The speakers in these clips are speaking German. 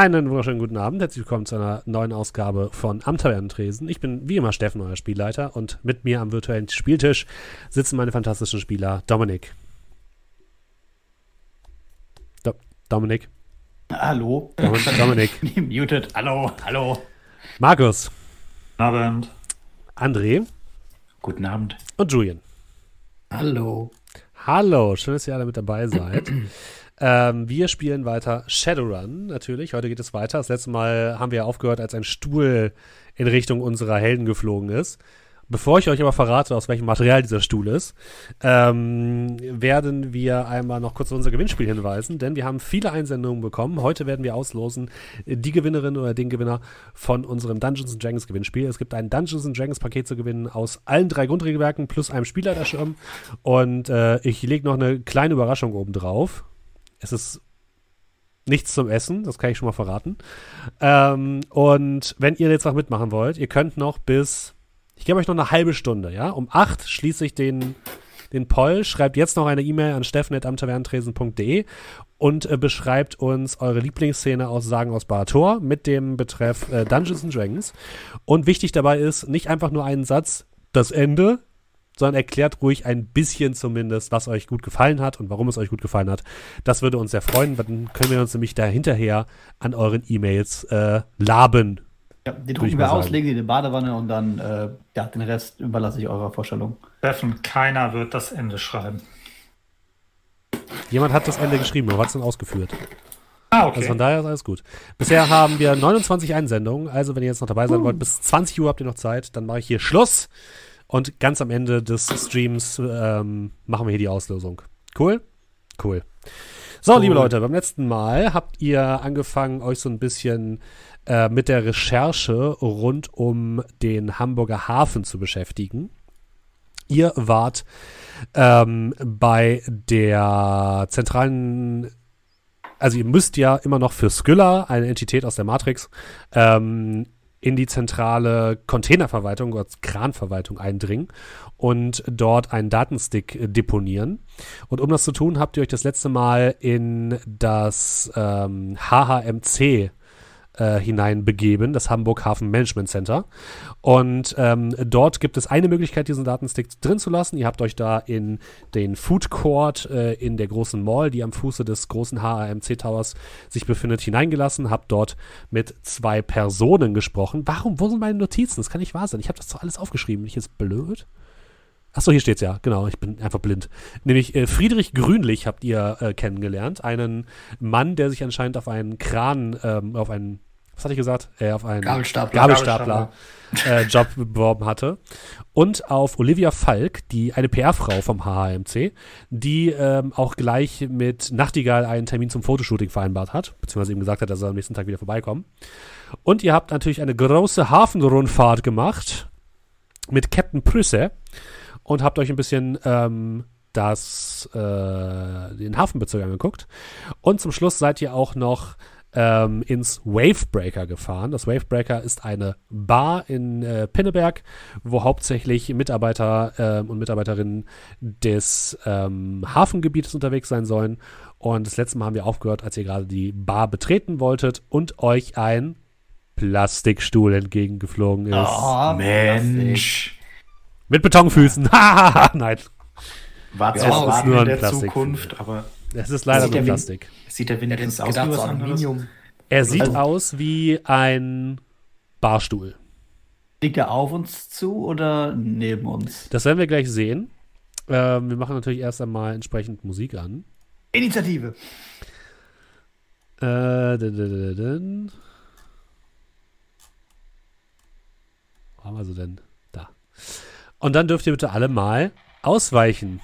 Einen wunderschönen guten Abend. Herzlich willkommen zu einer neuen Ausgabe von Am Tavernentresen. Ich bin wie immer Steffen, euer Spielleiter, und mit mir am virtuellen Spieltisch sitzen meine fantastischen Spieler Dominik. Do Dominik. Hallo. Dom Dominik. Muted. Hallo, hallo. Markus. Guten Abend. André. Guten Abend. Und Julian. Hallo. Hallo, schön, dass ihr alle mit dabei seid. Ähm, wir spielen weiter Shadowrun natürlich. Heute geht es weiter. Das letzte Mal haben wir aufgehört, als ein Stuhl in Richtung unserer Helden geflogen ist. Bevor ich euch aber verrate, aus welchem Material dieser Stuhl ist, ähm, werden wir einmal noch kurz auf unser Gewinnspiel hinweisen, denn wir haben viele Einsendungen bekommen. Heute werden wir auslosen die Gewinnerin oder den Gewinner von unserem Dungeons Dragons Gewinnspiel. Es gibt ein Dungeons Dragons Paket zu gewinnen aus allen drei Grundregelwerken plus einem Spielleiterschirm. Und äh, ich lege noch eine kleine Überraschung oben drauf. Es ist nichts zum Essen, das kann ich schon mal verraten. Ähm, und wenn ihr jetzt noch mitmachen wollt, ihr könnt noch bis, ich gebe euch noch eine halbe Stunde, ja. Um acht schließe ich den, den Poll. Schreibt jetzt noch eine E-Mail an steffen.amtavernentresen.de und äh, beschreibt uns eure Lieblingsszene aus Sagen aus Barator mit dem Betreff äh, Dungeons and Dragons. Und wichtig dabei ist, nicht einfach nur einen Satz, das Ende, sondern erklärt ruhig ein bisschen zumindest, was euch gut gefallen hat und warum es euch gut gefallen hat. Das würde uns sehr freuen, dann können wir uns nämlich da hinterher an euren E-Mails äh, laben. Ja, die drucken wir aus, legen die in die Badewanne und dann äh, ja, den Rest überlasse ich eurer Vorstellung. Steffen, keiner wird das Ende schreiben. Jemand hat das Ende geschrieben, aber hat es dann ausgeführt. Ah, okay. Also von daher ist alles gut. Bisher haben wir 29 Einsendungen, also wenn ihr jetzt noch dabei sein uh. wollt, bis 20 Uhr habt ihr noch Zeit, dann mache ich hier Schluss. Und ganz am Ende des Streams ähm, machen wir hier die Auslösung. Cool? Cool. So, cool. liebe Leute, beim letzten Mal habt ihr angefangen, euch so ein bisschen äh, mit der Recherche rund um den Hamburger Hafen zu beschäftigen. Ihr wart ähm, bei der zentralen also ihr müsst ja immer noch für Skylla, eine Entität aus der Matrix, ähm, in die zentrale Containerverwaltung oder Kranverwaltung eindringen und dort einen Datenstick deponieren. Und um das zu tun, habt ihr euch das letzte Mal in das ähm, HHMC äh, hineinbegeben, das Hamburg Hafen Management Center. Und ähm, dort gibt es eine Möglichkeit, diesen Datenstick drin zu lassen. Ihr habt euch da in den Food Court äh, in der großen Mall, die am Fuße des großen HAMC Towers sich befindet, hineingelassen, habt dort mit zwei Personen gesprochen. Warum? Wo sind meine Notizen? Das kann nicht wahr sein. Ich habe das doch alles aufgeschrieben. Bin ich jetzt blöd? Achso, hier steht's ja, genau, ich bin einfach blind. Nämlich äh, Friedrich Grünlich habt ihr äh, kennengelernt, einen Mann, der sich anscheinend auf einen Kran, ähm, auf einen, was hatte ich gesagt? Äh, auf einen Gabelstapler, Gabelstapler äh, Job beworben hatte. Und auf Olivia Falk, die eine PR-Frau vom HHMC, die ähm, auch gleich mit Nachtigall einen Termin zum Fotoshooting vereinbart hat, beziehungsweise ihm gesagt hat, dass er am nächsten Tag wieder vorbeikommt. Und ihr habt natürlich eine große Hafenrundfahrt gemacht mit Captain Prüsse und habt euch ein bisschen ähm, das, äh, den Hafenbezirk angeguckt. Und zum Schluss seid ihr auch noch ähm, ins Wavebreaker gefahren. Das Wavebreaker ist eine Bar in äh, Pinneberg, wo hauptsächlich Mitarbeiter äh, und Mitarbeiterinnen des ähm, Hafengebietes unterwegs sein sollen. Und das letzte Mal haben wir aufgehört, als ihr gerade die Bar betreten wolltet und euch ein Plastikstuhl entgegengeflogen ist. Oh, Mensch. Mit Betonfüßen. Nein. War ja, zwar ist nur in der Plastik Zukunft, aber. Es ist leider nur Plastik. Sieht der wenigstens aus wie was Aluminium. Er sieht also, aus wie ein Barstuhl. Liegt er auf uns zu oder neben uns? Das werden wir gleich sehen. Ähm, wir machen natürlich erst einmal entsprechend Musik an. Initiative. Äh, Wo haben wir sie denn? Und dann dürft ihr bitte alle mal ausweichen.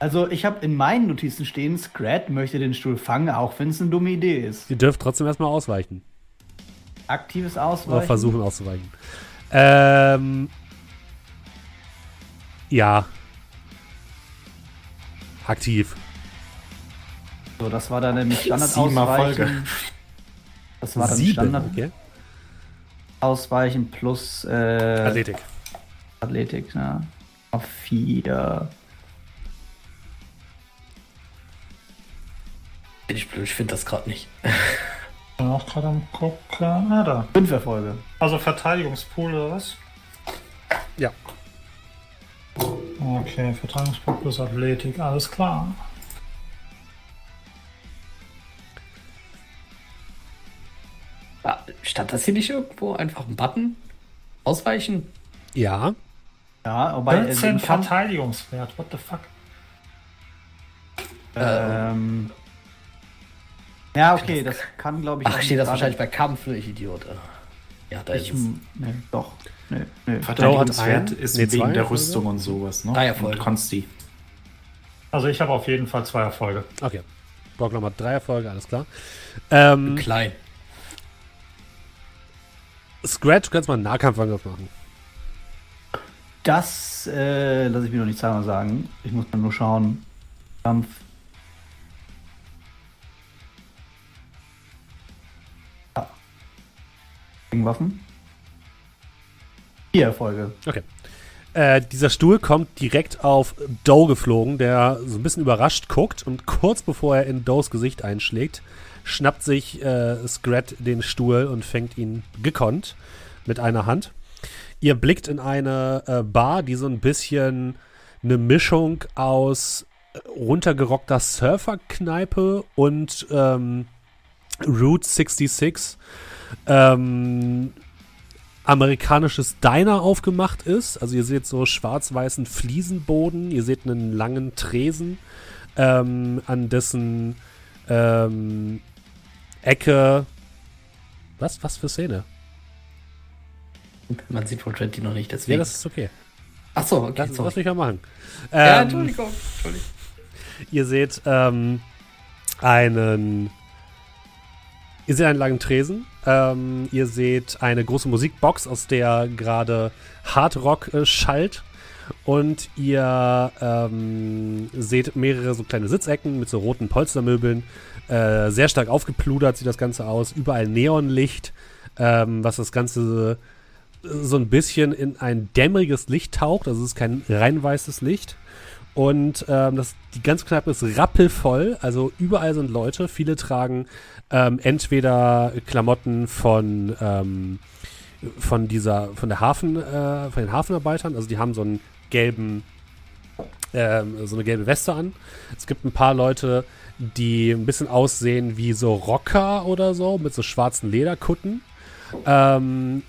Also ich habe in meinen Notizen stehen, Scrat möchte den Stuhl fangen, auch wenn es eine dumme Idee ist. Ihr dürft trotzdem erstmal ausweichen. Aktives Ausweichen? Oder versuchen auszuweichen. Ähm, ja. Aktiv. So, das war dann nämlich Standard-Ausweichen. Das war dann Sieben, Standard okay. Ausweichen plus äh, Athletik. Athletik, ja. Auf vier. Bin ich blöd, ich finde das gerade nicht. bin auch gerade am gucken. Ah, da. Fünf Erfolge. Also Verteidigungspool oder was? Ja. Okay, Verteidigungspool plus Athletik, alles klar. Ah, stand das hier nicht irgendwo einfach ein Button? Ausweichen? Ja. Ja, wobei 14 äh, Verteidigungswert, what the fuck? Ähm. Ja, okay, das kann, glaube ich. Ach, steht das wahrscheinlich bei Kampf, ne, ich Idiot. Ja, da ich, ist es. Nee, doch. Nee, nee. Verteidigungswert ist nee, wegen der Rüstung und sowas, ne? Drei Erfolge. Und Konsti. Also ich habe auf jeden Fall zwei Erfolge. Okay. Brock nochmal drei Erfolge, alles klar. Ähm, Klein. Scratch, du kannst mal einen Nahkampfangriff machen. Das äh, lasse ich mir noch nicht zweimal sagen. Ich muss dann nur schauen. Kampf. Waffen. Vier Erfolge. Okay. Äh, dieser Stuhl kommt direkt auf Doe geflogen, der so ein bisschen überrascht guckt und kurz bevor er in Does Gesicht einschlägt, schnappt sich äh, Scrat den Stuhl und fängt ihn gekonnt mit einer Hand. Ihr blickt in eine äh, Bar, die so ein bisschen eine Mischung aus runtergerockter Surferkneipe und ähm, Route 66 ähm, amerikanisches Diner aufgemacht ist. Also ihr seht so schwarz-weißen Fliesenboden, ihr seht einen langen Tresen, ähm, an dessen ähm, Ecke. Was? Was für Szene? Man sieht von Trenty noch nicht, deswegen. Ja, das ist okay. Achso, okay. Das, lass mich mal machen. Ja, ähm, Entschuldigung. Entschuldigung. Ihr seht ähm, einen. Ihr seht einen langen Tresen. Ähm, ihr seht eine große Musikbox, aus der gerade Hardrock äh, schallt. Und ihr ähm, seht mehrere so kleine Sitzecken mit so roten Polstermöbeln. Äh, sehr stark aufgepludert sieht das Ganze aus. Überall Neonlicht, ähm, was das Ganze so ein bisschen in ein dämmeriges Licht taucht. Also es ist kein rein weißes Licht. Und ähm, das, die ganze Kneipe ist rappelvoll. Also überall sind Leute. Viele tragen ähm, entweder Klamotten von, ähm, von dieser, von der Hafen, äh, von den Hafenarbeitern. Also die haben so einen gelben, ähm, so eine gelbe Weste an. Es gibt ein paar Leute, die ein bisschen aussehen wie so Rocker oder so, mit so schwarzen Lederkutten. Ähm,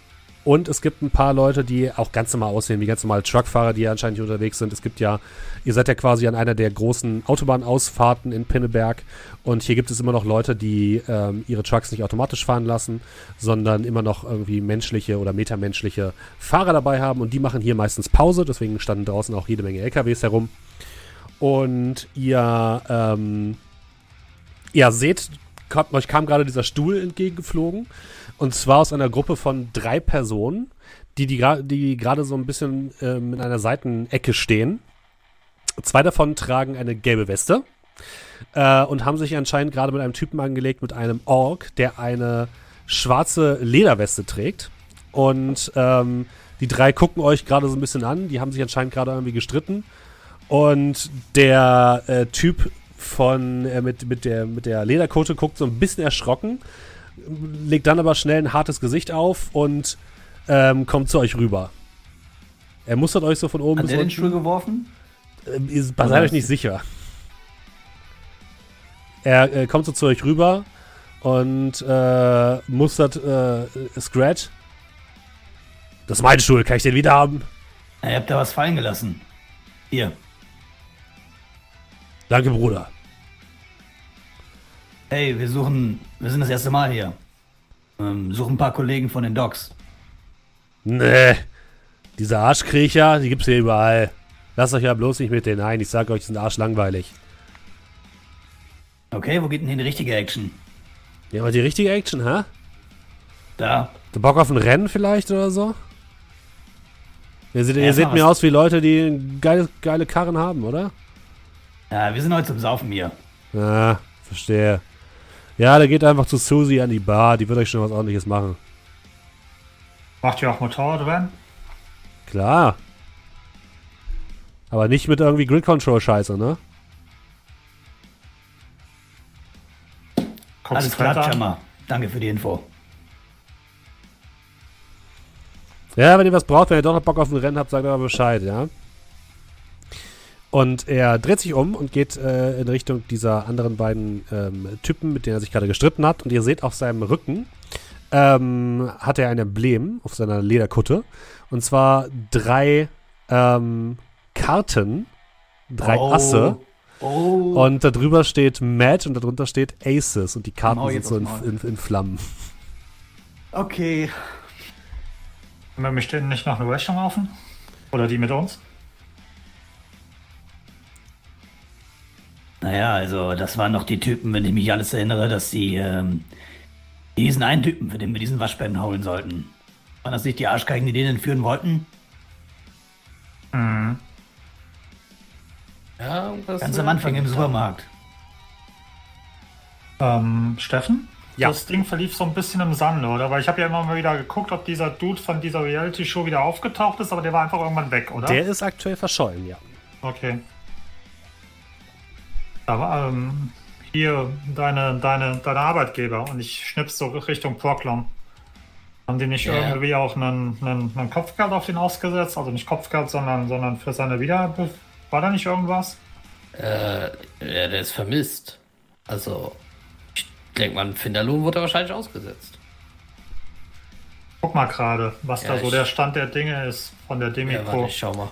und es gibt ein paar Leute, die auch ganz normal aussehen, wie ganz normale Truckfahrer, die anscheinend hier unterwegs sind. Es gibt ja, ihr seid ja quasi an einer der großen Autobahnausfahrten in Pinneberg. Und hier gibt es immer noch Leute, die ähm, ihre Trucks nicht automatisch fahren lassen, sondern immer noch irgendwie menschliche oder metamenschliche Fahrer dabei haben. Und die machen hier meistens Pause. Deswegen standen draußen auch jede Menge LKWs herum. Und ihr, ähm, ja, seht, euch kam gerade dieser Stuhl entgegengeflogen. Und zwar aus einer Gruppe von drei Personen, die, die, die gerade so ein bisschen ähm, in einer Seitenecke stehen. Zwei davon tragen eine gelbe Weste äh, und haben sich anscheinend gerade mit einem Typen angelegt, mit einem Ork, der eine schwarze Lederweste trägt. Und ähm, die drei gucken euch gerade so ein bisschen an. Die haben sich anscheinend gerade irgendwie gestritten. Und der äh, Typ von äh, mit, mit, der, mit der Lederkote guckt so ein bisschen erschrocken legt dann aber schnell ein hartes Gesicht auf und ähm, kommt zu euch rüber. Er mustert euch so von oben Hat bis unten. den Stuhl geworfen? Äh, seid euch nicht sicher. Er äh, kommt so zu euch rüber und äh, mustert äh, Scratch. Das ist mein Stuhl, kann ich den wieder haben? ihr habt da was fallen gelassen. Hier. Danke, Bruder. Hey, wir suchen, wir sind das erste Mal hier. Ähm, suchen ein paar Kollegen von den Docs. Nee, diese Arschkriecher, die gibt's hier überall. Lasst euch ja bloß nicht mit denen ein. Ich sag euch, die sind arschlangweilig. Okay, wo geht denn hier die richtige Action? Ja, aber die richtige Action, hä? Da. Du Bock auf ein Rennen vielleicht oder so? Ihr seht, ja, ihr seht mir aus wie Leute, die geile, geile Karren haben, oder? Ja, wir sind heute zum Saufen hier. Ja, verstehe. Ja, der geht einfach zu Susie an die Bar, die wird euch schon was ordentliches machen. Macht ihr auch Motorradrennen? Klar. Aber nicht mit irgendwie Grid Control Scheiße, ne? Alles klar, Jammer. Danke für die Info. Ja, wenn ihr was braucht, wenn ihr doch noch Bock auf ein Rennen habt, sagt aber Bescheid, ja. Und er dreht sich um und geht äh, in Richtung dieser anderen beiden ähm, Typen, mit denen er sich gerade gestritten hat. Und ihr seht auf seinem Rücken, ähm, hat er ein Emblem auf seiner Lederkutte. Und zwar drei ähm, Karten, drei oh. Asse. Oh. Und darüber steht Match und darunter steht Aces. Und die Karten oh, sind so in, in, in, Flammen. Okay. Können wir stehen nicht noch eine Rechnung offen? Oder die mit uns? Naja, also das waren noch die Typen, wenn ich mich alles erinnere, dass die ähm, diesen einen Typen, für den wir diesen Waschbären holen sollten. Waren das nicht die Arschgeigen, die den entführen wollten? Mhm. Ja, Ganz am Anfang im Supermarkt. Ähm, Steffen? Ja. Das Ding verlief so ein bisschen im Sande, oder? Weil ich habe ja immer mal wieder geguckt, ob dieser Dude von dieser Reality-Show wieder aufgetaucht ist, aber der war einfach irgendwann weg, oder? Der ist aktuell verschollen, ja. Okay. Aber ähm, hier deine, deine, deine Arbeitgeber und ich schnips so Richtung Proclom. Haben die nicht yeah. irgendwie auch einen, einen, einen, Kopfgeld auf den ausgesetzt? Also nicht Kopfgeld, sondern, sondern für seine Wieder... War da nicht irgendwas? Äh, ja, der ist vermisst. Also, ich denke mal, Finderlohn wurde wahrscheinlich ausgesetzt. Guck mal gerade, was ja, da so der Stand der Dinge ist von der Demi Ja, warte, ich schau mal.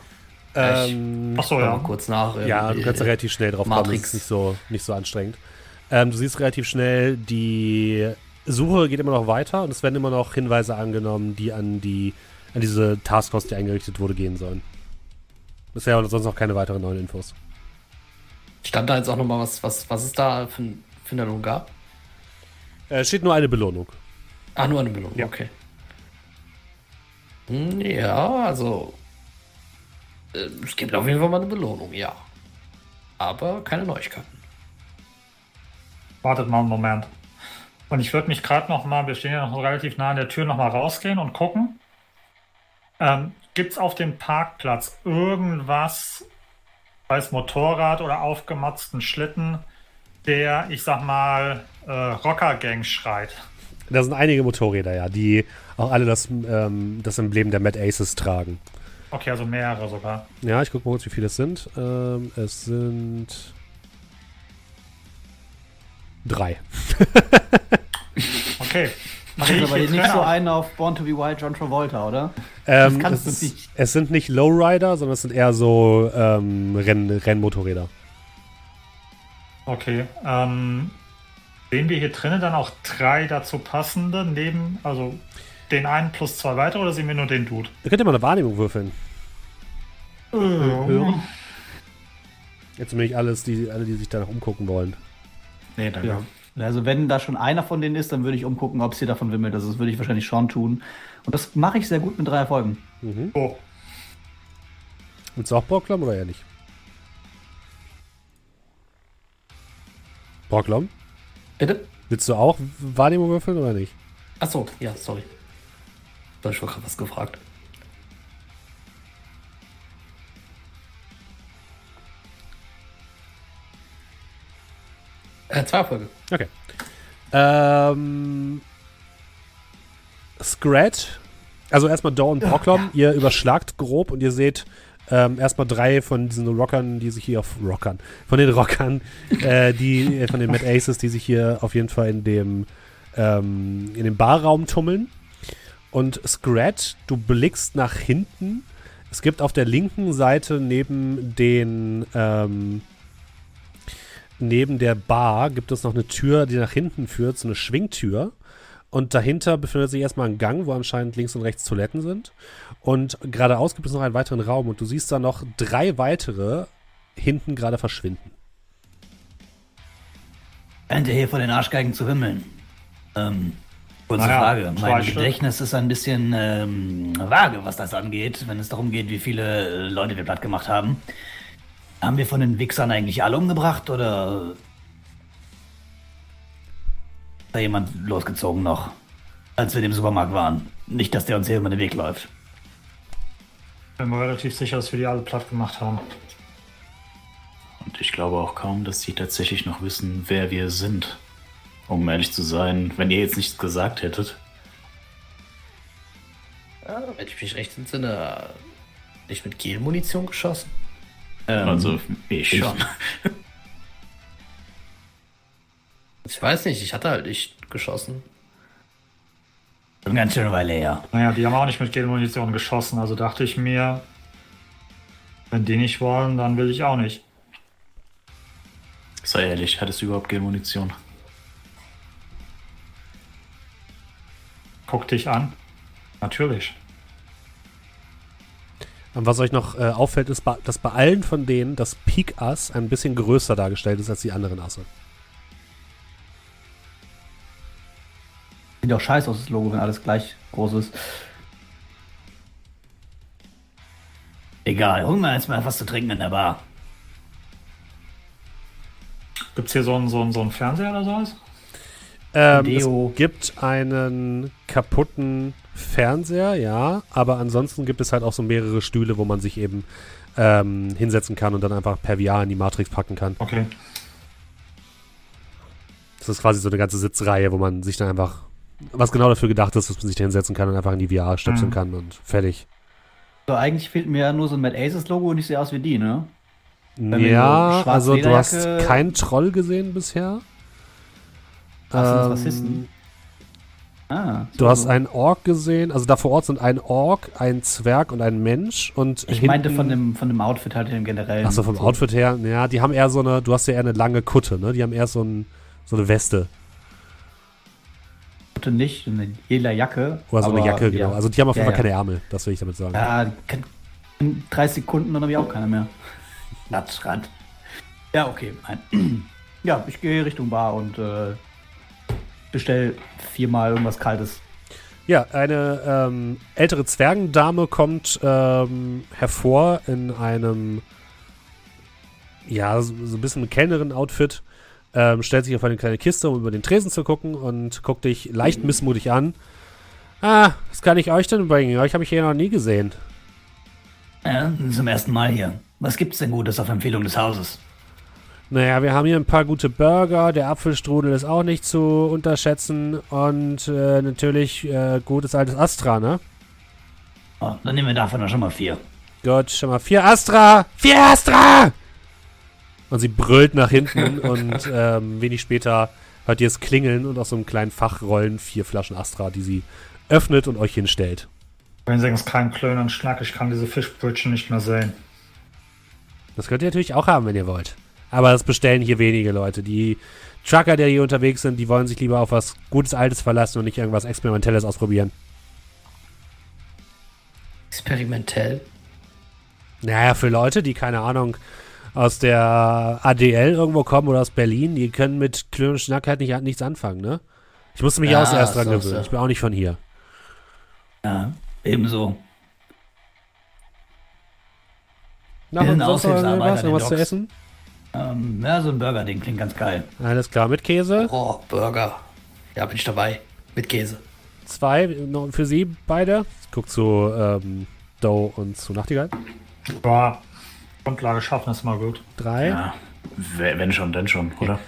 Ähm, Achso, ja. Mal kurz nach. Ja, du kannst relativ schnell drauf Matrix. kommen. Das ist nicht so, nicht so anstrengend. Ähm, du siehst relativ schnell, die Suche geht immer noch weiter und es werden immer noch Hinweise angenommen, die an die an diese Taskforce, die eingerichtet wurde, gehen sollen. Bisher und sonst noch keine weiteren neuen Infos. Stand da jetzt auch nochmal was, was, was es da für, für eine Belohnung gab? Äh, steht nur eine Belohnung. Ah, nur eine Belohnung, ja. okay. Hm, ja, also äh, es gibt auf jeden Fall mal eine Belohnung, ja. Aber keine Neuigkeiten. Wartet mal einen Moment. Und ich würde mich gerade noch mal, wir stehen ja noch relativ nah an der Tür, noch mal rausgehen und gucken. Ähm, Gibt es auf dem Parkplatz irgendwas, sei es Motorrad oder aufgemotzten Schlitten, der, ich sag mal, äh, Rocker-Gang schreit? Da sind einige Motorräder, ja, die auch alle das, ähm, das Emblem der Mad Aces tragen. Okay, also mehrere sogar. Ja, ich gucke mal kurz, wie viele es sind. Ähm, es sind drei. okay. Mach ich aber nicht so einen auf Born to be Wild John Travolta, oder? Ähm, das kannst es, du nicht. Es sind nicht Lowrider, sondern es sind eher so ähm, Renn Rennmotorräder. Okay. Ähm, sehen wir hier drinnen dann auch drei dazu passende neben, also den einen plus zwei weitere oder sehen wir nur den Dude? Ihr könnt ja mal eine Wahrnehmung würfeln. Äh, Hören. Jetzt nämlich alles, die, alle, die sich danach umgucken wollen. Nee, danke. Ja. Also wenn da schon einer von denen ist, dann würde ich umgucken, ob es hier davon wimmelt. Also das würde ich wahrscheinlich schon tun. Und das mache ich sehr gut mit drei Erfolgen. Mhm. Oh. Willst du auch Brocklom oder eher nicht? Brocklom? Bitte? Willst du auch Wahrnehmung würfeln oder nicht? Achso, ja, sorry. Da ich gerade was gefragt. Äh, zwei Erfolge. Okay. Ähm, Scratch. Also erstmal Dawn Brocklom. Ja. Ihr überschlagt grob und ihr seht ähm, erstmal drei von diesen Rockern, die sich hier auf Rockern, von den Rockern, äh, die äh, von den Mad Aces, die sich hier auf jeden Fall in dem ähm, in dem Barraum tummeln. Und Scratch, du blickst nach hinten. Es gibt auf der linken Seite neben den ähm, neben der Bar gibt es noch eine Tür, die nach hinten führt, so eine Schwingtür. Und dahinter befindet sich erstmal ein Gang, wo anscheinend links und rechts Toiletten sind. Und geradeaus gibt es noch einen weiteren Raum und du siehst da noch drei weitere hinten gerade verschwinden. Ende hier vor den Arschgeigen zu wimmeln. Ähm, kurze naja, Frage. Mein Gedächtnis ist ein bisschen ähm, vage, was das angeht, wenn es darum geht, wie viele Leute wir platt gemacht haben. Haben wir von den Wichsern eigentlich alle umgebracht oder ist da jemand losgezogen noch, als wir im Supermarkt waren? Nicht, dass der uns hier über den Weg läuft. Bin mir relativ sicher, dass wir die alle platt gemacht haben. Und ich glaube auch kaum, dass sie tatsächlich noch wissen, wer wir sind. Um ehrlich zu sein, wenn ihr jetzt nichts gesagt hättet. Ja, wenn ich mich recht entsinne, nicht mit Gel-Munition geschossen? Ähm, also, ich schon. Ich weiß nicht, ich hatte halt nicht geschossen. Eine ganz schöne Weile her. Naja, die haben auch nicht mit Gel-Munition geschossen, also dachte ich mir, wenn die nicht wollen, dann will ich auch nicht. Sei ehrlich, hattest du überhaupt Gel-Munition? Guck dich an. Natürlich. Und was euch noch äh, auffällt, ist, dass bei allen von denen das Peak-Ass ein bisschen größer dargestellt ist als die anderen Asse. Sieht auch scheiße aus, das Logo, wenn alles gleich groß ist. Egal, holen wir jetzt mal was zu trinken in der Bar. Gibt es hier so einen, so, einen, so einen Fernseher oder sowas? Ähm, es gibt einen kaputten Fernseher, ja, aber ansonsten gibt es halt auch so mehrere Stühle, wo man sich eben ähm, hinsetzen kann und dann einfach per VR in die Matrix packen kann. Okay. Das ist quasi so eine ganze Sitzreihe, wo man sich dann einfach, was genau dafür gedacht ist, dass man sich da hinsetzen kann und einfach in die VR stöpseln mhm. kann und fertig. So, eigentlich fehlt mir ja nur so ein Mad Aces Logo und ich sehe aus wie die, ne? ja, so also du hast keinen Troll gesehen bisher. Sind ähm, Rassisten? Ah, so du hast einen Ork gesehen, also da vor Ort sind ein Ork, ein Zwerg und ein Mensch und Ich hinten, meinte von dem, von dem Outfit halt im generellen. Achso, vom so. Outfit her, ja, die haben eher so eine, du hast ja eher eine lange Kutte, ne? Die haben eher so, ein, so eine Weste. Kutte nicht, eine lila Jacke. Oder so eine Jacke, genau. Ja. Also die haben auf jeden ja, Fall keine Ärmel, das will ich damit sagen. Ja, in 30 Sekunden, dann habe ich auch keine mehr. Natzrand. Ja, okay. Ja, ich gehe Richtung Bar und äh, bestell viermal irgendwas Kaltes. Ja, eine ähm, ältere Zwergendame kommt ähm, hervor in einem, ja, so, so ein bisschen Kellnerin-Outfit, ähm, stellt sich auf eine kleine Kiste, um über den Tresen zu gucken und guckt dich leicht missmutig an. Ah, was kann ich euch denn bringen? Euch habe ich hier noch nie gesehen. Ja, zum ersten Mal hier. Was gibt's denn Gutes auf Empfehlung des Hauses? Naja, wir haben hier ein paar gute Burger. Der Apfelstrudel ist auch nicht zu unterschätzen. Und äh, natürlich äh, gutes altes Astra, ne? Oh, dann nehmen wir davon schon mal vier. Gut, schon mal vier Astra! Vier Astra! Und sie brüllt nach hinten und ähm, wenig später hört ihr es klingeln und aus so einem kleinen Fach rollen vier Flaschen Astra, die sie öffnet und euch hinstellt. Wenn sie es kein Klönen und Schnack, ich kann diese Fischbrötchen nicht mehr sehen. Das könnt ihr natürlich auch haben, wenn ihr wollt. Aber das bestellen hier wenige Leute. Die Trucker, die hier unterwegs sind, die wollen sich lieber auf was Gutes, Altes verlassen und nicht irgendwas Experimentelles ausprobieren. Experimentell? Naja, für Leute, die, keine Ahnung, aus der ADL irgendwo kommen oder aus Berlin, die können mit Klön und Schnack halt nicht, nichts anfangen, ne? Ich musste mich ja, auch erst dran gewöhnen. So. Ich bin auch nicht von hier. Ja, ebenso. Na, und sonst noch was, noch was zu essen? Ähm, ja, so ein Burger-Ding klingt ganz geil. Alles klar, mit Käse? Oh, Burger. Ja, bin ich dabei. Mit Käse. Zwei für Sie beide. Ich guck zu ähm, Doe und zu Nachtigall. Boah, Grundlage schaffen ist mal gut. Drei. Ja, wenn schon, dann schon, okay. oder?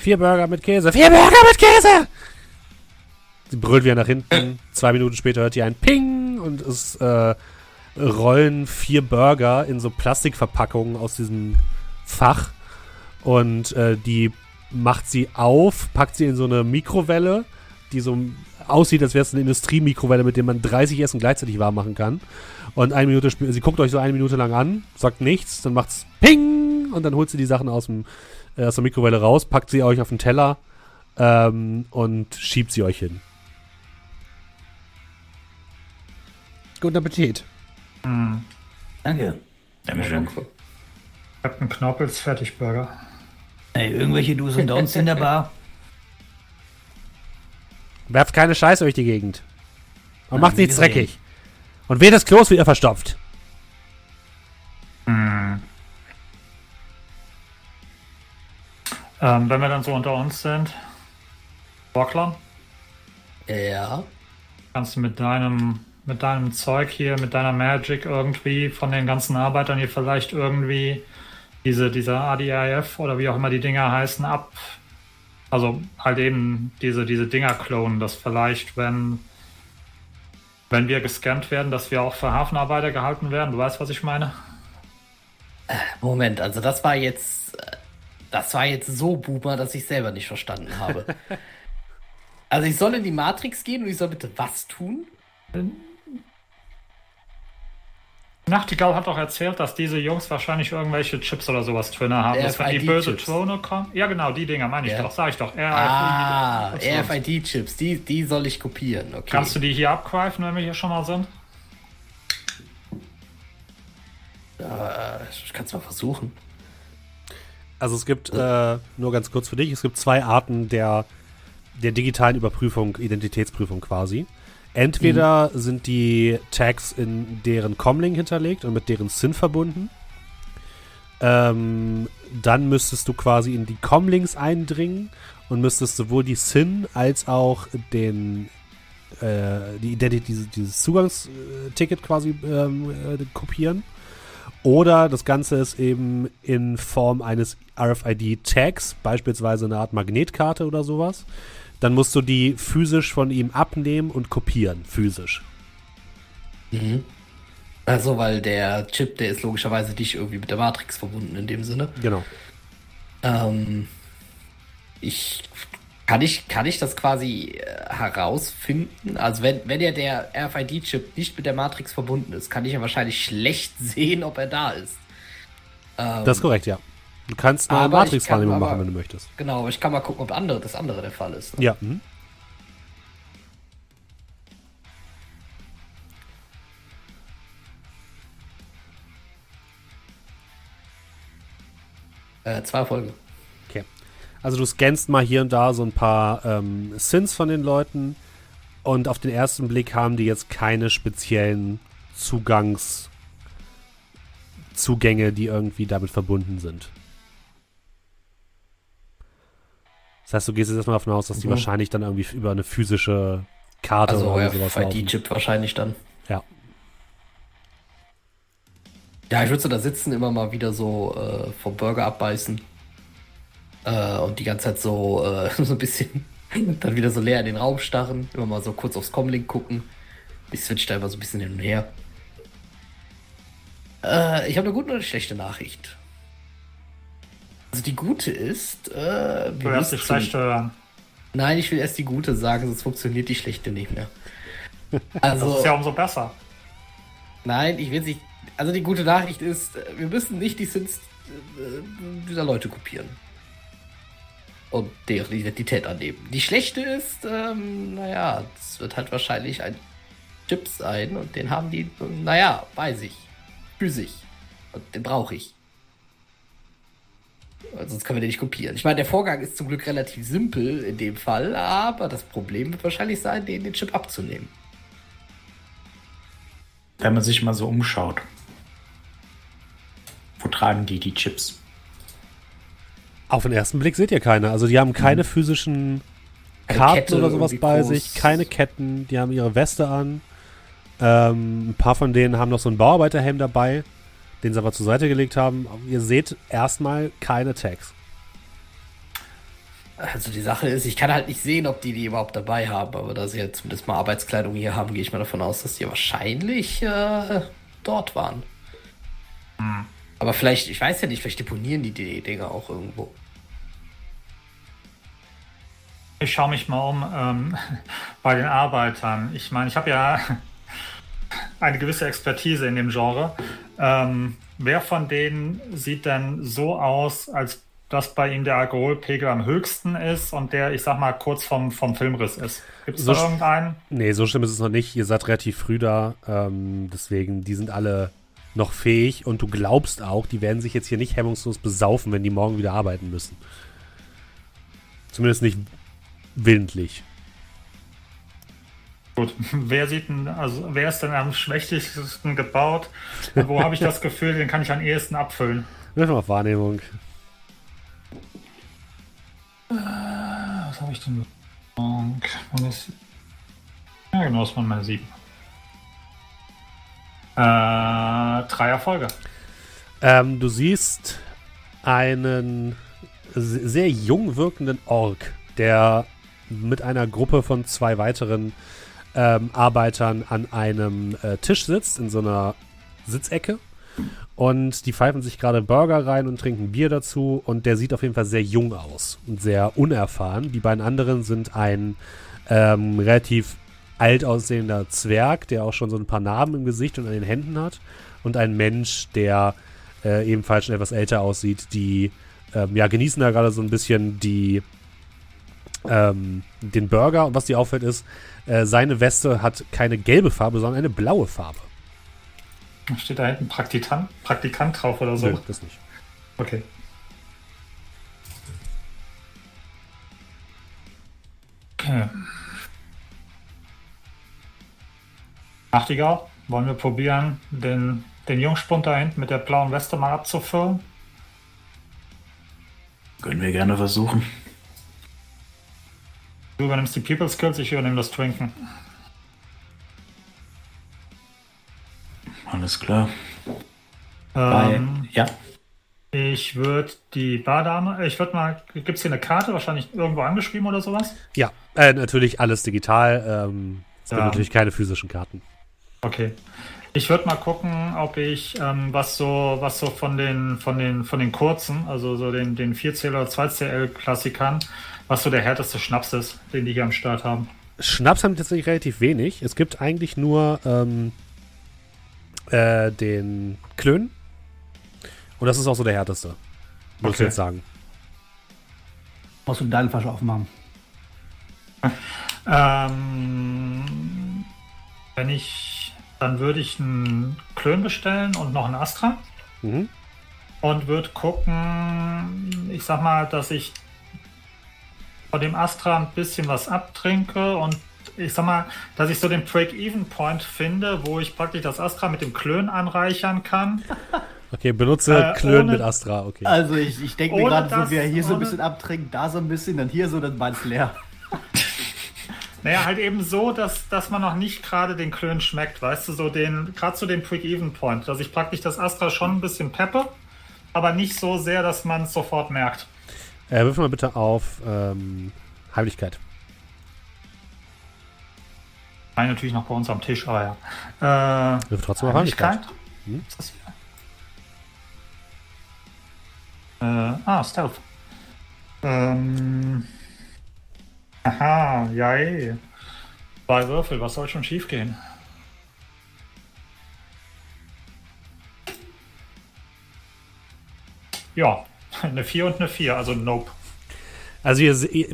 Vier Burger mit Käse. Vier Burger mit Käse! Sie brüllt wieder nach hinten. Zwei Minuten später hört ihr ein Ping und es äh, rollen vier Burger in so Plastikverpackungen aus diesem Fach. Und äh, die macht sie auf, packt sie in so eine Mikrowelle, die so aussieht, als wäre es eine Industriemikrowelle, mit der man 30 Essen gleichzeitig warm machen kann. Und eine Minute später, sie guckt euch so eine Minute lang an, sagt nichts, dann macht's Ping und dann holt sie die Sachen aus, dem, äh, aus der Mikrowelle raus, packt sie euch auf den Teller ähm, und schiebt sie euch hin. Guten Appetit. Mhm. Danke. Dankeschön. Captain Knorpels Fertigburger. Ey, irgendwelche Do's und Don'ts in der Bar? Werft keine Scheiße durch die Gegend. Und macht nichts dreckig. Und wer das Klo ist wieder verstopft. Hm. Ähm, wenn wir dann so unter uns sind, Borkler? Ja. Kannst du mit deinem mit deinem Zeug hier, mit deiner Magic irgendwie von den ganzen Arbeitern hier vielleicht irgendwie diese, dieser ADIF oder wie auch immer die Dinger heißen, ab, Also halt eben diese, diese Dinger klonen, dass vielleicht, wenn, wenn wir gescannt werden, dass wir auch für Hafenarbeiter gehalten werden. Du weißt, was ich meine? Moment, also das war jetzt, das war jetzt so Boomer, dass ich selber nicht verstanden habe. also ich soll in die Matrix gehen und ich soll bitte was tun? Nachtigall hat doch erzählt, dass diese Jungs wahrscheinlich irgendwelche Chips oder sowas drin haben. Dass wenn die böse Throne kommen. Ja, genau, die Dinger meine ich ja. doch, sag ich doch. RFID, ah, RFID-Chips, die, die soll ich kopieren. Okay. Kannst du die hier abgreifen, wenn wir hier schon mal sind? Ja, ich kann es mal versuchen. Also es gibt, äh, nur ganz kurz für dich, es gibt zwei Arten der, der digitalen Überprüfung, Identitätsprüfung quasi. Entweder mhm. sind die Tags in deren Comlink hinterlegt und mit deren SIN verbunden. Ähm, dann müsstest du quasi in die Comlinks eindringen und müsstest sowohl die SIN als auch den äh, die Identität, dieses, dieses Zugangsticket quasi ähm, äh, kopieren. Oder das Ganze ist eben in Form eines RFID-Tags, beispielsweise eine Art Magnetkarte oder sowas dann musst du die physisch von ihm abnehmen und kopieren, physisch. Mhm. Also, weil der Chip, der ist logischerweise dich irgendwie mit der Matrix verbunden in dem Sinne. Genau. Ähm, ich kann ich, kann ich das quasi äh, herausfinden? Also wenn, wenn ja der RFID-Chip nicht mit der Matrix verbunden ist, kann ich ja wahrscheinlich schlecht sehen, ob er da ist. Ähm, das ist korrekt, ja. Du kannst eine Matrix-Wahrnehmung machen, wenn du möchtest. Genau, aber ich kann mal gucken, ob andere, das andere der Fall ist. Ne? Ja. Äh, zwei Erfolge. Okay. Also du scannst mal hier und da so ein paar ähm, Sins von den Leuten und auf den ersten Blick haben die jetzt keine speziellen Zugangszugänge, die irgendwie damit verbunden sind. Das heißt, du gehst jetzt erstmal davon aus, dass die mhm. wahrscheinlich dann irgendwie über eine physische Karte also oder sowas haben. Also chip wahrscheinlich dann. Ja. Ja, ich würde so da sitzen, immer mal wieder so äh, vom Burger abbeißen. Äh, und die ganze Zeit so, äh, so ein bisschen dann wieder so leer in den Raum starren. Immer mal so kurz aufs Comlink gucken. Ich switch da immer so ein bisschen hin und her. Äh, ich habe eine gute und eine schlechte Nachricht. Also die gute ist. Äh, du wirst die hören. Nein, ich will erst die gute sagen, sonst funktioniert die schlechte nicht mehr. Also, das ist ja umso besser. Nein, ich will nicht. Also die gute Nachricht ist, wir müssen nicht die Sins äh, dieser Leute kopieren. Und deren Identität annehmen. Die schlechte ist, ähm, naja, es wird halt wahrscheinlich ein Chip sein und den haben die, naja, bei sich. Für sich. Und den brauche ich. Sonst können wir den nicht kopieren. Ich meine, der Vorgang ist zum Glück relativ simpel in dem Fall, aber das Problem wird wahrscheinlich sein, den, den Chip abzunehmen. Wenn man sich mal so umschaut, wo tragen die die Chips? Auf den ersten Blick seht ihr keine. Also die haben keine mhm. physischen Karten oder sowas bei groß. sich, keine Ketten, die haben ihre Weste an. Ähm, ein paar von denen haben noch so einen Bauarbeiterhelm dabei den sie aber zur Seite gelegt haben. Ihr seht erstmal keine Tags. Also die Sache ist, ich kann halt nicht sehen, ob die die überhaupt dabei haben, aber da sie ja zumindest mal Arbeitskleidung hier haben, gehe ich mal davon aus, dass die wahrscheinlich äh, dort waren. Hm. Aber vielleicht, ich weiß ja nicht, vielleicht deponieren die die Dinger auch irgendwo. Ich schaue mich mal um ähm, bei den Arbeitern. Ich meine, ich habe ja eine gewisse Expertise in dem Genre. Ähm, wer von denen sieht denn so aus, als dass bei ihm der Alkoholpegel am höchsten ist und der, ich sag mal, kurz vom, vom Filmriss ist? Gibt es so da irgendeinen? Nee, so schlimm ist es noch nicht. Ihr seid relativ früh da. Ähm, deswegen, die sind alle noch fähig und du glaubst auch, die werden sich jetzt hier nicht hemmungslos besaufen, wenn die morgen wieder arbeiten müssen. Zumindest nicht willentlich. Gut, wer sieht denn, also wer ist denn am schwächsten gebaut? wo habe ich das Gefühl, den kann ich am ehesten abfüllen? Wirf mal auf Wahrnehmung. Äh, was habe ich denn? Ja, genau, das waren meine sieben. Äh, drei Erfolge. Ähm, du siehst einen sehr jung wirkenden Ork der mit einer Gruppe von zwei weiteren ähm, Arbeitern an einem äh, Tisch sitzt, in so einer Sitzecke. Und die pfeifen sich gerade Burger rein und trinken Bier dazu. Und der sieht auf jeden Fall sehr jung aus und sehr unerfahren. Die beiden anderen sind ein ähm, relativ alt aussehender Zwerg, der auch schon so ein paar Narben im Gesicht und an den Händen hat. Und ein Mensch, der äh, ebenfalls schon etwas älter aussieht, die ähm, ja, genießen da gerade so ein bisschen die, ähm, den Burger. Und was dir auffällt ist, äh, seine Weste hat keine gelbe Farbe, sondern eine blaue Farbe. Steht da hinten Praktikant, Praktikant drauf oder so? Nö, das nicht. Okay. Okay. Nachtigall, wollen wir probieren, den, den Jungspund da hinten mit der blauen Weste mal abzufüllen? Können wir gerne versuchen. Du übernimmst die People Skills, ich übernehme das Trinken. Alles klar. Ähm, ja. Ich würde die Bardame, ich würde mal, gibt es hier eine Karte, wahrscheinlich irgendwo angeschrieben oder sowas? Ja, äh, natürlich alles digital. Ähm, es gibt ja. natürlich keine physischen Karten. Okay. Ich würde mal gucken, ob ich ähm, was so, was so von den, von den, von den kurzen, also so den, den 4CL oder 2CL-Klassikern, was so der härteste Schnaps ist, den die hier am Start haben. Schnaps haben tatsächlich relativ wenig. Es gibt eigentlich nur ähm, äh, den Klön. Und das ist auch so der härteste. Muss okay. ich jetzt sagen. Musst du deine Flasche aufmachen? Ähm, wenn ich dann würde ich einen Klön bestellen und noch einen Astra. Mhm. Und würde gucken, ich sag mal, dass ich von dem Astra ein bisschen was abtrinke und ich sag mal, dass ich so den Break-Even-Point finde, wo ich praktisch das Astra mit dem Klön anreichern kann. Okay, benutze äh, Klön ohne, mit Astra, okay. Also ich, ich denke mir gerade, so, wer hier so ein bisschen abtrinkt, da so ein bisschen, dann hier so, dann beides leer. Naja, halt eben so, dass, dass man noch nicht gerade den Klön schmeckt, weißt du, so den, gerade zu dem Quick-Even-Point, dass ich praktisch das Astra schon ein bisschen peppe, aber nicht so sehr, dass man es sofort merkt. Äh, wirf mal bitte auf ähm, Heimlichkeit. Nein, natürlich noch bei uns am Tisch, aber ja. Äh, wirf trotzdem auf Heimlichkeit. Hm? Was ist das hier? Äh, ah, Stealth. Ähm, Aha, ja eh. Zwei Würfel, was soll schon schief gehen? Ja, eine 4 und eine 4, also nope. Also ihr,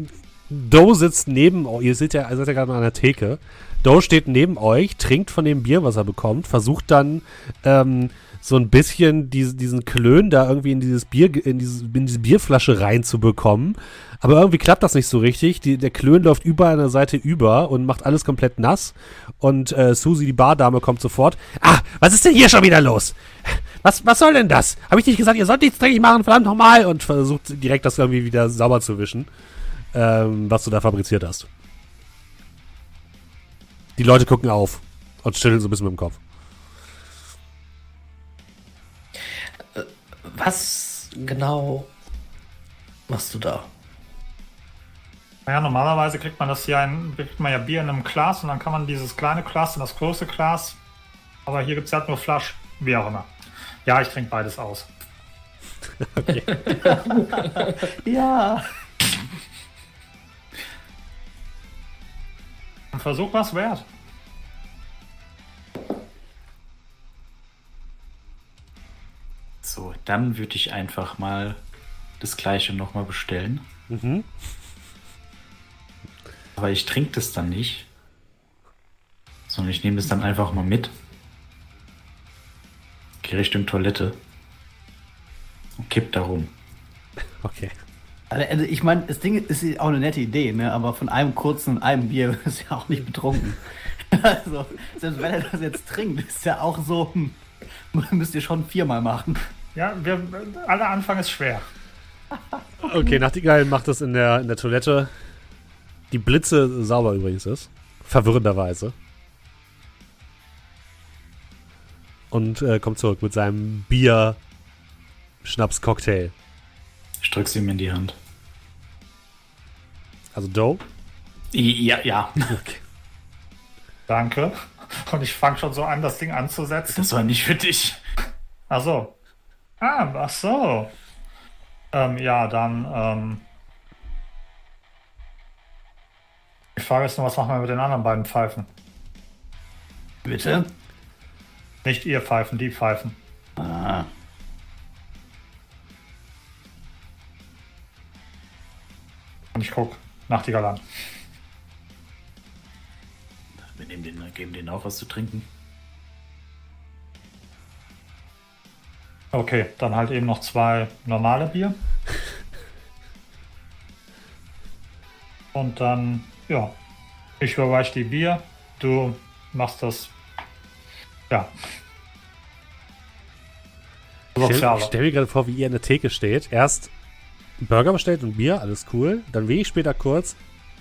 Doe sitzt neben euch, ihr seht ja, ihr seid ja gerade an der Theke. Doe steht neben euch, trinkt von dem Bier, was er bekommt, versucht dann ähm, so ein bisschen diese, diesen Klön da irgendwie in dieses Bier, in, dieses, in diese Bierflasche reinzubekommen. Aber irgendwie klappt das nicht so richtig. Die, der Klön läuft überall an der Seite über und macht alles komplett nass. Und äh, Susi, die Bardame, kommt sofort. Ah, was ist denn hier schon wieder los? Was, was soll denn das? Habe ich nicht gesagt, ihr sollt nichts dreckig machen, verdammt nochmal. Und versucht direkt das irgendwie wieder sauber zu wischen, ähm, was du da fabriziert hast. Die Leute gucken auf und schütteln so ein bisschen mit dem Kopf. Was genau machst du da? Naja, normalerweise kriegt man das hier ein, kriegt man ja Bier in einem Glas und dann kann man dieses kleine Glas in das große Glas. Aber hier gibt es halt nur Flasch, wie auch immer. Ja, ich trinke beides aus. Okay. ja. Ein Versuch was wert. So, dann würde ich einfach mal das gleiche nochmal bestellen. Mhm. Aber ich trinke das dann nicht. Sondern ich nehme das dann einfach mal mit. Gehe Richtung Toilette. Und kipp da rum. Okay. Also, also ich meine, das Ding ist auch eine nette Idee, ne? aber von einem kurzen und einem Bier ist ja auch nicht betrunken. also, selbst wenn er das jetzt trinkt, ist ja auch so, hm, müsst ihr schon viermal machen. Ja, wir, aller Anfang ist schwer. Okay, Nachtigall macht das in der, in der Toilette. Die Blitze sauber übrigens ist. Verwirrenderweise. Und äh, kommt zurück mit seinem Bier-Schnaps-Cocktail. Ich drück's ihm in die Hand. Also Doe? Ja, ja. Okay. Danke. Und ich fange schon so an, das Ding anzusetzen. Das war nicht für dich. Ach so. Ah, ach so. Ähm, ja, dann. Ähm, die Frage ist nur, was machen wir mit den anderen beiden Pfeifen? Bitte? Nicht ihr Pfeifen, die Pfeifen. Ah. Und ich guck Nachtigall an. Wir nehmen den, geben denen auch was zu trinken. Okay, dann halt eben noch zwei normale Bier. Und dann, ja, ich überreiche die Bier, du machst das, ja. Ich stell, ich stell mir gerade vor, wie ihr in der Theke steht. Erst einen Burger bestellt und Bier, alles cool. Dann wenig später kurz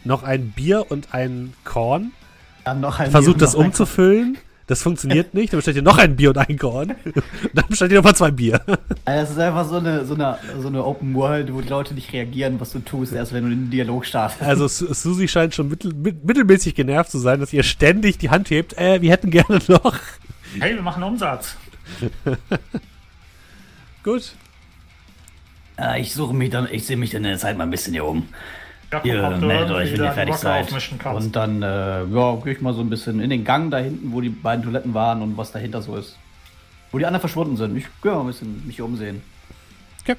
noch ein Bier und ein Korn. Dann noch ein Versucht das noch ein- umzufüllen. Das funktioniert nicht. Dann bestellt ihr noch ein Bier und ein Korn. Dann bestellt ihr nochmal zwei Bier. Also Das ist einfach so eine, so, eine, so eine Open World, wo die Leute nicht reagieren, was du tust, erst wenn du den Dialog startest. Also Su- Susi scheint schon mittel, mit, mittelmäßig genervt zu sein, dass ihr ständig die Hand hebt. Äh, wir hätten gerne noch. Hey, wir machen Umsatz. Gut. Äh, ich suche mich dann, ich sehe mich dann in der Zeit mal ein bisschen hier um. Ja, Ihr du meldet euch, wenn ihr fertig seid. Und dann, äh, ja, gehe ich mal so ein bisschen in den Gang da hinten, wo die beiden Toiletten waren und was dahinter so ist. Wo die anderen verschwunden sind. Ich gehe mal ein bisschen mich hier umsehen. Okay.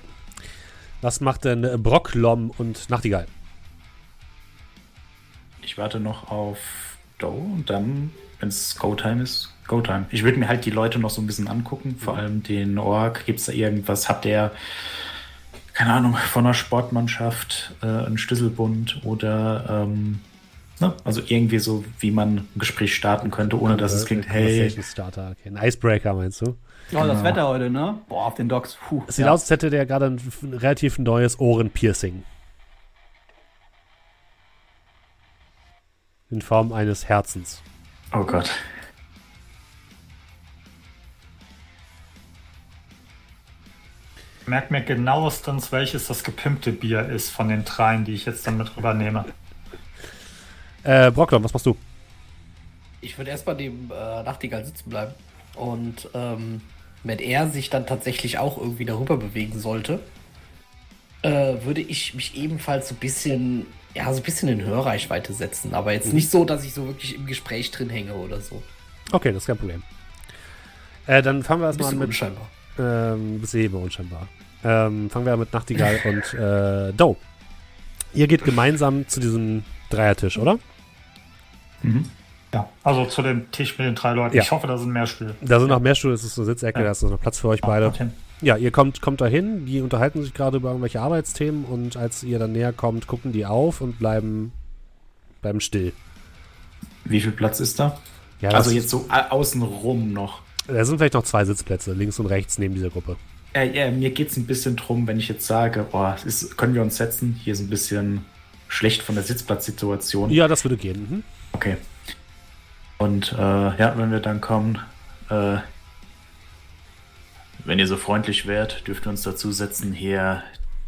Was macht denn äh, Brocklom und Nachtigall? Ich warte noch auf Doe und dann, wenn es Go-Time ist, Go-Time. Ich würde mir halt die Leute noch so ein bisschen angucken, vor allem den Org. Gibt es da irgendwas? Habt ihr, keine Ahnung, von einer Sportmannschaft äh, einen Schlüsselbund oder, ähm, ne? also irgendwie so, wie man ein Gespräch starten könnte, ohne dass es klingt, hey, Starter. Okay. Ein Icebreaker meinst du? Oh, das Wetter heute, ne? Boah, auf den Docks. Puh. Es sieht aus, als hätte der gerade ein relativ neues Ohrenpiercing. In Form eines Herzens. oh Gott. Merk mir genauestens, welches das gepimpte Bier ist von den dreien, die ich jetzt dann mit rübernehme. Äh, Brocklom, was machst du? Ich würde erstmal dem äh, Nachtigall sitzen bleiben. Und ähm, wenn er sich dann tatsächlich auch irgendwie darüber bewegen sollte, äh, würde ich mich ebenfalls so ein bisschen, ja, so ein bisschen in Hörreichweite setzen. Aber jetzt nicht so, dass ich so wirklich im Gespräch drin hänge oder so. Okay, das ist kein Problem. Äh, dann fangen wir erstmal an bisschen mit. unscheinbar. Ähm, bist eben unscheinbar. Ähm, fangen wir an mit Nachtigall und äh, Doe. Ihr geht gemeinsam zu diesem Dreiertisch, oder? Mhm. Ja, also zu dem Tisch mit den drei Leuten. Ja. Ich hoffe, da sind mehr Stühle. Da sind noch mehr Stühle, es ist eine Sitzecke, Ja. da ist noch Platz für euch beide. Dorthin. Ja, ihr kommt, kommt da hin, die unterhalten sich gerade über irgendwelche Arbeitsthemen und als ihr dann näher kommt, gucken die auf und bleiben, bleiben still. Wie viel Platz ist da? Ja, also jetzt so au- außenrum noch. Da sind vielleicht noch zwei Sitzplätze, links und rechts neben dieser Gruppe. Äh, ja, mir geht es ein bisschen drum, wenn ich jetzt sage, oh, ist, können wir uns setzen, hier ist ein bisschen schlecht von der Sitzplatzsituation. Ja, das würde gehen. Mhm. Okay. Und äh, ja, wenn wir dann kommen, äh, wenn ihr so freundlich wärt, dürft ihr uns dazu setzen. Hier,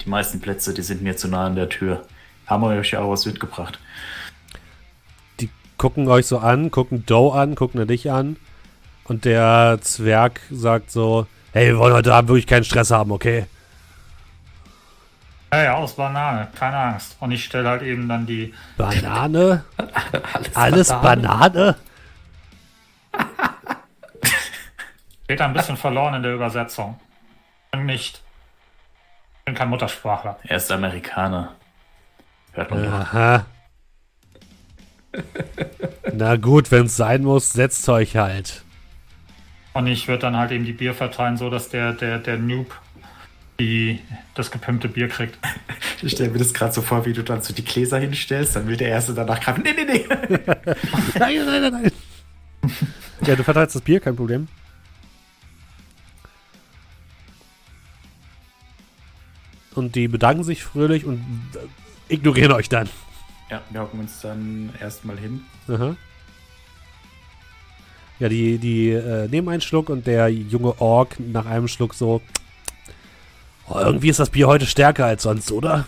die meisten Plätze, die sind mir zu nah an der Tür. Haben wir euch ja auch was mitgebracht. Die gucken euch so an, gucken Doe an, gucken dich an und der Zwerg sagt so, hey, wir wollen heute Abend wirklich keinen Stress haben, okay? Ja, ja, aus Banane, keine Angst. Und ich stelle halt eben dann die. Banane? Alles, Alles Banane? Steht ein bisschen verloren in der Übersetzung. Bin nicht. Bin kein Muttersprachler. Er ist Amerikaner. Hört man doch. Aha. Na gut, wenn es sein muss, setzt euch halt. Und ich würde dann halt eben die Bier verteilen, so dass der, der, der Noob die, das gepimpte Bier kriegt. Ich stelle mir das gerade so vor, wie du dann so die Gläser hinstellst, dann will der Erste danach greifen. Nee, nee, nee. Nein, nein, nein, nein. Ja, du verteilst das Bier, kein Problem. Und die bedanken sich fröhlich und ignorieren euch dann. Ja, wir hocken uns dann erstmal hin. Aha. Ja, die, die äh, nehmen einen Schluck und der junge Ork nach einem Schluck so. Oh, irgendwie ist das Bier heute stärker als sonst, oder?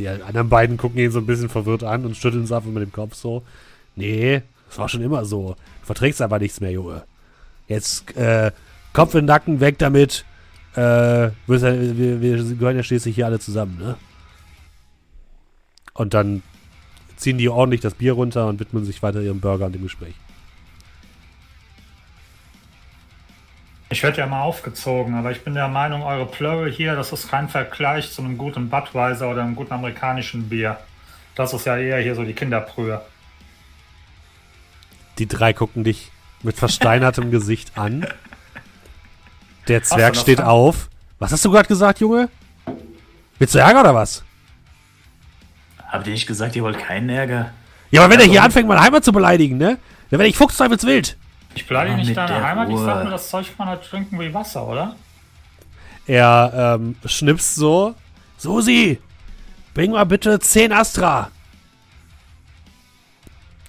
Die anderen beiden gucken ihn so ein bisschen verwirrt an und schütteln es einfach mit dem Kopf so. Nee, das war schon immer so. Du verträgst aber nichts mehr, Junge. Jetzt äh, Kopf in den Nacken, weg damit. Äh, wir, wir, gehören ja schließlich hier alle zusammen, ne? Und dann ziehen die ordentlich das Bier runter und widmen sich weiter ihrem Burger und dem Gespräch. Ich werde ja mal aufgezogen, aber ich bin der Meinung, eure Plörre hier, das ist kein Vergleich zu einem guten Budweiser oder einem guten amerikanischen Bier. Das ist ja eher hier so die Kinderbrühe. Die drei gucken dich mit versteinertem Gesicht an. Der Zwerg steht Fall? auf. Was hast du gerade gesagt, Junge? Willst du Ärger oder was? Habt ihr nicht gesagt, ihr wollt keinen Ärger? Ja, aber wenn also, er hier anfängt, meine Heimat zu beleidigen, ne? Dann werde ich fuchsteufelswild. Ich beleidige nicht deine Heimat, Ruhe. ich sag nur, das Zeug kann halt trinken wie Wasser, oder? Er ähm, schnipst so. Susi, bring mal bitte 10 Astra.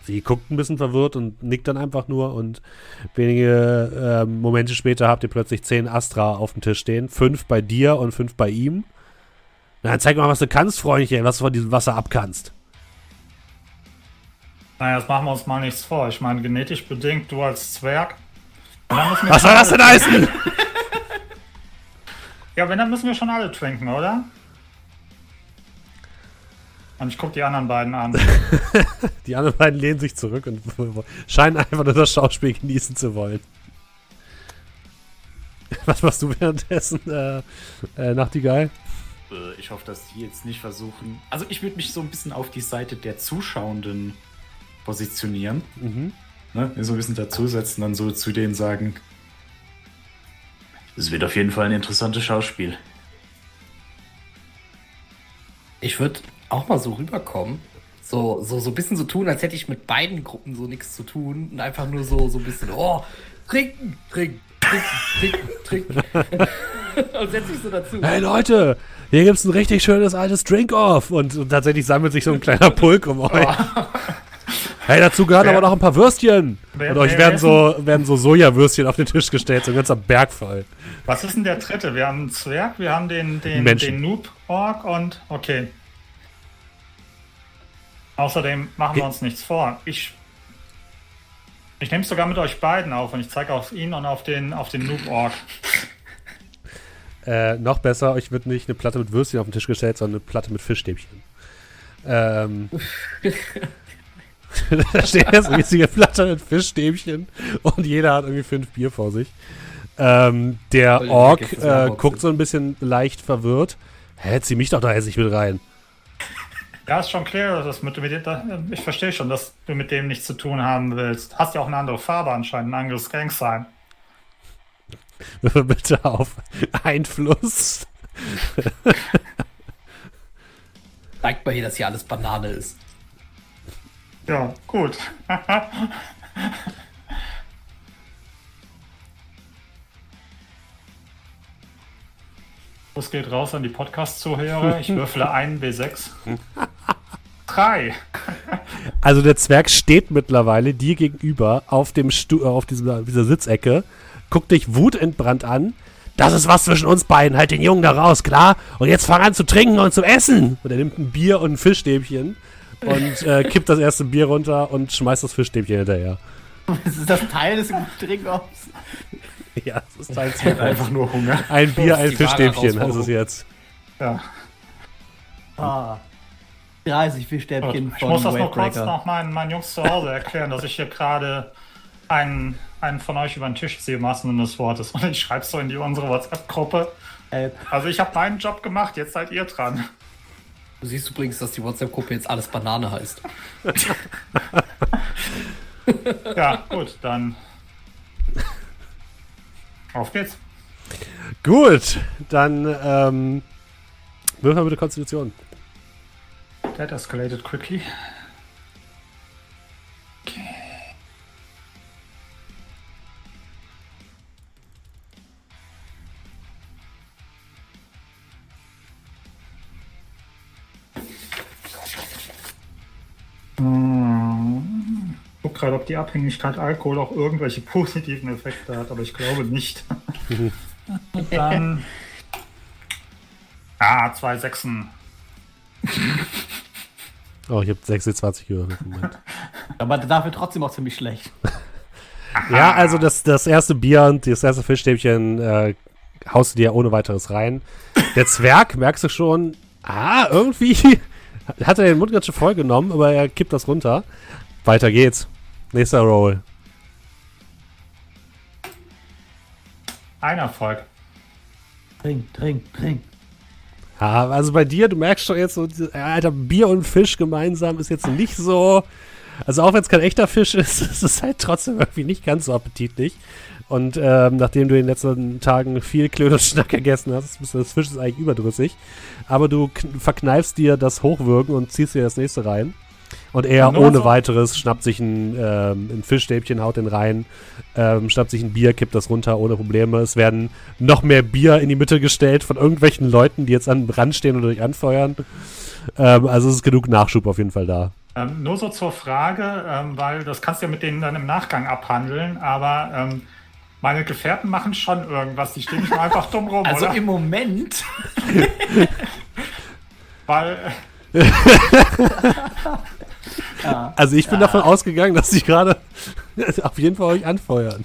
Sie guckt ein bisschen verwirrt und nickt dann einfach nur und wenige äh, Momente später habt ihr plötzlich 10 Astra auf dem Tisch stehen. Fünf bei dir und fünf bei ihm. Na, dann zeig mal, was du kannst, Freundchen, was du von diesem Wasser abkannst. Naja, jetzt machen wir uns mal nichts vor. Ich meine, genetisch bedingt, du als Zwerg. Was soll das denn heißen? ja, wenn, dann müssen wir schon alle trinken, oder? Und ich gucke die anderen beiden an. die anderen beiden lehnen sich zurück und scheinen einfach nur das Schauspiel genießen zu wollen. Was machst du währenddessen, äh, äh, Nachtigall? Äh, ich hoffe, dass die jetzt nicht versuchen. Also, ich würde mich so ein bisschen auf die Seite der Zuschauenden positionieren. Mhm. Ne? So ein bisschen dazusetzen, dann so zu denen sagen: Es wird auf jeden Fall ein interessantes Schauspiel. Ich würde auch mal so rüberkommen. So, so, so ein bisschen so tun, als hätte ich mit beiden Gruppen so nichts zu tun. Und einfach nur so, so ein bisschen, oh, trinken, trinken, trinken, trinken, trinken. und setze ich so dazu. Hey Leute, hier gibt es ein richtig schönes altes Drink-Off. Und, und, tatsächlich sammelt sich so ein kleiner Pulk um euch. Hey, dazu gehören wer, aber noch ein paar Würstchen. Wer, und euch werden so, werden so Sojawürstchen auf den Tisch gestellt, so ein ganzer Berg voll. Was ist denn der dritte? Wir haben einen Zwerg, wir haben den, den, den Noob-Ork und okay. Außerdem machen wir uns nichts vor. Ich, ich nehme es sogar mit euch beiden auf und ich zeige auf ihn und auf den, auf den Noob-Org. Äh, noch besser, euch wird nicht eine Platte mit Würstchen auf den Tisch gestellt, sondern eine Platte mit Fischstäbchen. Ähm, da steht jetzt eine riesige Platte mit Fischstäbchen und jeder hat irgendwie fünf Bier vor sich. Ähm, der Ork äh, guckt so ein bisschen leicht verwirrt. Hä, zieh mich doch da jetzt nicht mit rein. Ja, ist schon klar, dass mit, mit, ich verstehe schon, dass du mit dem nichts zu tun haben willst. Hast ja auch eine andere Farbe anscheinend, ein anderes Gang sein. Bitte auf Einfluss. Zeigt mal hier, dass hier alles Banane ist. Ja, gut. Das geht raus an die Podcast-Zuhörer. Ich würfle einen W6. Drei. Also der Zwerg steht mittlerweile dir gegenüber auf, dem Stu äh, auf dieser, dieser Sitzecke, guckt dich wutentbrannt an. Das ist was zwischen uns beiden. Halt den Jungen da raus, klar? Und jetzt fang an zu trinken und zu essen. Und er nimmt ein Bier und ein Fischstäbchen und äh, kippt das erste Bier runter und schmeißt das Fischstäbchen hinterher. Ist das Teil des Trinkoffs? Ja, es ist Teil des Einfach nur Hunger. Ein Bier, ein Fischstäbchen, das ist es jetzt. Ja. Ah. 30 Fischstäbchen Ich muss das nur kurz noch meinen, meinen Jungs zu Hause erklären, dass ich hier gerade einen, einen von euch über den Tisch ziehe, wahrsten des Wortes. Und ich schreibe so in die unsere WhatsApp-Gruppe. Also ich habe meinen Job gemacht, jetzt seid ihr dran. Du siehst übrigens, dass die WhatsApp-Gruppe jetzt alles Banane heißt. ja, gut, dann. Auf geht's. Gut, dann ähm, wirf mal bitte Konstitution. That escalated quickly. Okay. Gucke gerade, ob die Abhängigkeit Alkohol auch irgendwelche positiven Effekte hat, aber ich glaube nicht. Dann. Ah, zwei Sechsen. Oh, ich habe 26 gewürfelt. Aber dafür trotzdem auch ziemlich schlecht. ja, also das, das erste Bier und das erste Fischstäbchen äh, haust du dir ohne weiteres rein. Der Zwerg, merkst du schon, ah, irgendwie hat er den Mund ganz schön voll genommen, aber er kippt das runter. Weiter geht's. Nächster Roll. Ein Erfolg. Trink, trink, trink. Ja, also bei dir, du merkst schon jetzt so, Alter, Bier und Fisch gemeinsam ist jetzt nicht so. Also auch wenn es kein echter Fisch ist, ist es halt trotzdem irgendwie nicht ganz so appetitlich. Und ähm, nachdem du in den letzten Tagen viel Klöd und Schnack gegessen hast, bist du das Fisch ist eigentlich überdrüssig. Aber du verkneifst dir das Hochwirken und ziehst dir das nächste rein. Und er und ohne so. weiteres schnappt sich ein, ähm, ein, Fischstäbchen, haut den rein, ähm, schnappt sich ein Bier, kippt das runter ohne Probleme. Es werden noch mehr Bier in die Mitte gestellt von irgendwelchen Leuten, die jetzt am Rand stehen und dich anfeuern. Ähm, also es ist genug Nachschub auf jeden Fall da. Ähm, nur so zur Frage, ähm, weil das kannst du ja mit denen dann im Nachgang abhandeln, aber ähm, meine Gefährten machen schon irgendwas, die stehen nicht nur einfach dumm rum, Also oder? im Moment. weil. Also ich bin ja. davon ausgegangen, dass sie gerade auf jeden Fall euch anfeuern.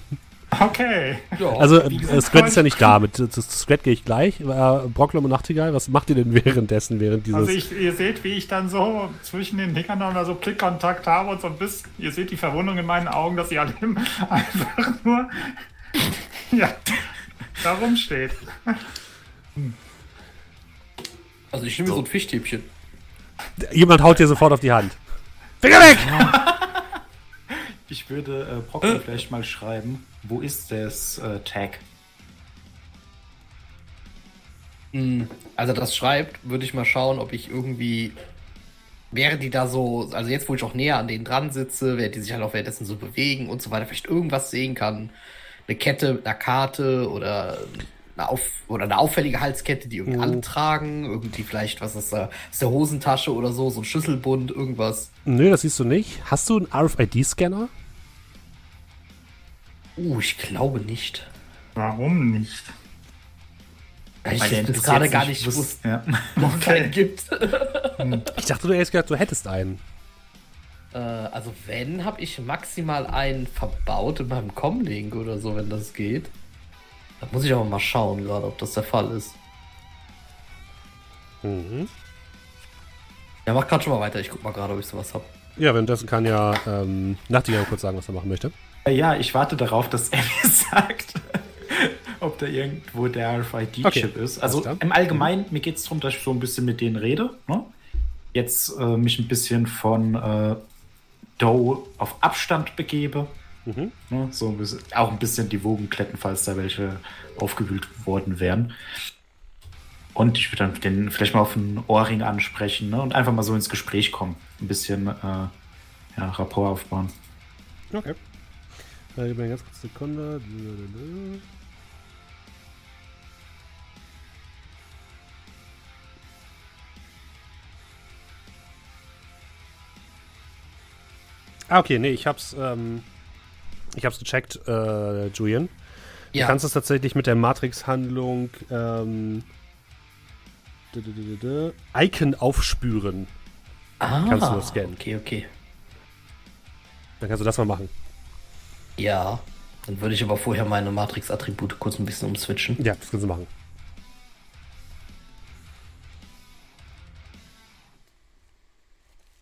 Okay. Also äh, Scrat ist ja nicht da. Mit Scrat gehe ich gleich. Äh, Brocklum und Nachtigall, was macht ihr denn währenddessen, während dieses... Also ich, ihr seht, wie ich dann so zwischen den Dingern noch so Blickkontakt habe und so ein bisschen, ihr seht die Verwundung in meinen Augen, dass sie alle einfach nur ja, da rumsteht. Also ich nehme so. so ein Fischstäbchen. Jemand haut dir sofort auf die Hand. Finger weg! Ich würde äh, Brocken vielleicht mal schreiben, wo ist das äh, Tag? Hm, also das schreibt, würde ich mal schauen, ob ich irgendwie, während die da so, also jetzt wo ich auch näher an denen dran sitze, während die sich halt auch währenddessen so bewegen und so weiter, vielleicht irgendwas sehen kann. Eine Kette mit einer Karte oder eine, auf, oder eine auffällige Halskette, die irgendwie oh. alle tragen. Irgendwie vielleicht was ist da, aus der Hosentasche oder so, so ein Schlüsselbund, irgendwas. Nö, das siehst du nicht. Hast du einen RFID-Scanner? Uh, ich glaube nicht. Warum nicht? Ich das gerade gar nicht wusste, ja. noch keinen gibt. ich dachte, du hättest gesagt, du hättest einen. Äh, also wenn, habe ich maximal einen verbaut in meinem Comlink oder so, wenn das geht. Da muss ich aber mal schauen gerade, ob das der Fall ist. Mhm. Ja, mach gerade schon mal weiter. Ich guck mal gerade, ob ich sowas hab. Ja, währenddessen kann ja ähm, Nachtigall kurz sagen, was er machen möchte. Äh, ja, ich warte darauf, dass er mir sagt, ob da irgendwo der RFID-Chip okay. ist. Also im Allgemeinen, mir geht es darum, dass ich so ein bisschen mit denen rede. Ne? Jetzt äh, mich ein bisschen von äh, Doe auf Abstand begebe. Mhm. Ne? So ein bisschen, auch ein bisschen die Wogen kletten, falls da welche aufgewühlt worden wären. Und ich würde dann den vielleicht mal auf einen Ohrring ansprechen ne? und einfach mal so ins Gespräch kommen. Ein bisschen äh, ja, Rapport aufbauen. Okay. Äh, gib mir eine ganz kurze Sekunde. Ah, okay, nee, ich hab's, ähm, ich hab's gecheckt, äh, Julian. Ja. Du kannst es tatsächlich mit der Matrix-Handlung ähm, Icon aufspüren. Ah, kannst du das scannen. Okay, okay. Dann kannst du das mal machen. Ja, dann würde ich aber vorher meine Matrix-Attribute kurz ein bisschen umswitchen. Ja, das kannst du machen.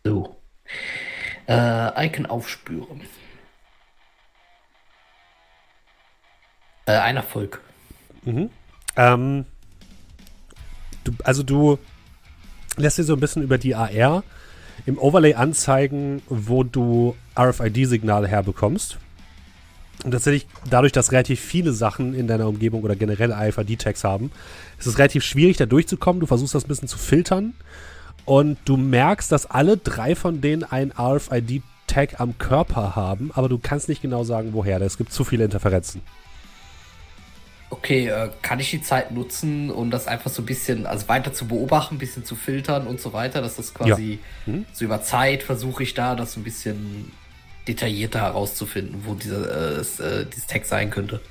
So. Äh, Icon aufspüren. Äh, ein Erfolg. Mhm. Ähm, du, also du lässt dir so ein bisschen über die AR im Overlay anzeigen, wo du RFID-Signale herbekommst. Und tatsächlich, dadurch, dass relativ viele Sachen in deiner Umgebung oder generell RFID-Tags haben, ist es relativ schwierig, da durchzukommen. Du versuchst das ein bisschen zu filtern. Und du merkst, dass alle drei von denen ein RFID-Tag am Körper haben, aber du kannst nicht genau sagen, woher. Es gibt zu viele Interferenzen. Okay, äh, kann ich die Zeit nutzen, um das einfach so ein bisschen, also weiter zu beobachten, ein bisschen zu filtern und so weiter, dass das quasi ja. hm? so über Zeit versuche ich da, das so ein bisschen detaillierter herauszufinden, wo dieser, äh, äh, dieses Text sein könnte.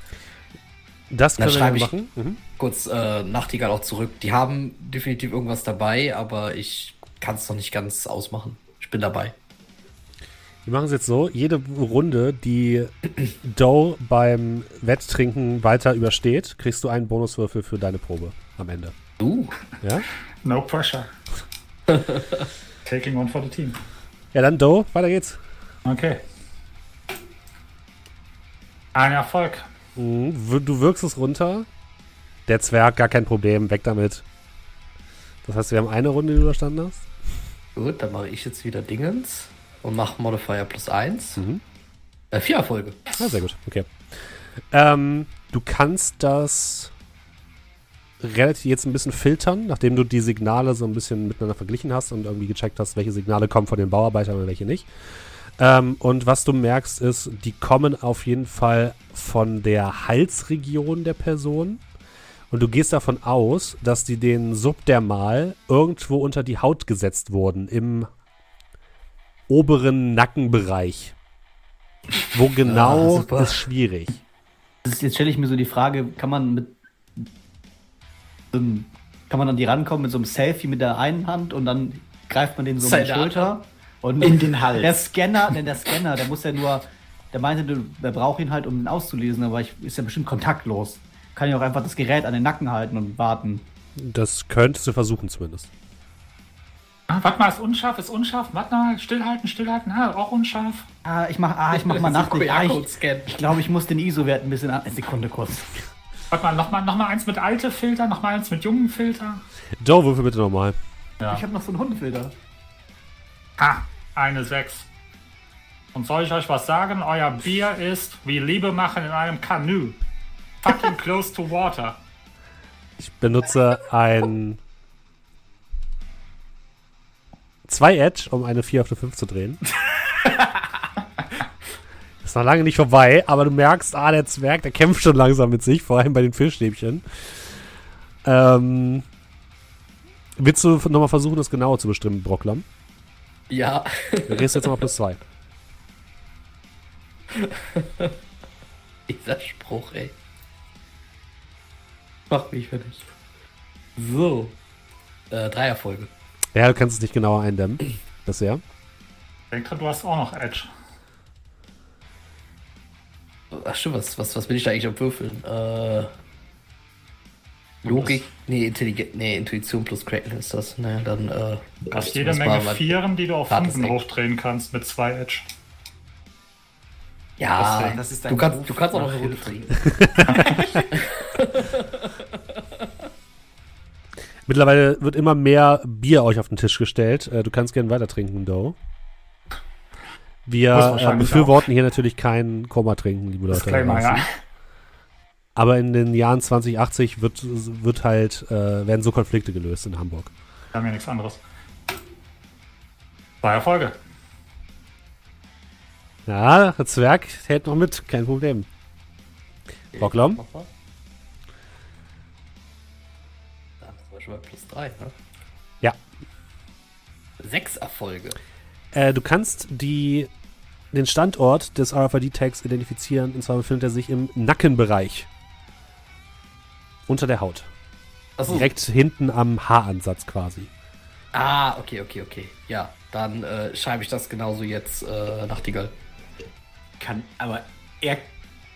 Das wir ich machen. Mhm. Kurz äh, Nachtigall auch zurück. Die haben definitiv irgendwas dabei, aber ich kann es noch nicht ganz ausmachen. Ich bin dabei. Wir machen es jetzt so: jede Runde, die Doe beim Wetttrinken weiter übersteht, kriegst du einen Bonuswürfel für deine Probe am Ende. Uh. Ja? No pressure. Taking one for the team. Ja, dann Doe, weiter geht's. Okay. Ein Erfolg. Mhm, Du wirkst es runter. Der Zwerg, gar kein Problem, weg damit. Das heißt, wir haben eine Runde, die du überstanden hast. Gut, dann mache ich jetzt wieder Dingens und mache Modifier plus 1. Mhm. Äh, vier Erfolge. Ah, sehr gut, okay. Ähm, du kannst das relativ jetzt ein bisschen filtern, nachdem du die Signale so ein bisschen miteinander verglichen hast und irgendwie gecheckt hast, welche Signale kommen von den Bauarbeitern und welche nicht. Ähm, und was du merkst ist, die kommen auf jeden Fall von der Halsregion der Person. Und du gehst davon aus, dass die den subdermal irgendwo unter die Haut gesetzt wurden, im oberen Nackenbereich. Wo genau, Ah, ist schwierig. Das ist, jetzt stelle ich mir so die Frage, kann man mit einem- kann man an die rankommen mit so einem Selfie mit der einen Hand und dann greift man den so um die Schulter und In den Hals. Der Scanner, denn der Scanner, der muss ja nur, der meinte, der braucht ihn halt, um ihn auszulesen, aber ich, ist ja bestimmt kontaktlos. Kann ja auch einfach das Gerät an den Nacken halten und warten. Das könntest du versuchen zumindest. Ah, warte mal, ist unscharf, ist unscharf. Warte mal, stillhalten, stillhalten. Ah, auch unscharf. Ah, ich mach, ah, ich mach mal nach. Ah, ich ich glaube, ich muss den ISO-Wert ein bisschen an. Eine Sekunde kurz. Warte mal, nochmal noch mal eins mit alte Filter, nochmal eins mit jungen Filter. Joe, würfel bitte nochmal. Ja. Ich habe noch so einen Hundefilter. Ha, eine 6. Und soll ich euch was sagen? Euer Bier ist wie Liebe machen in einem Kanu. Fucking close to water. Ich benutze ein 2 Edge, um eine 4 auf eine 5 zu drehen. Ist noch lange nicht vorbei, aber du merkst, ah, der Zwerg, der kämpft schon langsam mit sich, vor allem bei den Fischstäbchen. Ähm, willst du nochmal versuchen, das genauer zu bestimmen, Brocklam? Ja. Du kriegst jetzt nochmal plus 2. Dieser Spruch, ey. Mach mich fertig. So. Äh, drei Erfolge. Ja, du kannst es nicht genauer eindämmen. Bisher. Denk dran, du hast auch noch Edge. Ach stimmt, was, was, was bin ich da eigentlich am Würfeln? Äh, Logik? Nee, Intelligenz, nee, Intuition plus Kraken ist das. Naja, dann, äh. Du hast ich jede Menge mal Vieren, die du auf Fünfen hochdrehen kannst mit zwei Edge. Ja, Das ist dein du kannst, Beruf du kannst auch noch eine Runde Hilfe. Mittlerweile wird immer mehr Bier euch auf den Tisch gestellt. Äh, du kannst gerne weiter trinken, Doe. Wir äh, befürworten hier natürlich kein Koma trinken, liebe Leute. Disclaimer, draußen. ja. Aber in den Jahren 2080 wird, wird halt, äh, werden so Konflikte gelöst in Hamburg. Wir haben ja nichts anderes. Zwei Erfolge. Ja, der Zwerg hält noch mit, kein Problem. Mach schon plus drei, ne? Ja. Sechs Erfolge. Äh, du kannst die, den Standort des RFID-Tags identifizieren, und zwar befindet er sich im Nackenbereich. Unter der Haut. Achso. Direkt hinten am Haaransatz quasi. Ah, okay, okay, okay. Ja, dann äh, schreibe ich das genauso jetzt äh, Nachtigall. Kann, aber er,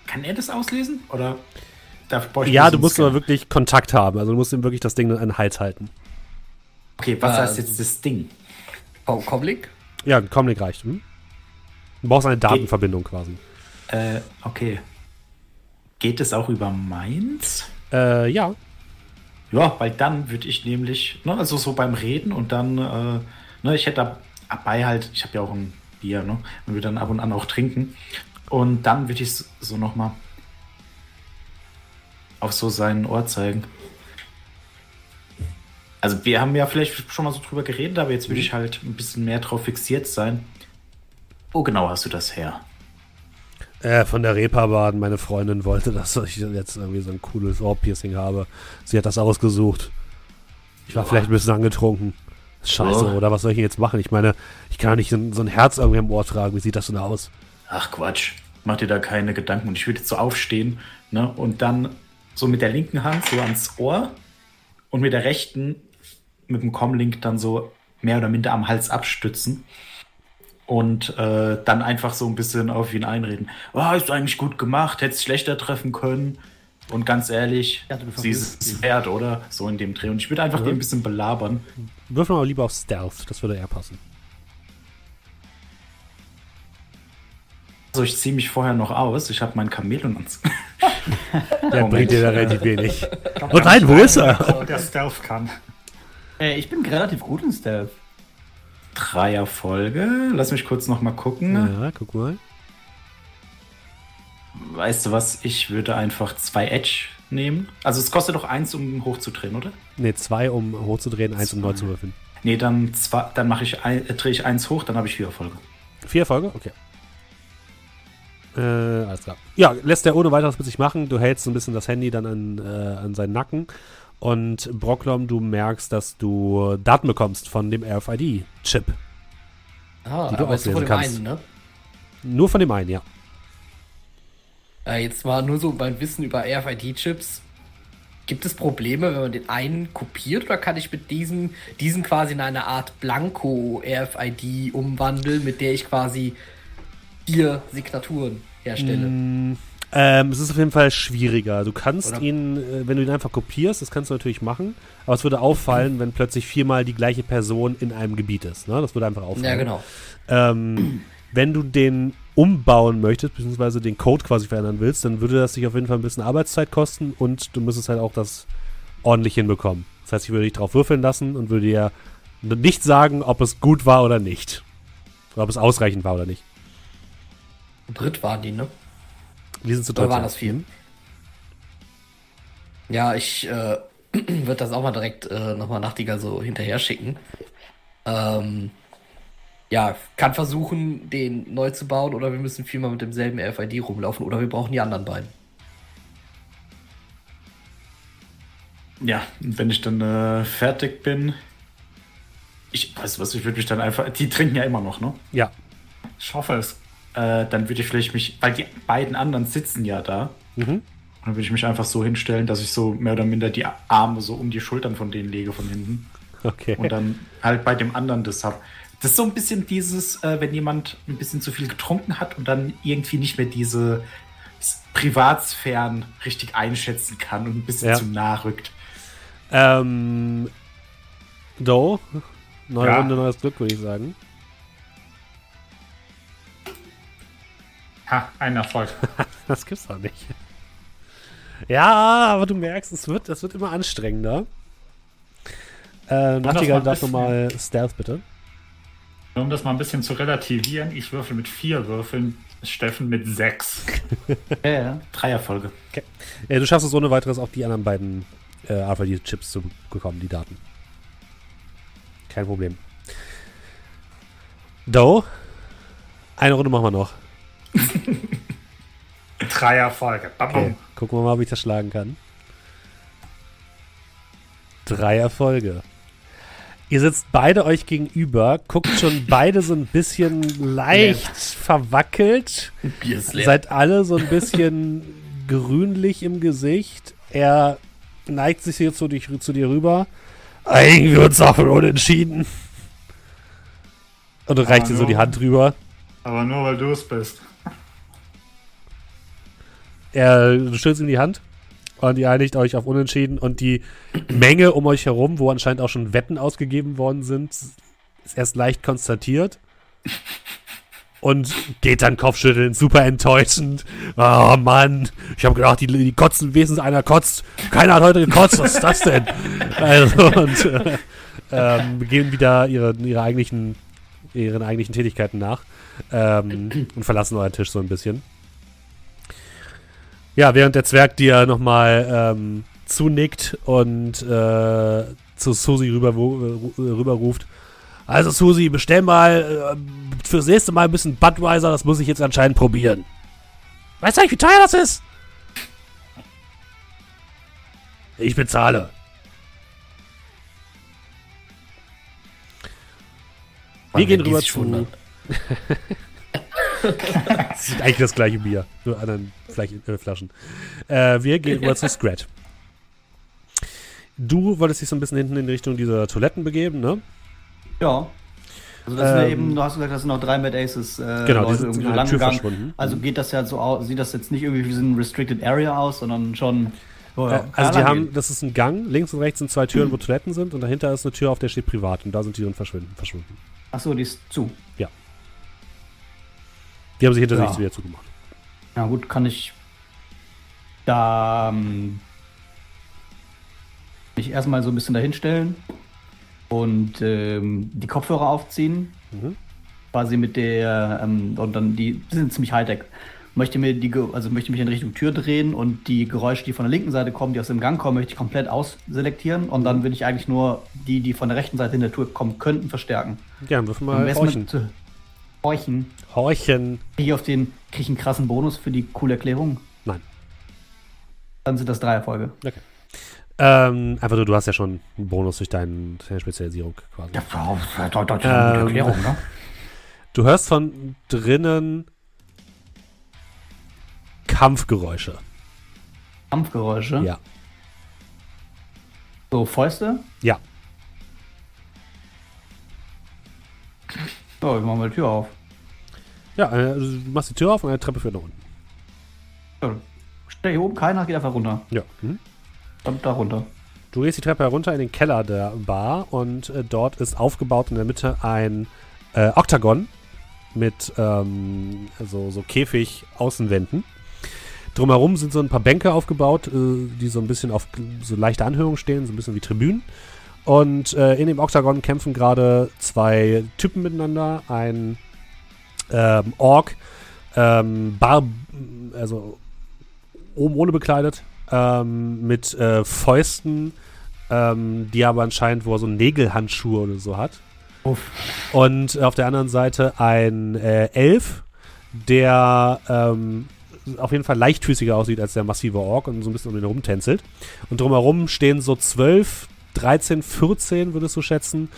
kann er das auslesen? Oder ich Ja, du musst Scanner? aber wirklich Kontakt haben. Also du musst ihm wirklich das Ding an den Hals halten. Okay, was Äh, heißt jetzt das Ding? Com Comlink? Ja, ein Comlink reicht. Hm? Du brauchst eine Datenverbindung quasi. Äh, okay. Geht es auch über meins? Äh, ja. Ja, weil dann würde ich nämlich, ne, also so beim Reden und dann, äh, ne, ich hätte dabei halt, ich habe ja auch ein Bier, ne, und würde dann ab und an auch trinken. Und dann würde ich so nochmal auf so seinen Ohr zeigen. Also wir haben ja vielleicht schon mal so drüber geredet, aber jetzt würde ich halt ein bisschen mehr drauf fixiert sein. Wo genau hast du das her? Äh, von der Reeperbahn. Meine Freundin wollte, dass ich jetzt irgendwie so ein cooles Ohrpiercing habe. Sie hat das ausgesucht. Ich war Ja. vielleicht ein bisschen angetrunken. Scheiße, Ja. oder was soll ich denn jetzt machen? Ich meine, ich kann nicht so ein- so ein Herz irgendwie am Ohr tragen. Wie sieht das denn aus? Ach Quatsch, mach dir da keine Gedanken. Und ich würde jetzt so aufstehen ne, und dann so mit der linken Hand so ans Ohr und mit der rechten mit dem Comlink dann so mehr oder minder am Hals abstützen. und äh, dann einfach so ein bisschen auf ihn einreden. Oh, ist eigentlich gut gemacht, hättest schlechter treffen können. Und ganz ehrlich, ja, sie ist es wert, oder? So in dem Dreh. Und ich würde einfach ja. den ein bisschen belabern. Wirf mal lieber auf Stealth, das würde eher passen. Also ich ziehe mich vorher noch aus. Ich habe meinen Chameleon ans. Der bringt dir da relativ wenig. Oh nein, wo ist er? Der Stealth kann. Äh, ich bin relativ gut in Stealth. Dreierfolge. Lass mich kurz noch mal gucken. Ja, guck mal. Weißt du was? Ich würde einfach zwei Edge nehmen. Also es kostet doch eins, um hochzudrehen, oder? Ne, zwei, um hochzudrehen, eins, um neu zu würfeln. Nee, dann, zwei, dann mache ich ein, äh, drehe ich eins hoch, dann habe ich vier Erfolge. Vier Erfolge? Okay. Äh, alles klar. Ja, lässt er ohne weiteres mit sich machen. Du hältst so ein bisschen das Handy dann an, äh, an seinen Nacken. Und Brocklom, du merkst, dass du Daten bekommst von dem RFID-Chip. Ah, die du aber auslesen von dem kannst. einen, ne? Nur von dem einen, ja. Äh, jetzt mal nur so beim Wissen über RFID-Chips. Gibt es Probleme, wenn man den einen kopiert oder kann ich mit diesem, diesen quasi in eine Art Blanko-RFID umwandeln, mit der ich quasi vier Signaturen herstelle? Mm, ähm, es ist auf jeden Fall schwieriger. Du kannst Oder? ihn, äh, wenn du ihn einfach kopierst, das kannst du natürlich machen, aber es würde auffallen, wenn plötzlich viermal die gleiche Person in einem Gebiet ist. Ne? Das würde einfach auffallen. Ja, genau. Ähm, wenn du den umbauen möchtest, beziehungsweise den Code quasi verändern willst, dann würde das dich auf jeden Fall ein bisschen Arbeitszeit kosten und du müsstest halt auch das ordentlich hinbekommen. Das heißt, ich würde dich drauf würfeln lassen und würde dir nicht sagen, ob es gut war oder nicht. Oder ob es ausreichend war oder nicht. Dritt waren die, ne? Wir sind zu dritt. Oder waren das vier? Ja, ich äh, würde das auch mal direkt äh, nochmal Nachtigall so hinterher schicken. Ähm, ja, kann versuchen, den neu zu bauen oder wir müssen vielmal mit demselben RFID rumlaufen oder wir brauchen die anderen beiden. Ja, wenn ich dann äh, fertig bin, ich weiß was, ich würde mich dann einfach, die trinken ja immer noch, ne? Ja. Ich hoffe es äh, dann würde ich vielleicht mich, weil die beiden anderen sitzen ja da. Mhm. Dann würde ich mich einfach so hinstellen, dass ich so mehr oder minder die Arme so um die Schultern von denen lege von hinten. Okay. Und dann halt bei dem anderen das habe. Das ist so ein bisschen dieses, äh, wenn jemand ein bisschen zu viel getrunken hat und dann irgendwie nicht mehr diese Privatsphären richtig einschätzen kann und ein bisschen ja. zu nah rückt. Ähm, Do, neue ja. Runde, neues Glück, würde ich sagen. Ha, ein Erfolg. das gibt's doch nicht. Ja, aber du merkst, es wird, es wird immer anstrengender. Äh, Nachtigall darf nochmal Stealth, bitte. Um das mal ein bisschen zu relativieren, ich würfel mit vier Würfeln, Steffen mit sechs. ja, ja. Drei Erfolge. Okay. Ja, du schaffst es ohne weiteres auch die anderen beiden äh, RFID-Chips zu bekommen, die Daten. Kein Problem. Do, eine Runde machen wir noch. Drei Erfolge. Okay. Gucken wir mal, ob ich das schlagen kann. Drei Erfolge. Ihr sitzt beide euch gegenüber, guckt schon beide so ein bisschen leicht verwackelt. Seid alle so ein bisschen grünlich im Gesicht. Er neigt sich jetzt zu, dich, zu dir rüber. Eigentlich wird es auch unentschieden. Und reicht dir so die Hand rüber. Aber nur weil du es bist. Er, du ihm die Hand und ihr einigt euch auf Unentschieden und die Menge um euch herum, wo anscheinend auch schon Wetten ausgegeben worden sind, ist erst leicht konstatiert und geht dann Kopfschütteln, super enttäuschend. Oh Mann, ich habe gedacht, die, die kotzen wenigstens einer kotzt. Keiner hat heute gekotzt, was ist das denn? Also, und äh, ähm, gehen wieder ihre, ihre eigentlichen, ihren eigentlichen Tätigkeiten nach ähm, und verlassen euren Tisch so ein bisschen. Ja, während der Zwerg dir nochmal ähm, zunickt und äh, zu Susi rüber, äh, rüber ruft. Also Susi, bestell mal äh, fürs nächste Mal ein bisschen Budweiser, das muss ich jetzt anscheinend probieren. Weißt du eigentlich, wie teuer das ist? Ich bezahle. Wir gehen rüber zu. das ist eigentlich das gleiche Bier, nur anderen äh, Flaschen. Äh, wir gehen rüber zu Scrat. Du wolltest dich so ein bisschen hinten in Richtung dieser Toiletten begeben, ne? Ja. Also das ähm, sind ja eben, du hast gesagt, das sind noch drei Mad Aces äh, genau, Leute irgendwie so lang gegangen. Also geht das ja so aus, sieht das jetzt nicht irgendwie wie so ein Restricted Area aus, sondern schon. Oh ja, also die haben, das ist ein Gang, links und rechts sind zwei Türen, mhm. wo Toiletten sind und dahinter ist eine Tür, auf der steht privat und da sind die dann verschwinden. verschwunden. Achso, die ist zu. Ja. Die haben sich hinter ja. sich wieder zugemacht. Ja gut, kann ich da ähm, mich erstmal so ein bisschen dahinstellen und ähm, die Kopfhörer aufziehen. Mhm. Quasi mit der, ähm, und dann die, die sind ziemlich Hightech. Möchte mir die, also möchte mich in Richtung Tür drehen und die Geräusche, die von der linken Seite kommen, die aus dem Gang kommen, möchte ich komplett ausselektieren und dann will ich eigentlich nur die, die von der rechten Seite in der Tür kommen könnten, verstärken. Ja, wirf mal horchen. Mit, horchen. Horchen. Kriege ich auf den, kriege ich einen krassen Bonus für die coole Erklärung? Nein. Dann sind das drei Erfolge. Okay. Ähm, einfach nur, du hast ja schon einen Bonus durch deine Spezialisierung quasi. Ja, das ist eine ähm, Erklärung, ne? Du hörst von drinnen Kampfgeräusche. Kampfgeräusche? Ja. So, Fäuste? Ja. So, ich mach mal die Tür auf. Ja, also du machst die Tür auf und eine Treppe führt nach unten. Ja. Stell hier oben keiner, geht einfach runter. Ja. Mhm. Dann da runter. Du gehst die Treppe herunter in den Keller der Bar und äh, dort ist aufgebaut in der Mitte ein äh, Oktagon mit ähm, so, so Käfig-Außenwänden. Drumherum sind so ein paar Bänke aufgebaut, äh, die so ein bisschen auf so leichte Anhörung stehen, so ein bisschen wie Tribünen. Und äh, in dem Oktagon kämpfen gerade zwei Typen miteinander. Ein ähm, Ork, ähm, Bar, also oben ohne bekleidet, ähm, mit äh, Fäusten, ähm, die aber anscheinend, wo er so Nägelhandschuhe oder so hat. Uff. Und auf der anderen Seite ein äh, Elf, der ähm, auf jeden Fall leichtfüßiger aussieht als der massive Ork und so ein bisschen um den rumtänzelt. Und drumherum stehen so zwölf, 13, 14, würdest du schätzen,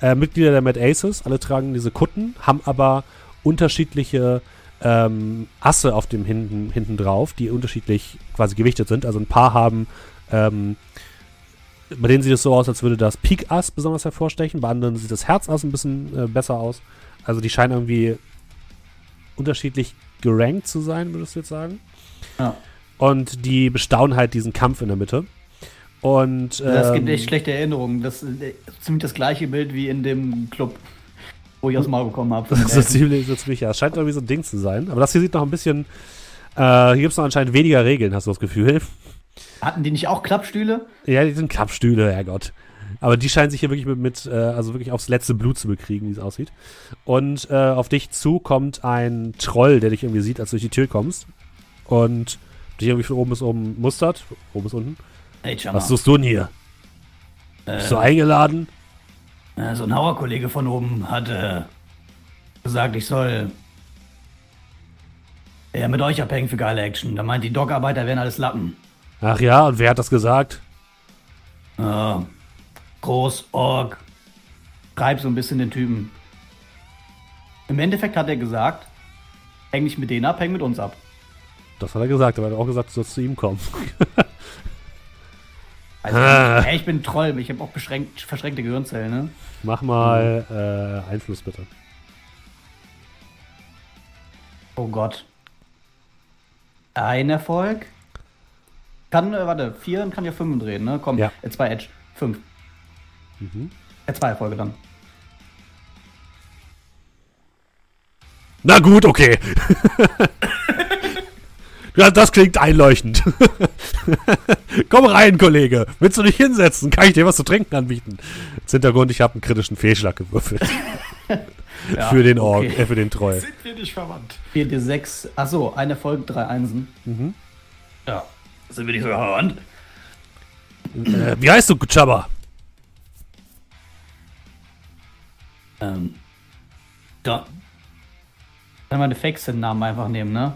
äh, Mitglieder der Mad Aces. Alle tragen diese Kutten, haben aber unterschiedliche ähm, Asse auf dem hinten, hinten drauf, die unterschiedlich quasi gewichtet sind. Also ein paar haben, ähm, bei denen sieht es so aus, als würde das Pik-Ass besonders hervorstechen, bei anderen sieht das Herz-Ass ein bisschen äh, besser aus. Also die scheinen irgendwie unterschiedlich gerankt zu sein, würdest du jetzt sagen. Ja. Und die bestaunen halt diesen Kampf in der Mitte. Und, ähm, das gibt echt schlechte Erinnerungen. Das ist äh, ziemlich das gleiche Bild wie in dem Club wo ich aus dem Maul bekommen habe. Das ist ziemlich, so ziemlich, ja. Es scheint irgendwie so ein Ding zu sein. Aber das hier sieht noch ein bisschen. Äh, hier gibt es noch anscheinend weniger Regeln, hast du das Gefühl. Hatten die nicht auch Klappstühle? Ja, die sind Klappstühle, Herrgott. Aber die scheinen sich hier wirklich mit, mit äh, also wirklich aufs letzte Blut zu bekriegen, wie es aussieht. Und äh, auf dich zu kommt ein Troll, der dich irgendwie sieht, als du durch die Tür kommst. Und dich irgendwie von oben bis oben mustert. Oben bis unten. Hey, Was suchst du denn hier? Äh, Bist du eingeladen? Äh, so ein Hauer-Kollege von oben hat äh, gesagt, ich soll ja, mit euch abhängen für geile Action. Da meint die Dockarbeiter wären alles Lappen. Ach ja, und wer hat das gesagt? Äh, groß, Org. Treib so ein bisschen den Typen. Im Endeffekt hat er gesagt, häng nicht mit denen ab, häng mit uns ab. Das hat er gesagt, aber er hat auch gesagt, du sollst zu ihm kommen. Also, ah. hey, ich bin Troll, ich habe auch beschränkt, verschränkte Gehirnzellen, ne? Mach mal mhm. äh, Einfluss bitte. Oh Gott. Ein Erfolg. Kann, äh, warte, vier und kann ja fünf drehen, ne? Komm, ja. äh, zwei Edge. Fünf. Mhm. Äh, zwei Erfolge dann. Na gut, okay. Ja, das klingt einleuchtend. Komm rein, Kollege. Willst du dich hinsetzen? Kann ich dir was zu trinken anbieten? Als Hintergrund, ich habe einen kritischen Fehlschlag gewürfelt. ja, für den Org, okay. äh, für den Troll. Sind wir nicht verwandt? 4d6. Achso, eine Folge, drei Einsen. Mhm. Ja. Sind wir nicht sogar verwandt? Äh, wie heißt du, Chaba? Ähm. Da. Kann man den Fake-Namen einfach nehmen, ne?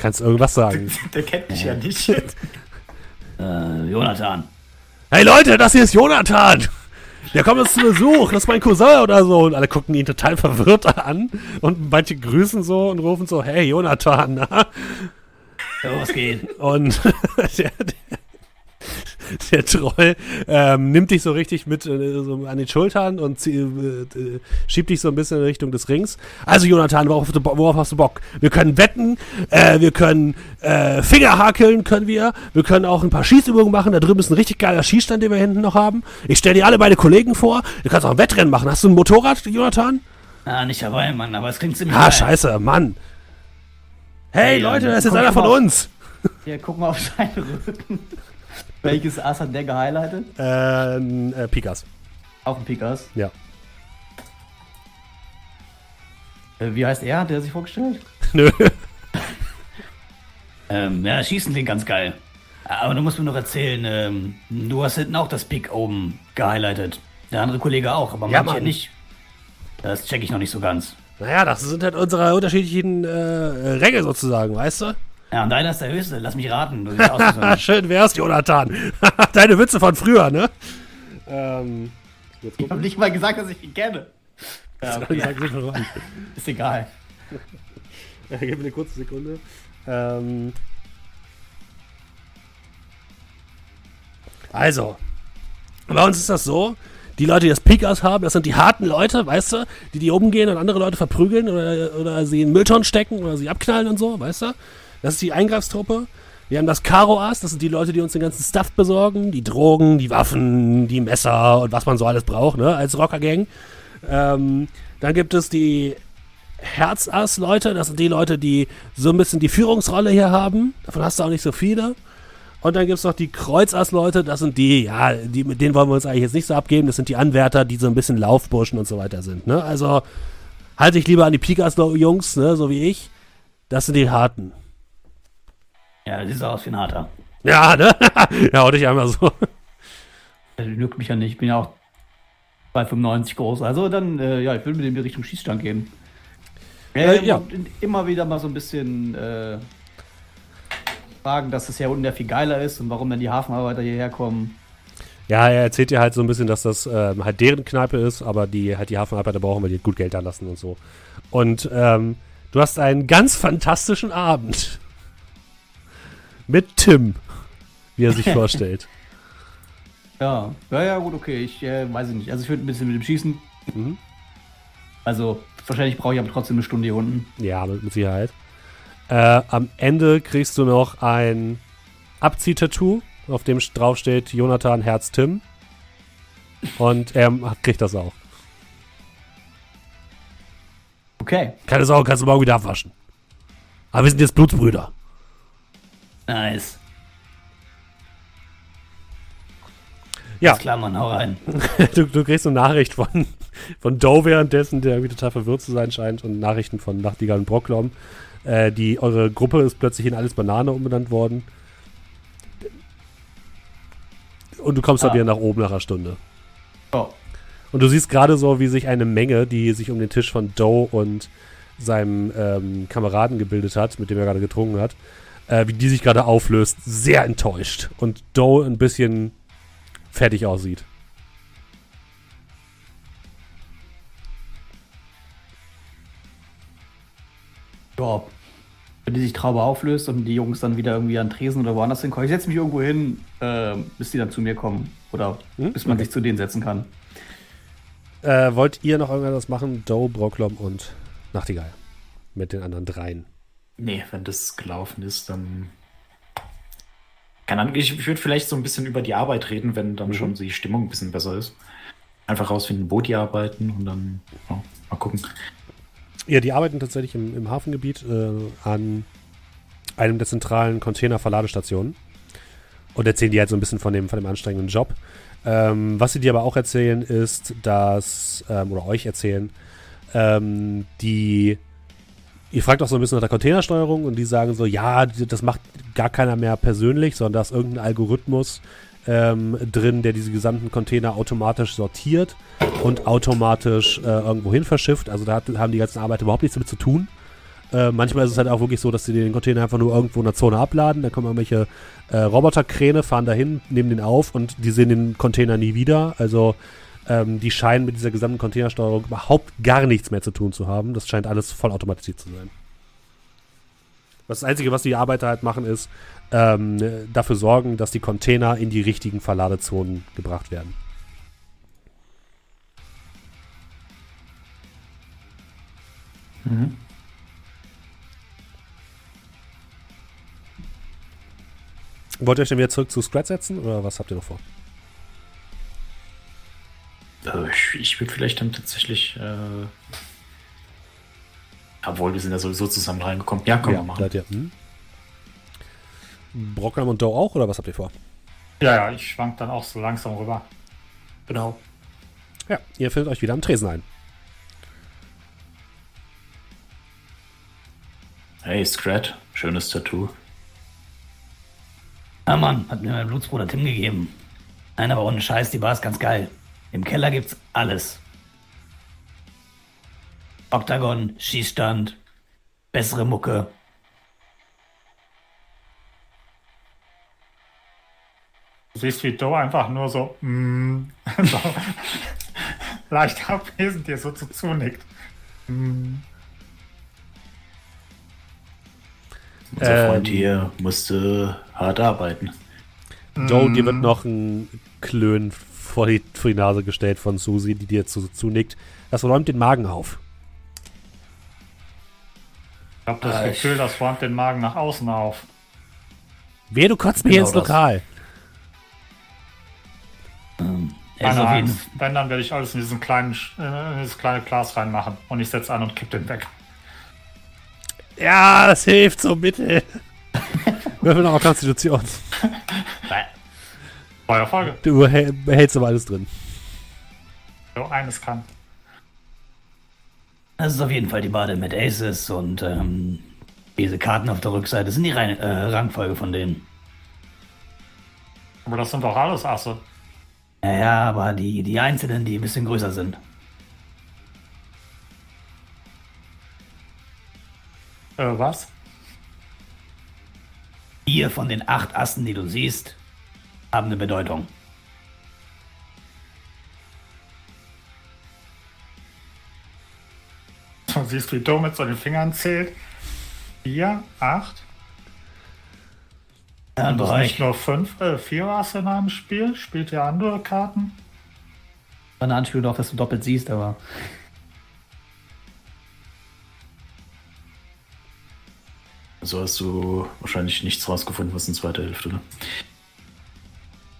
Kannst irgendwas sagen. Der kennt mich ja nicht. äh, Jonathan. Hey Leute, das hier ist Jonathan. Der kommt uns zu Besuch, das ist mein Cousin oder so. Und alle gucken ihn total verwirrt an. Und manche grüßen so und rufen so, hey Jonathan, na? Ja, was geht? Und der, der, der Troll ähm, nimmt dich so richtig mit äh, so an den Schultern und zieh, äh, schiebt dich so ein bisschen in Richtung des Rings. Also Jonathan, worauf, worauf hast du Bock? Wir können wetten, äh, wir können äh, Finger hakeln, können wir. Wir können auch ein paar Schießübungen machen. Da drüben ist ein richtig geiler Schießstand, den wir hinten noch haben. Ich stelle dir alle meine Kollegen vor. Du kannst auch ein Wettrennen machen. Hast du ein Motorrad, Jonathan? Ah, nicht dabei, Mann, aber es klingt ziemlich Ah, geil. scheiße, Mann. Hey, hey Leute, das ist jetzt einer von uns. Ja, guck mal auf seinen Rücken. Welches Ass hat der gehighlightet? Ähm, äh, Pikas. Auch ein Pikas? Ja. Äh, wie heißt er? Hat der sich vorgestellt? Nö. ähm, ja, Schießen klingt ganz geil. Aber du musst mir noch erzählen, ähm, du hast hinten auch das Pick oben gehighlightet. Der andere Kollege auch, aber ja, manche nicht. Das check ich noch nicht so ganz. Naja, das sind halt unsere unterschiedlichen äh, Ränge sozusagen, weißt du? Ja, und deiner ist der höchste. Lass mich raten. Schön wär's, Jonathan. Deine Witze von früher, ne? Ähm, ich hab nicht mal gesagt, dass ich ihn kenne. Ja, okay. ist egal. ja, gib mir eine kurze Sekunde. Ähm, also, bei uns ist das so, die Leute, die das Pickers haben, das sind die harten Leute, weißt du, die die oben gehen und andere Leute verprügeln oder, oder sie in Mülltonnen stecken oder sie abknallen und so, weißt du? Das ist die Eingreifstruppe. Wir haben das Karo-Ass, das sind die Leute, die uns den ganzen Stuff besorgen, die Drogen, die Waffen, die Messer und was man so alles braucht, ne, als Rockergang. Ähm, dann gibt es die Herzass-Leute, das sind die Leute, die so ein bisschen die Führungsrolle hier haben. Davon hast du auch nicht so viele. Und dann gibt es noch die Kreuzass-Leute, das sind die, ja, die, mit denen wollen wir uns eigentlich jetzt nicht so abgeben. Das sind die Anwärter, die so ein bisschen Laufburschen und so weiter sind. Ne? Also halte ich lieber an die Pikas-Jungs, ne, so wie ich. Das sind die Harten. Ja, das sieht aus wie ein Harter. Ja, ne? ja, hau dich einmal so. Das juckt mich ja nicht. Ich bin ja auch 2,95 groß. Also dann, äh, ja, ich will mit dem in Richtung Schießstand gehen. Äh, ja. immer wieder mal so ein bisschen äh, fragen, dass es ja unten ja viel geiler ist und warum dann die Hafenarbeiter hierher kommen. Ja, er erzählt dir halt so ein bisschen, dass das ähm, halt deren Kneipe ist, aber die halt die Hafenarbeiter brauchen, weil die gut Geld da lassen und so. Und ähm, du hast einen ganz fantastischen Abend. Mit Tim, wie er sich vorstellt. Ja, ja, ja, gut, okay. Ich äh, weiß nicht. Also ich würde ein bisschen mit dem Schießen. Mhm. Also wahrscheinlich brauche ich aber trotzdem eine Stunde hier unten. Ja, mit, mit Sicherheit. Äh, am Ende kriegst du noch ein Abziehtattoo, auf dem drauf steht Jonathan Herz Tim. Und er kriegt das auch. Okay. Keine Sorge, kannst du morgen wieder abwaschen. Aber wir sind jetzt Blutsbrüder. Nice. Ja. Alles klar, Mann, hau rein. du, du kriegst eine Nachricht von, von Doe währenddessen, der irgendwie total verwirrt zu sein scheint, und Nachrichten von Nachtigall und Brocklom. Äh, die, eure Gruppe ist plötzlich in alles Banane umbenannt worden. Und du kommst ah. dann wieder nach oben nach einer Stunde. Oh. Und du siehst gerade so, wie sich eine Menge, die sich um den Tisch von Doe und seinem ähm, Kameraden gebildet hat, mit dem er gerade getrunken hat, äh, wie die sich gerade auflöst, sehr enttäuscht. Und Doe ein bisschen fertig aussieht. Ja, wenn die sich Traube auflöst und die Jungs dann wieder irgendwie an Tresen oder woanders hinkommen. Ich setze mich irgendwo hin, äh, bis die dann zu mir kommen. Oder hm? bis man okay. sich zu denen setzen kann. Äh, wollt ihr noch irgendwas machen? Doe, Brocklom und Nachtigall. Mit den anderen dreien. Nee, wenn das gelaufen ist, dann. Keine Ahnung, ich, ich würde vielleicht so ein bisschen über die Arbeit reden, wenn dann mhm. schon die Stimmung ein bisschen besser ist. Einfach rausfinden, wo die arbeiten und dann ja, mal gucken. Ja, die arbeiten tatsächlich im, im Hafengebiet äh, an einem der zentralen Container-Verladestationen und erzählen die halt so ein bisschen von dem, von dem anstrengenden Job. Ähm, was sie dir aber auch erzählen, ist, dass, ähm, oder euch erzählen, ähm, die, ihr fragt auch so ein bisschen nach der Containersteuerung und die sagen so, ja, das macht gar keiner mehr persönlich, sondern da ist irgendein Algorithmus ähm, drin, der diese gesamten Container automatisch sortiert und automatisch äh, irgendwo hin verschifft. Also da hat, haben die ganzen Arbeiter überhaupt nichts damit zu tun. Äh, manchmal ist es halt auch wirklich so, dass sie den Container einfach nur irgendwo in der Zone abladen. Dann kommen irgendwelche äh, Roboterkräne, fahren dahin, nehmen den auf und die sehen den Container nie wieder. Also ähm, die scheinen mit dieser gesamten Containersteuerung überhaupt gar nichts mehr zu tun zu haben. Das scheint alles voll automatisiert zu sein. Das Einzige, was die Arbeiter halt machen, ist ähm, dafür sorgen, dass die Container in die richtigen Verladezonen gebracht werden. Mhm. Wollt ihr euch denn wieder zurück zu Scrat setzen oder was habt ihr noch vor? Äh, ich, ich würde vielleicht dann tatsächlich. Äh, obwohl, wir sind ja sowieso zusammen reingekommen. Ja, komm, ja, machen. Seid ihr, hm? Brockheim und Doe auch oder was habt ihr vor? Ja, ja, ich schwank dann auch so langsam rüber. Genau. Ja, ihr findet euch wieder am Tresen ein. Hey, Scrat, schönes Tattoo. Ja, Mann, hat mir mein Blutsbruder Tim gegeben. Nein, aber ohne Scheiß, die Bar ist ganz geil. Im Keller gibt's alles. Oktagon, Schießstand, bessere Mucke. Du siehst, wie Doe einfach nur so, mm, so leicht abwesend dir so zu zunickt. Mm. Unser Freund ähm, hier musste hart arbeiten. Joe, dir wird mm. noch ein Klön vor die, vor die Nase gestellt von Susi, die dir zu, zunickt. Das räumt den Magen auf. Ich habe das äh, Gefühl, das räumt den Magen nach außen auf. Wer, du kotzt mir genau ins Lokal. Ähm, also Angst. Wenn, dann werde ich alles in, diesen kleinen, äh, in dieses kleine Glas reinmachen. Und ich setze an und kipp den weg. Ja, das hilft so bitte. Würfel noch mal Konstitution. Feuerfolge. Du behältst aber alles drin. So, eines kann. Das ist auf jeden Fall die Bade mit Aces und ähm, diese Karten auf der Rückseite sind die Rein äh, Rangfolge von denen. Aber das sind doch alles Asse. Ja, ja, aber die, die einzelnen, die ein bisschen größer sind. Äh, was? Vier von den acht Assen, die du siehst, haben eine Bedeutung. Du siehst, wie Dom mit so den Fingern zählt. Vier, acht. Ja, Und das nicht nur fünf, äh, vier Asse in einem Spiel. Spielt ihr andere Karten? Eine Anspielung darauf, dass du doppelt siehst, aber. So hast du wahrscheinlich nichts rausgefunden, was in zweiter Hälfte, ne?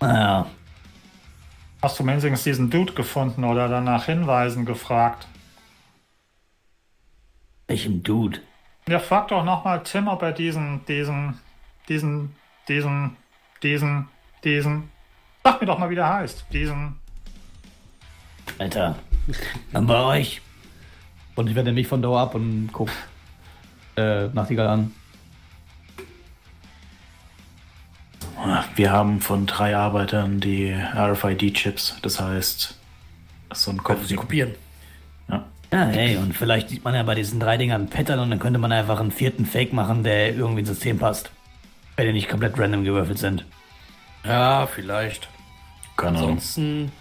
Naja. Hast du wenigstens diesen Dude gefunden oder dann nach Hinweisen gefragt? Welchem Dude? Ja, frag doch nochmal Tim, ob er diesen, diesen, diesen, diesen, diesen, diesen. Sag mir doch mal, wie der heißt. Diesen. Alter. Dann bei euch. Und ich werde mich von Dauer ab und guck äh, Nachtigall an. Wir haben von drei Arbeitern die RFID-Chips, das heißt, so ein Kopf. Sie kopieren. Ja. Ja, hey, und vielleicht sieht man ja bei diesen drei Dingern Pattern und dann könnte man einfach einen vierten Fake machen, der irgendwie ins System passt. Wenn die nicht komplett random gewürfelt sind. Ja, vielleicht. Keine Ansonsten.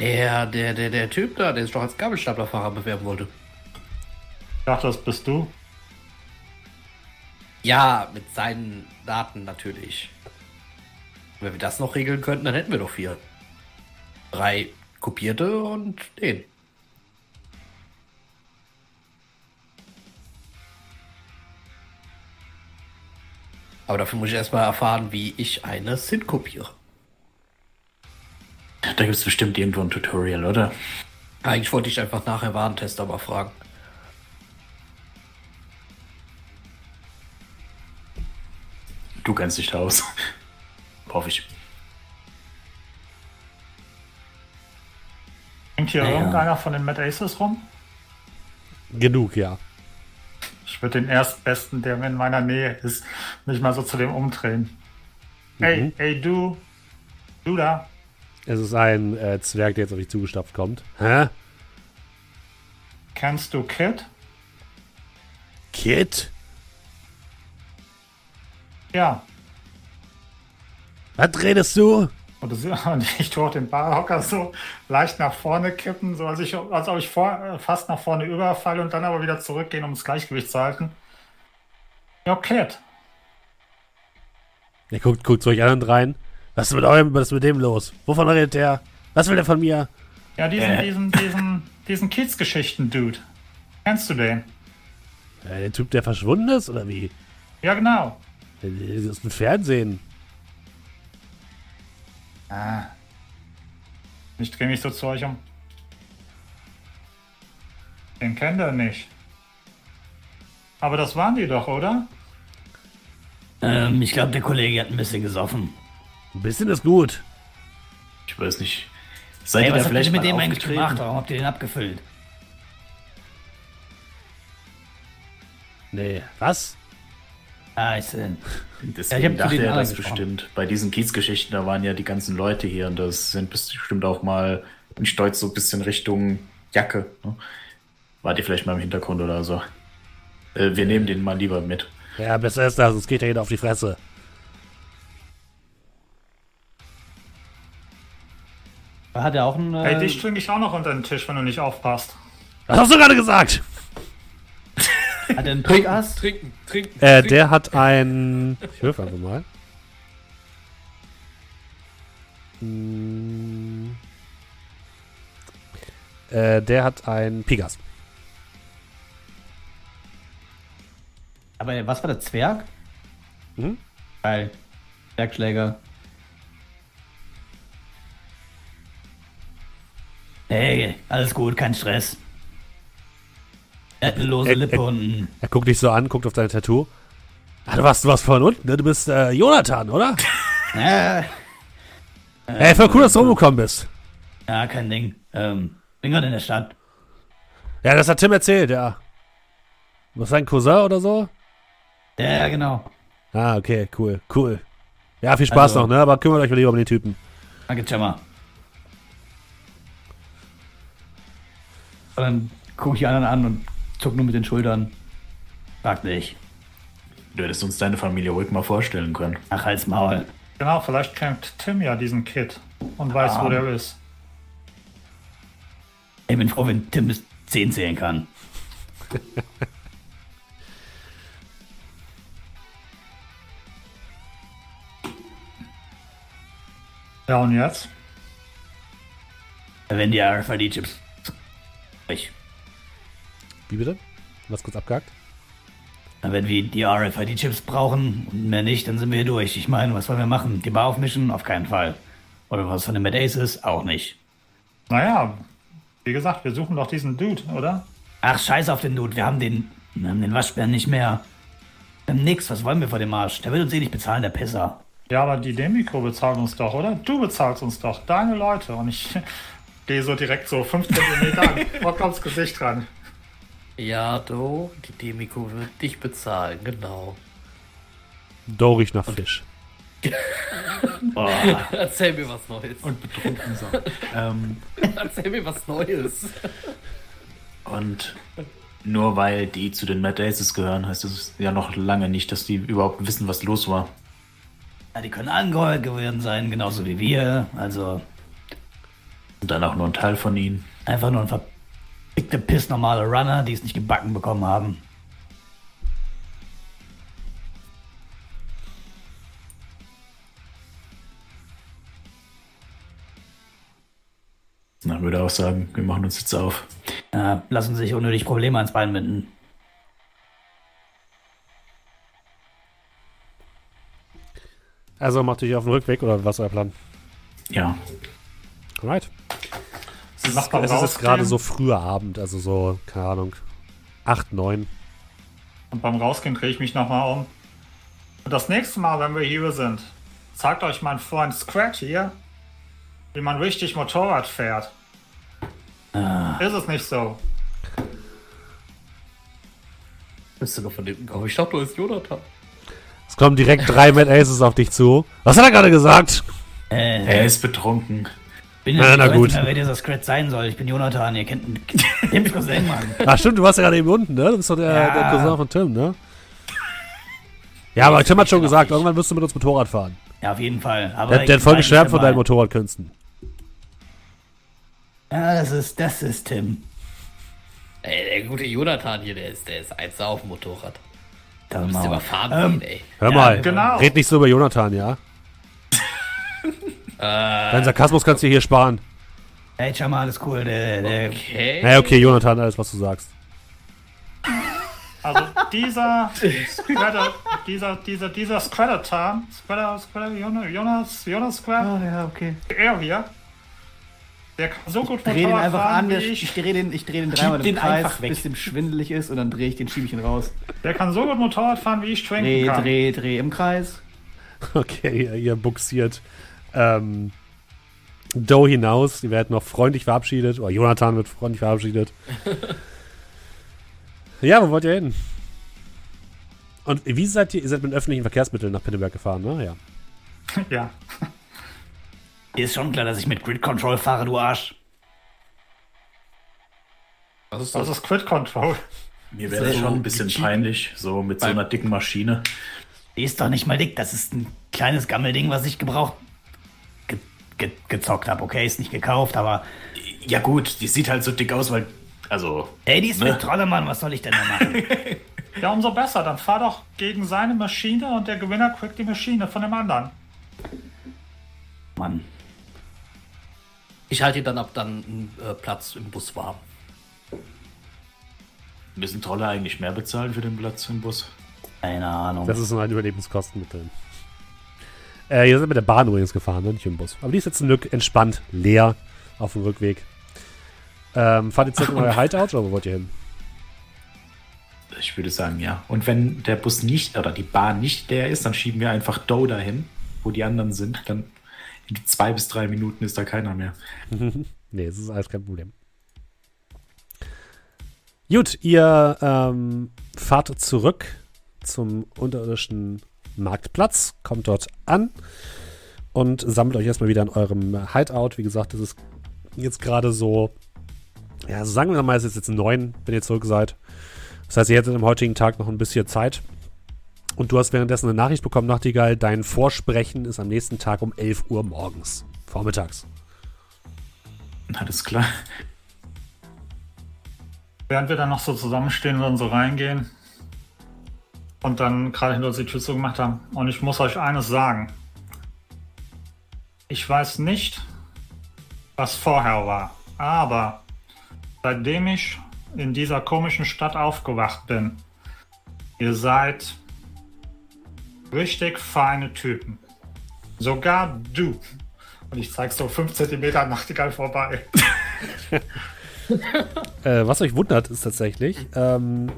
Der, der, der, der Typ da, der sich doch als Gabelstaplerfahrer bewerben wollte. Ich dachte, das bist du. Ja, mit seinen Daten natürlich. Wenn wir das noch regeln könnten, dann hätten wir doch vier. Drei kopierte und den. Aber dafür muss ich erstmal erfahren, wie ich eine SIN kopiere. Da gibt es bestimmt irgendwo ein Tutorial, oder? Eigentlich wollte ich einfach nachher Warentester mal fragen. Du kennst dich da aus. Hoffe ich. Hängt hier ja, irgendeiner von den Mad Aces rum? Genug, ja. Ich würde den Erstbesten, der in meiner Nähe ist, mich mal so zu dem umdrehen. Mhm. Hey, hey, du. Du da. Es ist ein äh, Zwerg, der jetzt auf dich zugestapft kommt. Hä? Kennst du Kit? Kit? Ja. Was redest du? Und, ich tue auch den Barhocker so leicht nach vorne kippen, so als, ich, als ob ich vor, fast nach vorne überfalle und dann aber wieder zurückgehen, um das Gleichgewicht zu halten. Ja, Kid. Er guckt, guckt zu euch anderen rein. Was ist mit eurem, was ist mit dem los? Wovon redet der? Was will der von mir? Ja, diesen, Äh. diesen, diesen, diesen Kids-Geschichten-Dude. Kennst du den? Äh, der Typ, der verschwunden ist, oder wie? Ja, genau. Der ist im Fernsehen. Ah. Ich drehe mich so zu euch um. Den kennt er nicht. Aber das waren die doch, oder? Ähm, ich glaube, der Kollege hat ein bisschen gesoffen. Ein bisschen ist gut. Ich weiß nicht. Seid Ey, ihr was da habt ihr mit dem eigentlich gemacht? Warum habt ihr den abgefüllt? Nee, was? Ah, ich sehe. Deswegen Ja, ich dachte er alle das gesprochen. bestimmt. Bei diesen Kiezgeschichten, da waren ja die ganzen Leute hier und das sind bestimmt auch mal ein Stolz so ein bisschen Richtung Jacke. Ne? Wart ihr vielleicht mal im Hintergrund oder so? Äh, wir nehmen den mal lieber mit. Ja, besser ist das, sonst geht ja jeder auf die Fresse. Hat er auch einen. Äh, dich string ich auch noch unter den Tisch, wenn du nicht aufpasst. Was hast du gerade gesagt? Hat er einen Trinken, Podcast? trinken, trinken. Äh, trinken. der hat ein. Ich würfe einfach mal. Hm. Äh, der hat ein Pigas. Aber was war der Zwerg? Mhm. Geil. Zwergschläger. Hey, alles gut, kein Stress. Er lose Lippe und Er guckt dich so an, guckt auf dein Tattoo. Ah, du warst, du warst von unten, ne? Du bist äh, Jonathan, oder? äh, Ey, voll cool, dass du rumgekommen bist. Ja, kein Ding. Ähm, bin gerade in der Stadt. Ja, das hat Tim erzählt, ja. Was sein Cousin oder so? Ja, genau. Ah, okay, cool, cool. Ja, viel Spaß Also- noch, ne? Aber kümmert euch mal lieber um den Typen. Danke, Gemma. Und dann gucke ich die anderen an und zuck nur mit den Schultern. Frag nicht. Du hättest uns deine Familie ruhig mal vorstellen können. Ach, halt's Maul. Genau, vielleicht kennt Tim ja diesen Kid und weiß, wo der ist. Ich bin froh, wenn Tim bis 10 zählen kann. Ja, und jetzt? Wenn die RFID-Chips. Ich. Wie bitte? Was kurz abgehakt? Wenn wir die RFID-Chips brauchen und mehr nicht, dann sind wir hier durch. Ich meine, was wollen wir machen? Die Bar aufmischen? Auf keinen Fall. Oder was von den Mad Aces? Auch nicht. Naja, wie gesagt, wir suchen doch diesen Dude, oder? Ach, scheiß auf den Dude. Wir haben den, wir haben den Waschbären nicht mehr. Wir haben nix. Was wollen wir vor dem Arsch? Der will uns eh nicht bezahlen, der Pisser. Ja, aber die Demiko bezahlt uns doch, oder? Du bezahlst uns doch, deine Leute. Und ich gehe so direkt so 5 cm an, aufs Gesicht ran. Ja, du, die Demiko wird dich bezahlen, genau. Do riecht nach Fisch. Erzähl mir was Neues. Und betrunken so. ähm, Erzähl mir was Neues. und nur weil die zu den Mad Aces gehören, heißt es ja noch lange nicht, dass die überhaupt wissen, was los war. Ja, die können angeheuert geworden sein, genauso wie wir. Also Und dann auch nur ein Teil von ihnen. einfach nur ein verpickte Piss normale Runner, die es nicht gebacken bekommen haben. Na, würde auch sagen, wir machen uns jetzt auf. Ja, lassen sich unnötig Probleme ans Bein binden. Also macht euch auf den Rückweg oder was ist euer Plan? Ja. Alright. Es ist, es ist gerade so früher Abend, also so, keine Ahnung, 8, 9. Und beim Rausgehen drehe ich mich nochmal um. Und das nächste Mal, wenn wir hier sind, zeigt euch mein Freund Scratch hier, wie man richtig Motorrad fährt. Ist es nicht so? Bist du noch von hinten gekommen? Ich dachte, du bist Jonathan. Es kommen direkt drei Mad Aces auf dich zu. Was hat er gerade gesagt? Äh, Er ist betrunken. Bin Na, ja na nicht gut. Mehr, wer dieser Scratch sein soll. Ich bin Jonathan, ihr kennt ihn. Tim Cousin, Mann. Ach stimmt, du warst ja gerade eben unten, ne? Du bist doch der, Ja. der Cousin von Tim, ne? Ja, aber Tim hat schon gesagt, irgendwann wirst du mit uns Motorrad fahren. Ja, auf jeden Fall. Aber Der, der hat voll geschwärmt von deinen Motorradkünsten. Ja, das ist, das ist Tim. Ey, der gute Jonathan hier, der ist, der ist eins auf dem Motorrad. Das Müsst ihr mal. mal fahren Ähm, gehen, ey. Hör Ja, mal, genau. red nicht so über Jonathan, ja? Dein Sarkasmus kannst du dir hier sparen. Hey, Chama, alles cool. Der, der, Okay. Na ja, okay, Jonathan, alles, was du sagst. Also dieser Squatter, dieser, dieser, dieser Squatter-Tarn, Squatter, Squatter, Jonas, Jonas, Jonas Squatter, Oh, ja, okay. er hier, der kann so gut Dreh den Motorrad einfach fahren an, wie der, ich. ich drehe den, ich dreh den dreimal den im Kreis, bis dem schwindelig ist und dann drehe ich den, schiebe ich ihn raus. Der kann so gut Motorrad fahren, wie ich Dreh, schwenken kann. dreh, dreh im Kreis. Okay, ihr, ihr buxiert ähm, Doe hinaus. Die werden noch freundlich verabschiedet. Oder Jonathan wird freundlich verabschiedet. ja, wo wollt ihr hin? Und wie seid ihr? Ihr seid mit öffentlichen Verkehrsmitteln nach Pinneberg gefahren, ne? Ja. Ja. Ist schon klar, dass ich mit Grid Control fahre, du Arsch. Was ist Das das? ist Quid Control. Mir wäre das schon ein bisschen peinlich, so mit so einer dicken Maschine. Die ist doch nicht mal dick. Das ist ein kleines Gammelding, was ich gebraucht ge ge gezockt habe. Okay, ist nicht gekauft, aber Ja gut, die sieht halt so dick aus, weil, also, ey, die ist Ne? mit Trollemann. Was soll ich denn da machen? Ja, umso besser. Dann fahr doch gegen seine Maschine und der Gewinner kriegt die Maschine von dem anderen. Mann. Ich halte ihn dann ab, dann einen äh, Platz im Bus warm. müssen Trolle eigentlich mehr bezahlen für den Platz im Bus? Keine Ahnung. Das ist so ein Überlebenskosten Äh, ihr seid mit der Bahn übrigens gefahren, ne? nicht im Bus. Aber die ist jetzt zum Glück entspannt, leer auf dem Rückweg. Ähm, fahrt ihr jetzt in euer Hideout oder wo wollt ihr hin? Ich würde sagen, ja. Und wenn der Bus nicht oder die Bahn nicht leer ist, dann schieben wir einfach Doe dahin, wo die anderen sind. Dann in zwei bis drei Minuten ist da keiner mehr. Nee, das ist alles kein Problem. Gut, ihr ähm, fahrt zurück zum unterirdischen Marktplatz, kommt dort an und sammelt euch erstmal wieder in eurem Hideout. Wie gesagt, das ist jetzt gerade so, ja, sagen wir mal, es ist jetzt neun, wenn ihr zurück seid. Das heißt, ihr hättet am heutigen Tag noch ein bisschen Zeit. Und du hast währenddessen eine Nachricht bekommen, Nachtigall. Dein Vorsprechen ist am nächsten Tag um 11 Uhr morgens, vormittags. Alles klar. Während wir dann noch so zusammenstehen und dann so reingehen und dann gerade hinter uns die Tür zugemacht haben. Und ich muss euch eines sagen. Ich weiß nicht, was vorher war, aber seitdem ich in dieser komischen Stadt aufgewacht bin, ihr seid richtig feine Typen. Sogar du. Und ich zeig so 5 cm Nachtigall vorbei. Äh, was euch wundert, ist tatsächlich, ähm,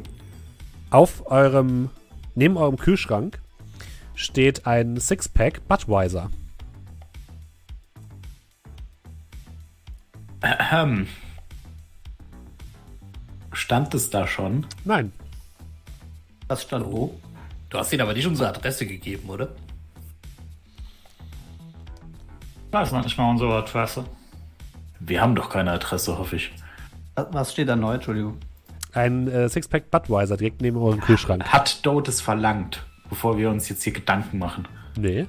auf eurem, neben eurem Kühlschrank steht ein Sixpack Budweiser. Ähm. Stand es da schon? Nein. Das stand wo? Du hast ihm aber nicht unsere Adresse gegeben, oder? Das ist noch nicht mal unsere Adresse. Wir haben doch keine Adresse, hoffe ich. Was- Was steht da neu? Entschuldigung. Ein äh, Sixpack Budweiser direkt neben eurem Kühlschrank. Hat Doe das verlangt, bevor wir uns jetzt hier Gedanken machen? Nee.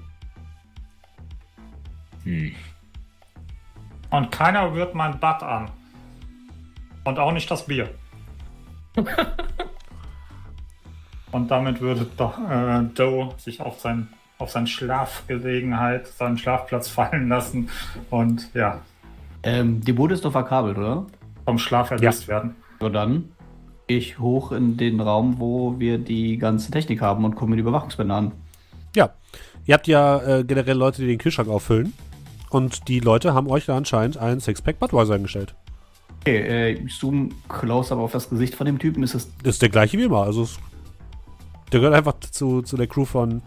Und keiner rührt mein Bad an. Und auch nicht das Bier. Und damit würde doch, äh, Doe sich auf, sein, auf seine Schlafgelegenheit, seinen Schlafplatz fallen lassen und ja, Ähm, die Bude ist doch verkabelt, oder? vom Schlaf erlöst werden. So dann ich hoch in den Raum, wo wir die ganze Technik haben und gucke mir die Überwachungsbänder an. Ja. Ihr habt ja äh, generell Leute, die den Kühlschrank auffüllen. Und die Leute haben euch da anscheinend einen Sixpack Budweiser hingestellt. Okay, äh, ich zoome close aber auf das Gesicht von dem Typen. Ist es Ist der gleiche wie immer. Also es, der gehört einfach zu, zu der Crew von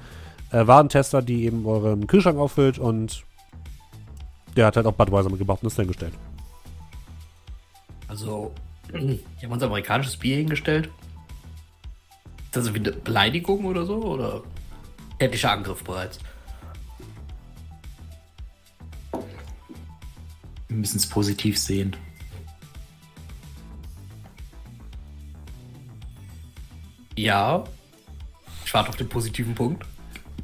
äh, Warentester, die eben euren Kühlschrank auffüllt und der hat halt auch Budweiser mitgebracht und ist hingestellt. Also, die haben uns amerikanisches Bier hingestellt. Ist das wie eine Beleidigung oder so? Oder tätlicher Angriff bereits? Wir müssen es positiv sehen. Ja. Ich warte auf den positiven Punkt.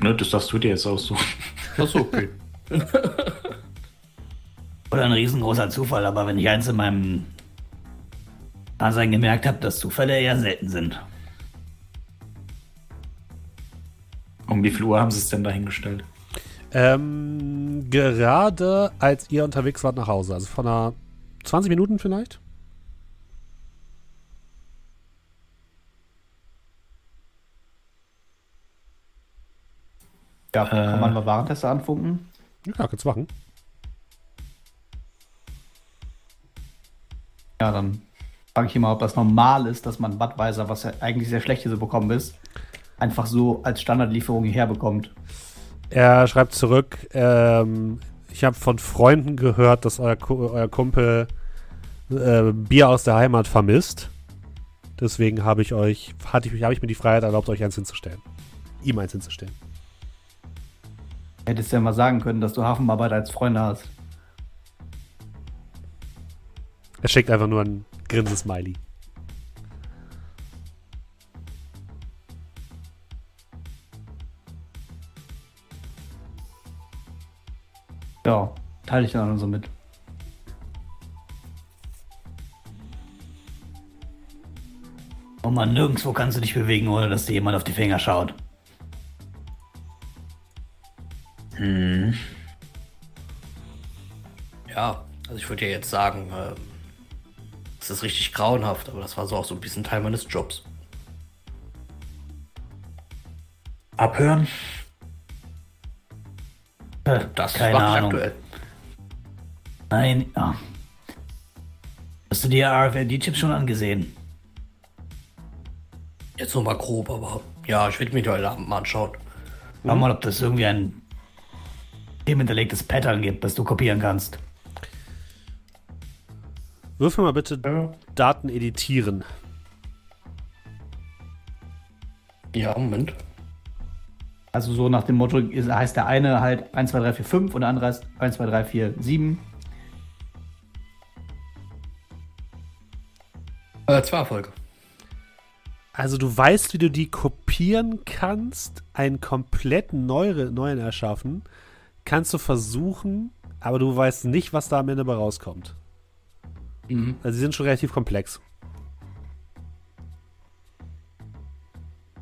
Ne, das darfst du dir jetzt aussuchen. Achso, okay. Oder ein riesengroßer Zufall, aber wenn ich eins in meinem Dasein gemerkt habe, dass Zufälle eher selten sind. Um wie viel Uhr haben sie es denn dahingestellt? Ähm, gerade als ihr unterwegs wart nach Hause, also von einer 20 Minuten vielleicht? Ja, kann man mal Warentester anfunken? Ja, kannst du machen. Ja, dann frage ich mal, ob das normal ist, dass man Budweiser, was ja eigentlich sehr schlecht hier so bekommen ist, einfach so als Standardlieferung hierher bekommt. Er schreibt zurück, ähm, ich habe von Freunden gehört, dass euer, euer Kumpel äh, Bier aus der Heimat vermisst. Deswegen habe ich euch, hatte ich, habe ich mir die Freiheit erlaubt, euch eins hinzustellen. Ihm eins hinzustellen. Hättest du ja mal sagen können, dass du Hafenarbeiter als Freunde hast. Er schickt einfach nur ein Grinsesmiley. Ja, teile ich dann so mit. Oh Mann, nirgendwo kannst du dich bewegen, ohne dass dir jemand auf die Finger schaut. Ja, also ich würde ja jetzt sagen, ähm, es ist richtig grauenhaft, aber das war so auch so ein bisschen Teil meines Jobs. Abhören? Äh, Das Keine Ahnung. aktuell. Nein, ja. Hast du dir RFID-Chips schon angesehen? Jetzt nur mal grob, aber ja, ich werde mir die heute Abend mal anschauen. Schau mal, ob das irgendwie ein dem hinterlegtes Pattern gibt, das du kopieren kannst. Würfel mal bitte Ja. Daten editieren. Ja, Moment. Also so nach dem Motto ist, heißt der eine halt 1, 2, 3, 4, 5 und der andere heißt 1, 2, 3, 4, 7. Äh, zwei Erfolge. Also du weißt, wie du die kopieren kannst, einen komplett neure, neuen erschaffen. Kannst du versuchen, aber du weißt nicht, was da am Ende bei rauskommt. Mhm. Also sie sind schon relativ komplex.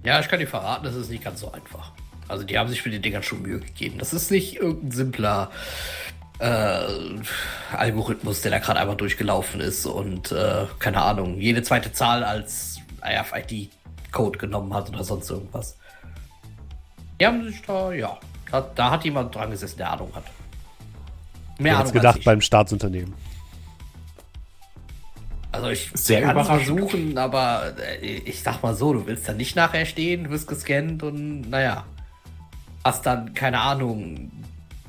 Ja, ich kann dir verraten, das ist nicht ganz so einfach. Also die haben sich für die Dinger schon Mühe gegeben. Das ist nicht irgendein simpler äh, Algorithmus, der da gerade einmal durchgelaufen ist und äh, keine Ahnung, jede zweite Zahl als RFID-Code genommen hat oder sonst irgendwas. Die haben sich da, ja, da, da hat jemand dran gesessen, der Ahnung hat. Mehr hat's Ahnung gedacht als ich. beim Staatsunternehmen. Also ich Sehr kann versuchen, aber äh, ich sag mal so, du willst dann nicht nachher stehen, du wirst gescannt und naja. Hast dann, keine Ahnung,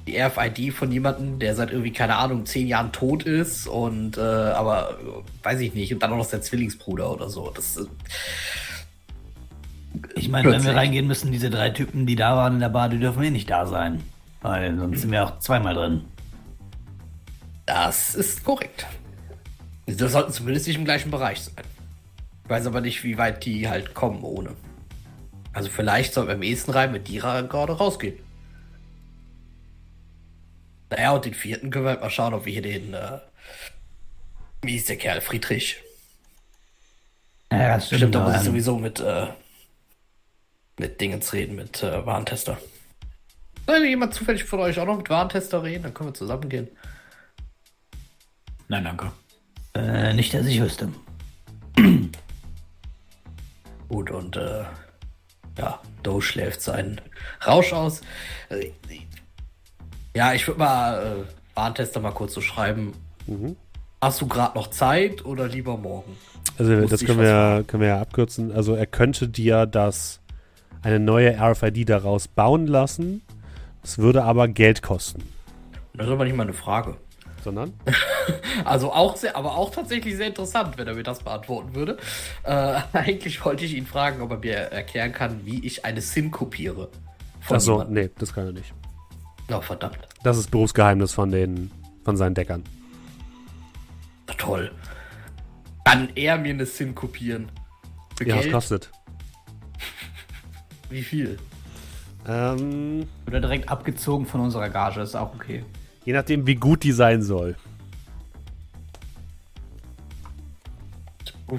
die RFID von jemandem, der seit irgendwie, keine Ahnung, zehn Jahren tot ist und äh, aber weiß ich nicht, und dann auch noch sein Zwillingsbruder oder so. Das äh, Ich meine, wenn wir reingehen müssen, diese drei Typen, die da waren in der Bar, die dürfen eh nicht da sein. Weil sonst sind wir auch zweimal drin. Das ist korrekt. Das sollten zumindest nicht im gleichen Bereich sein. Ich weiß aber nicht, wie weit die halt kommen ohne. Also vielleicht sollten wir am ehesten rein, wenn die ra- gerade rausgehen. Naja, und den vierten können wir halt mal schauen, ob wir hier den, äh, wie ist der Kerl, Friedrich. Ja, das Stimmt, da aber, muss ich sowieso mit, äh, mit Dingens reden, mit äh, Warentester. Soll jemand zufällig von euch auch noch mit Warentester reden? Dann können wir zusammen gehen. Nein, danke. Äh, nicht, dass ich wüsste. Gut, und äh, ja, Doe schläft seinen Rausch aus. Äh, ja, ich würde mal äh, Warntester mal kurz so schreiben. Mhm. Hast du gerade noch Zeit oder lieber morgen? Also Muss das können wir, können wir ja abkürzen. Also er könnte dir das eine neue RFID daraus bauen lassen. Es würde aber Geld kosten. Das ist aber nicht mal eine Frage. Sondern? Also auch sehr, aber auch tatsächlich sehr interessant, wenn er mir das beantworten würde. Äh, eigentlich wollte ich ihn fragen, ob er mir erklären kann, wie ich eine SIM kopiere. Achso, nee, das kann er nicht. Oh, verdammt. Das ist Berufsgeheimnis von den von seinen Deckern. Na toll. Kann er mir eine SIM kopieren? Für Ja, was Geld? kostet? Wie viel? Ähm, Oder direkt abgezogen von unserer Gage, ist auch okay. Je nachdem, wie gut die sein soll.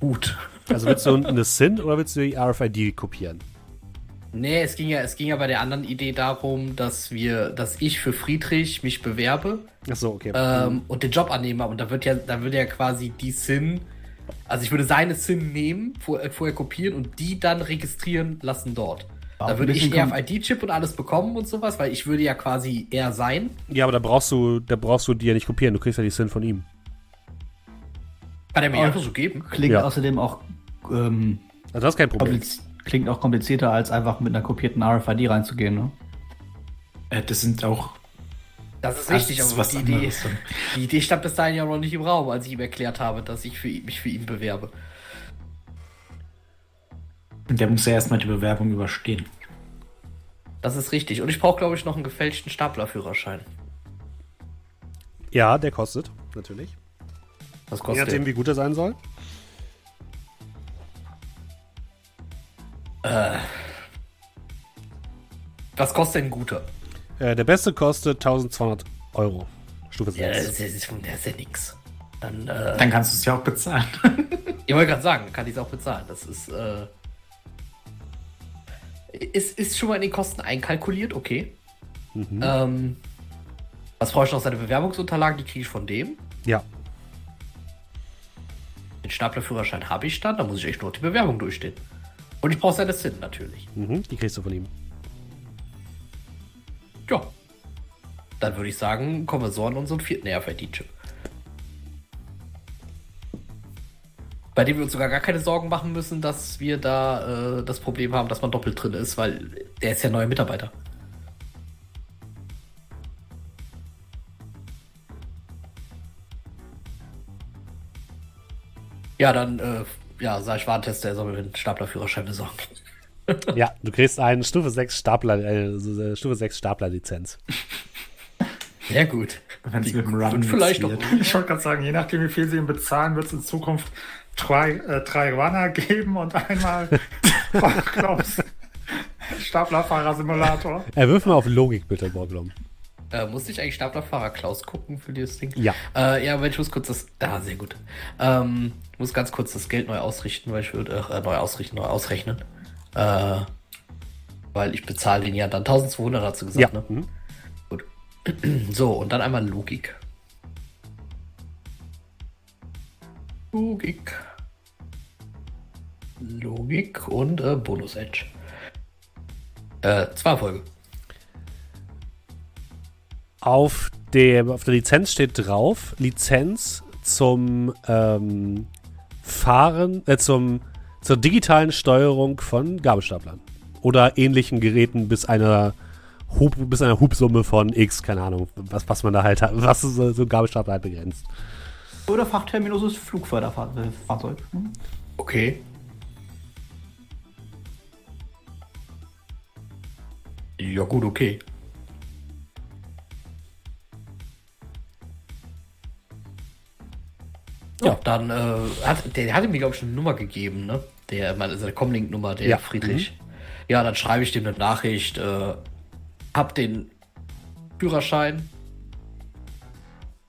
Gut. Also willst du eine SIN oder willst du die RFID kopieren? Nee, es ging ja, es ging ja bei der anderen Idee darum, dass wir, dass ich für Friedrich mich bewerbe Ach so, okay. ähm, und den Job annehme. Und da wird ja, da würde ja quasi die SIN, also ich würde seine SIN nehmen, vor, äh, vorher kopieren und die dann registrieren lassen dort. Da würde ich bisschen RFID-Chip und alles bekommen und sowas, weil ich würde ja quasi er sein. ja, aber da brauchst du, da brauchst du die ja nicht kopieren. Du kriegst ja die Sin von ihm. Kann er mir einfach so geben. Klingt Ja. außerdem auch ähm, Also das ist kein Problem. klingt auch komplizierter, als einfach mit einer kopierten RFID reinzugehen, ne? Äh, das sind auch Das ist richtig, aber was die Idee, die Idee stand bis dahin ja noch nicht im Raum, als ich ihm erklärt habe, dass ich für ihn, mich für ihn bewerbe. Der muss ja erstmal die Bewerbung überstehen. Das ist richtig. Und ich brauche, glaube ich, noch einen gefälschten Staplerführerschein. Ja, der kostet, natürlich. Was Je kostet nachdem, der? wie gut er sein soll. Was kostet denn ein guter? Äh, der beste kostet 1200 Euro. Stufe 6. Ja, das ist, das ist, das ist ja nix. Dann, äh, Dann kannst du es ja auch bezahlen. ich wollte gerade sagen, kann ich es auch bezahlen. Das ist, äh, ist, ist schon mal in den Kosten einkalkuliert, okay. Mhm. Ähm, was brauche ich noch? Seine Bewerbungsunterlagen, die kriege ich von dem. Ja. Den Staplerführerschein habe ich dann, da muss ich echt nur die Bewerbung durchstehen. Und ich brauche seine SIN natürlich. Mhm. Die kriegst du von ihm. Ja. Dann würde ich sagen, kommen wir so an unseren vierten RFID-Chip. Bei dem wir uns sogar gar keine Sorgen machen müssen, dass wir da äh, das Problem haben, dass man doppelt drin ist, weil der ist ja neuer Mitarbeiter. Ja, dann, äh, ja, sag ich Warentester, er soll mir den Staplerführerschein besorgen. Ja, du kriegst einen Stufe 6 Stapler, äh, Stufe 6 Stapler-Lizenz. Sehr gut. Wenn es mit dem Run wird vielleicht wird. Ich wollte gerade sagen, je nachdem, wie viel sie ihm bezahlen, wird es in Zukunft drei, äh, drei Runner geben und einmal Klaus Staplerfahrer-Simulator. Äh, wirf mal auf Logik bitte, Borglum. Äh, musste ich eigentlich Staplerfahrer Klaus gucken für dieses Ding? Ja. Äh, ja, aber ich muss kurz das. Ah, sehr gut. Ähm, ich muss ganz kurz das Geld neu ausrichten, weil ich würde. Äh, neu ausrichten, neu ausrechnen. Äh, weil ich bezahle den ja dann 1200, hast du gesagt, Ja. ne? Mhm. Gut. So, und dann einmal Logik. Logik. Logik und äh, Bonus Edge. Äh, zwei Folge. Auf, dem, auf der Lizenz steht drauf, Lizenz zum ähm, Fahren, äh, zum, zur digitalen Steuerung von Gabelstaplern. Oder ähnlichen Geräten bis einer Hub, bis einer Hubsumme von X, keine Ahnung, was, was man da halt hat, was so, so ein Gabelstapler halt begrenzt. Oder fachterminoses Flugförderfahrzeug. Hm? Okay. Ja, gut, okay. Ja, dann äh, hat der hatte mir glaube ich eine Nummer gegeben, ne? Der meine seine Comlink Nummer, der Ja. Friedrich. Ja, dann schreibe ich dem eine Nachricht, äh, hab den Führerschein.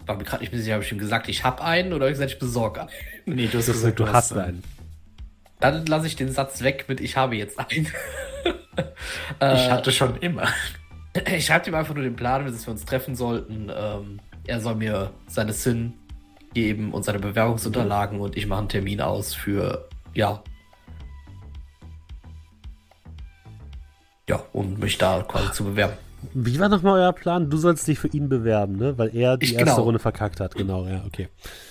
War mir gerade nicht mehr sicher, habe ich ihm gesagt, ich hab einen oder hab ich gesagt, ich besorge einen. Nee, du hast gesagt, du hast einen. Dann lasse ich den Satz weg mit Ich habe jetzt einen. Ich hatte schon immer. Ich schreibe ihm einfach nur den Plan, dass wir uns treffen sollten. Ähm, er soll mir seine SIN geben und seine Bewerbungsunterlagen und ich mache einen Termin aus für, ja. Ja, um mich da quasi zu bewerben. Wie war nochmal euer Plan? Du sollst dich für ihn bewerben, ne? Weil er die Ich- erste genau. Runde verkackt hat. Genau, ja, okay.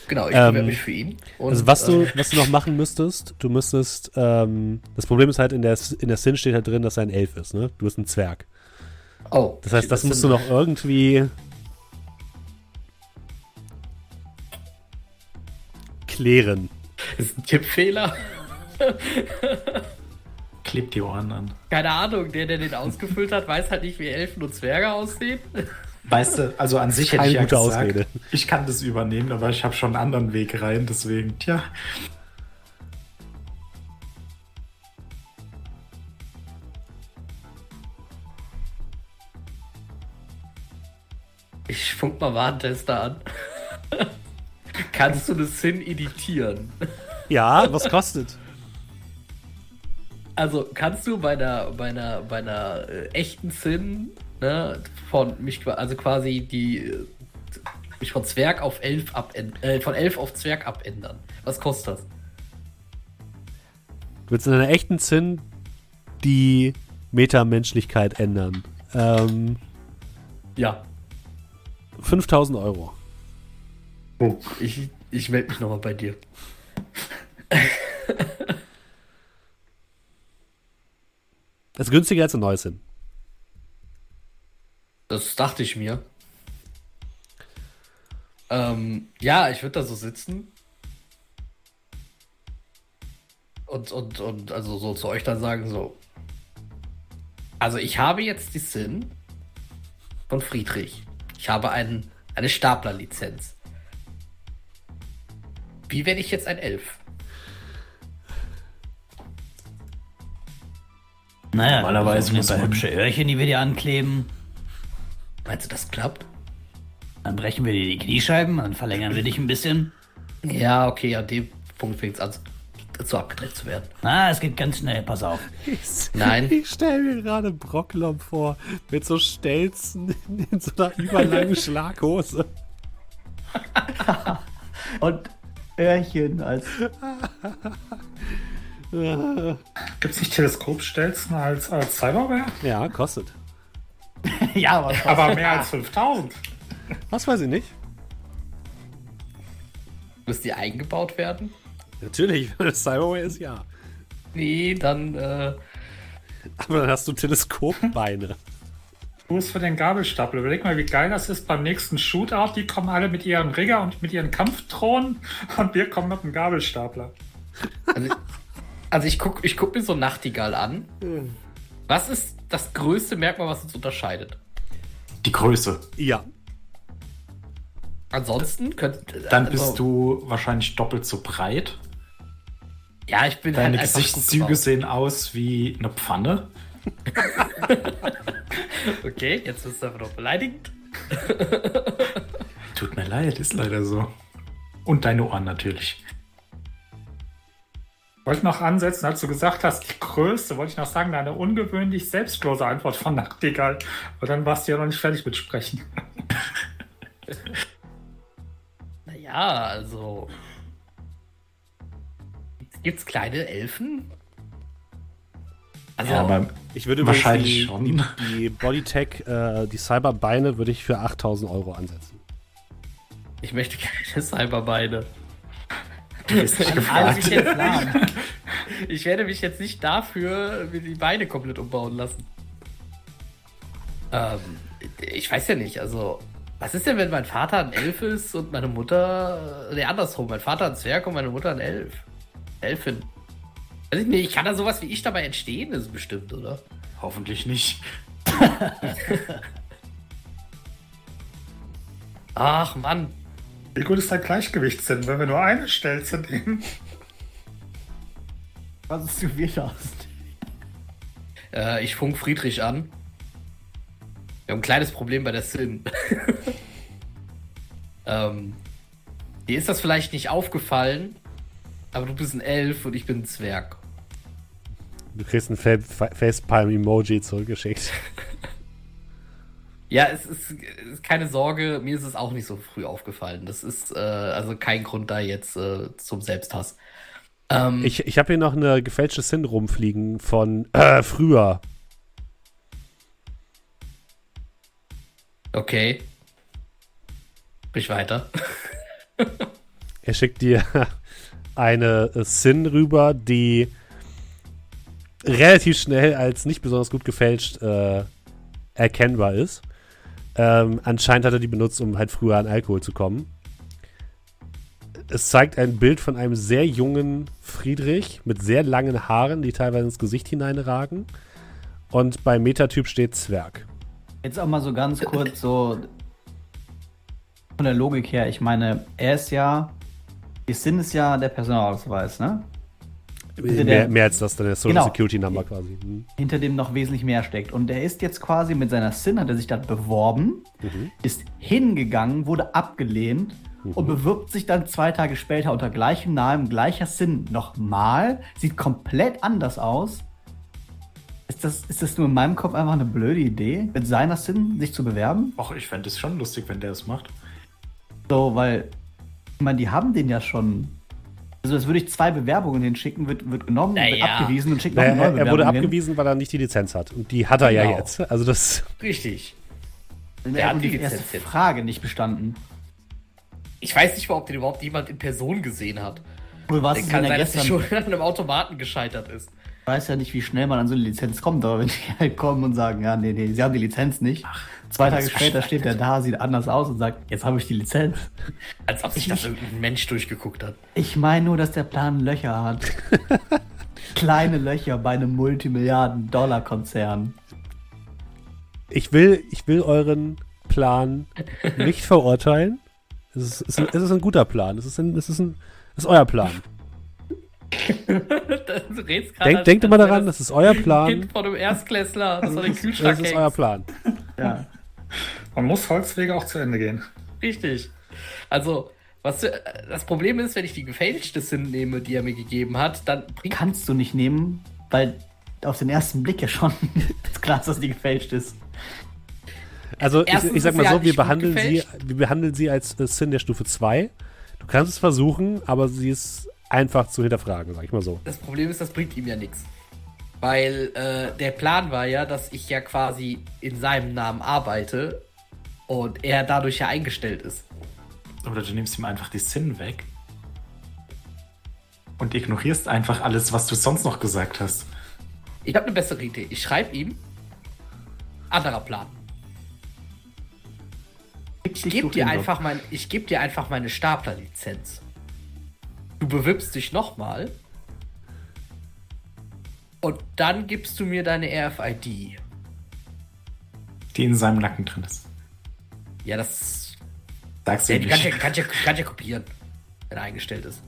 Genau, ich Ähm, bewerbe mich für ihn. Und, Also was du, äh, was du noch machen müsstest, du müsstest, ähm, das Problem ist halt, in der, in der Sin steht halt drin, dass er ein Elf ist, ne? Du bist ein Zwerg. oh, Das heißt, das musst du noch irgendwie klären. Ist ein Tippfehler? Klebt die Ohren an. Keine Ahnung, der, der den ausgefüllt hat, weiß halt nicht, wie Elfen und Zwerge aussehen. Weißt du, also an sich hätte Keine ich ja gute gesagt, Ausrede. ich kann das übernehmen, aber ich habe schon einen anderen Weg rein, deswegen, tja. Ich funk mal Warentester an. Kannst du eine Sin editieren? Ja, was kostet? Also kannst du bei einer, bei einer, bei einer äh, echten Sin, ne, von mich, also quasi die äh, mich von Zwerg auf Elf abändern, äh, von Elf auf Zwerg abändern. Was kostet das? Du willst in einer echten Zinn die Metamenschlichkeit ändern. Ähm, Ja. 5000 Euro. Ich, ich melde mich nochmal bei dir. Das ist günstiger als ein neues Sinn. Das dachte ich mir. Ähm, ja, ich würde da so sitzen. Und, und, und also so zu euch dann sagen, so. Also ich habe jetzt die Sinn von Friedrich. Ich habe einen, eine Staplerlizenz. Wie werde ich jetzt ein Elf? Naja, Normalerweise wir muss man- hübsche Öhrchen, die wir dir ankleben. Meinst du, das klappt? Dann brechen wir dir die Kniescheiben, dann verlängern wir dich ein bisschen. Ja, okay, an dem Punkt fängt es an, zu abgedreht zu werden. Ah, es geht ganz schnell, pass auf. Nein. Ich stelle mir gerade Brocklom vor, mit so Stelzen in, in so einer überlangen Schlaghose. Und Öhrchen als. Gibt es nicht Teleskopstelzen als, als Cyberware? Ja, kostet. ja, aber Aber mehr als 5000. Was weiß ich nicht. Müssen die eingebaut werden? Natürlich, wenn es Cyberware ist, ja. Nee, dann, äh, Aber dann hast du Teleskopbeine. Du bist für den Gabelstapel. Überleg mal, wie geil das ist beim nächsten Shootout. Die kommen alle mit ihren Rigger und mit ihren Kampfthronen und wir kommen mit dem Gabelstapler. Also, also ich gucke ich guck mir so Nachtigall an. Was ist das größte Merkmal, was uns unterscheidet? Die Größe. Ja. Ansonsten könnt Dann also, bist du wahrscheinlich doppelt so breit. Ja, ich bin Deine halt Gesichtszüge sehen aus wie eine Pfanne. Okay, jetzt bist du einfach noch beleidigend. Tut mir leid, ist leider so. Und deine Ohren natürlich. Wollte noch ansetzen, als du gesagt hast, die größte, wollte ich noch sagen, eine ungewöhnlich selbstlose Antwort von Nachtigall. Aber dann warst du ja noch nicht fertig mit Sprechen. Naja, also. Gibt's kleine Elfen? Also, Ja, aber Ich würde Wahrscheinlich die, schon. die, die Bodytech, äh, die Cyberbeine würde ich für 8000 Euro ansetzen. ich möchte keine Cyberbeine. Ist nicht Also gefragt. ich, ich werde mich jetzt nicht dafür die Beine komplett umbauen lassen. Ähm, ich weiß ja nicht, also. Was ist denn, wenn mein Vater ein Elf ist und meine Mutter. Ne, andersrum. Mein Vater ein Zwerg und meine Mutter ein Elf. Elfin. Weiß ich nicht, kann da sowas wie ich dabei entstehen? Ist bestimmt, oder? Hoffentlich nicht. Ach, Mann. Wie gut ist dein Gleichgewichtssinn, wenn wir nur eine Stelze nehmen? Was ist du wieder aus? Äh, ich funk Friedrich an. Wir haben ein kleines Problem bei der Sim. ähm, dir ist das vielleicht nicht aufgefallen, aber du bist ein Elf und ich bin ein Zwerg. Du kriegst ein Fa Fa Facepalm-Emoji zurückgeschickt. Ja, es ist, es ist keine Sorge, mir ist es auch nicht so früh aufgefallen. Das ist äh, also kein Grund da jetzt äh, zum Selbsthass. Ähm, Ich, ich habe hier noch eine gefälschte Sin rumfliegen von äh, früher. okay. Sprich weiter. Er schickt dir eine Sin rüber, die relativ schnell als nicht besonders gut gefälscht äh, erkennbar ist. Ähm, anscheinend hat er die benutzt, um halt früher an Alkohol zu kommen. Es zeigt ein Bild von einem sehr jungen Friedrich mit sehr langen Haaren, die teilweise ins Gesicht hineinragen. Und bei Metatyp steht Zwerg. Jetzt auch mal so ganz kurz so von der Logik her. Ich meine, er ist ja, die Sinn ist ja der Personalausweis, ne? Mehr, der- mehr als das, dann der Social Genau. Security Number quasi. Hm. Hinter dem noch wesentlich mehr steckt. Und er ist jetzt quasi mit seiner Sin, hat er sich dann beworben, ist hingegangen, wurde abgelehnt und bewirbt sich dann zwei Tage später unter gleichem Namen, gleicher Sin nochmal. Sieht komplett anders aus. ist das, ist das nur in meinem Kopf einfach eine blöde Idee, mit seiner Sinn sich zu bewerben? Och, ich fände es schon lustig, wenn der es macht. So, weil, ich meine, die haben den ja schon. Also, das würde ich zwei Bewerbungen hinschicken, wird, wird genommen, Naja. wird abgewiesen und schickt noch Naja, eine neue er, er wurde hin. abgewiesen, weil er nicht die Lizenz hat. Und die hat er ja Genau. jetzt. Also das. Richtig. Er Der hat die die erste Lizenz jetzt. Frage nicht bestanden. Ich weiß nicht mal, ob den überhaupt jemand in Person gesehen hat. Wohl war Den es kann wenn er sein, dass er gestern. schon an einem Automaten gescheitert ist. Ich weiß ja nicht, wie schnell man an so eine Lizenz kommt, aber wenn die halt kommen und sagen, ja, nee, nee, sie haben die Lizenz nicht. Zwei Tage später steht der da, sieht anders aus und sagt, jetzt habe ich die Lizenz. Als ob sich das irgendein Mensch durchgeguckt hat. Ich meine nur, dass der Plan Löcher hat. Kleine Löcher bei einem Multimilliarden-Dollar-Konzern. Ich will, ich will euren Plan nicht verurteilen. Es ist, es ist, es ist ein guter Plan. Es ist, ein, es ist, ein, es ist euer Plan. du redest gerade, Denkt, immer daran, das das ist euer Kind Plan. von einem Erstklässler, das den Kühlschrank Das ist euer Plan. Ja. Man muss Holzwege auch zu Ende gehen. Richtig. Also, was äh, das Problem ist, wenn ich die gefälschte SIM nehme, die er mir gegeben hat, dann Kannst du nicht nehmen, weil auf den ersten Blick ja schon klar ist, dass die gefälscht ist. Also ich, Erstens ich sag mal so, halt wir behandeln, sie, wir behandeln sie als äh, Sin der Stufe 2. Du kannst es versuchen, aber sie ist einfach zu hinterfragen, sag ich mal so. Das Problem ist, das bringt ihm ja nichts. Weil äh, der Plan war ja, dass ich ja quasi in seinem Namen arbeite und er dadurch ja eingestellt ist. Oder du nimmst ihm einfach die Sinn weg. Und ignorierst einfach alles, was du sonst noch gesagt hast. Ich habe eine bessere Idee. Ich schreibe ihm. Anderer Plan. Ich gebe dir, einfach mein, ich geb dir einfach meine Staplerlizenz. Du bewirbst dich nochmal. Und dann gibst du mir deine RFID. Die in seinem Nacken drin ist. Ja, das. Sagst du Ja, die kann ich ja, nicht. kann, ich kann ich ja kopieren, wenn er eingestellt ist.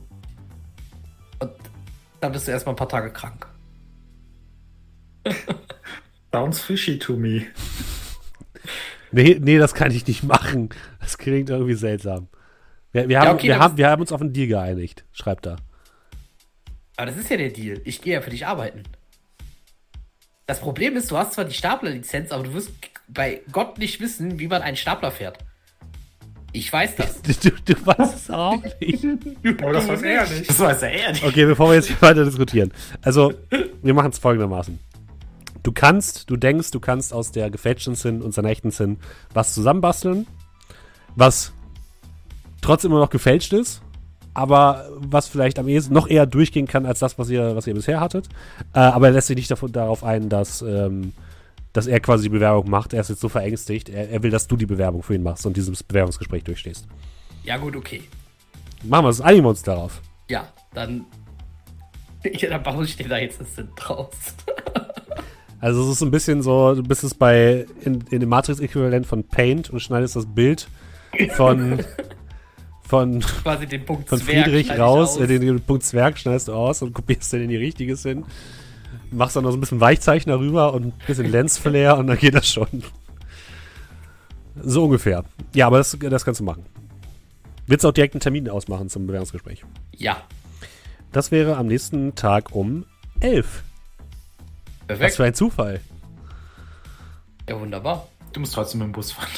Und dann bist du erstmal ein paar Tage krank. Sounds fishy to me. Nee, nee, das kann ich nicht machen. Das klingt irgendwie seltsam. Wir, wir, haben, okay, wir, haben, wir haben uns auf einen Deal geeinigt, schreibt er. Aber das ist ja der Deal. Ich gehe ja für dich arbeiten. Das Problem ist, du hast zwar die Staplerlizenz, aber du wirst bei Gott nicht wissen, wie man einen Stapler fährt. Ich weiß das. Du, du, du weißt es auch nicht. Aber das weiß er nicht. Das weiß er eher nicht. Okay, bevor wir jetzt hier weiter diskutieren. Also, wir machen es folgendermaßen. Du kannst, du denkst, du kannst aus der gefälschten Sin und seiner echten Sin was zusammenbasteln, was trotzdem immer noch gefälscht ist, aber was vielleicht am ehesten noch eher durchgehen kann als das, was ihr, was ihr bisher hattet. Äh, aber er lässt sich nicht davon, darauf ein, dass, ähm, dass er quasi die Bewerbung macht. Er ist jetzt so verängstigt. Er, er will, dass du die Bewerbung für ihn machst und dieses Bewerbungsgespräch durchstehst. Ja, gut, okay. Machen wir es, einigen wir uns darauf. Ja, dann. Ja, dann baue ich dir da jetzt das Sinn draus. Also es ist ein bisschen so, du bist es bei in, in dem Matrix-Äquivalent von Paint und schneidest das Bild von von, Quasi den Punkt von Zwerg Friedrich raus, aus. äh, den, den Punkt Zwerg schneidest du aus und kopierst den in die richtige hin. Machst dann noch so ein bisschen Weichzeichen darüber und ein bisschen Lensflare und dann geht das schon. So ungefähr. Ja, aber das, das kannst du machen. Willst du auch direkt einen Termin ausmachen zum Bewerbungsgespräch? Ja, Das wäre am nächsten Tag um 11. Was perfekt. für ein Zufall. Ja, wunderbar. Du musst trotzdem mit dem Bus fahren.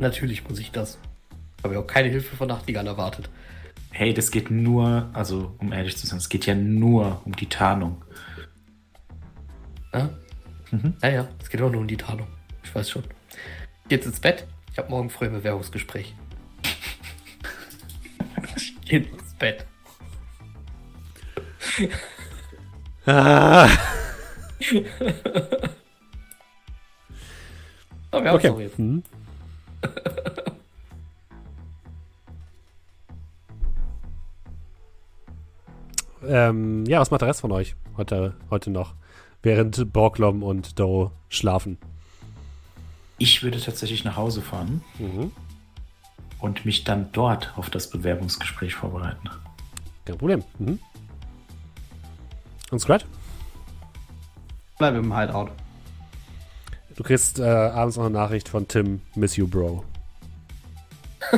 Natürlich muss ich das. Habe ja auch keine Hilfe von Nachtigall erwartet. Hey, das geht nur, also um ehrlich zu sein, es geht ja nur um die Tarnung. Ja? Ja, ja, es geht auch nur um die Tarnung. Ich weiß schon. Jetzt ins Bett. Ich habe morgen früh ein Bewerbungsgespräch. Jetzt ins Bett. Ah. Aber wir haben Okay. jetzt. Ähm, ja, was macht der Rest von euch heute, heute noch? Während Borglom und Doe schlafen. Ich würde tatsächlich nach Hause fahren Mhm. und mich dann dort auf das Bewerbungsgespräch vorbereiten. Kein Problem. Mhm. Und Scrat? Bleib im Hideout. Du kriegst äh, abends noch eine Nachricht von Tim, Miss you, Bro.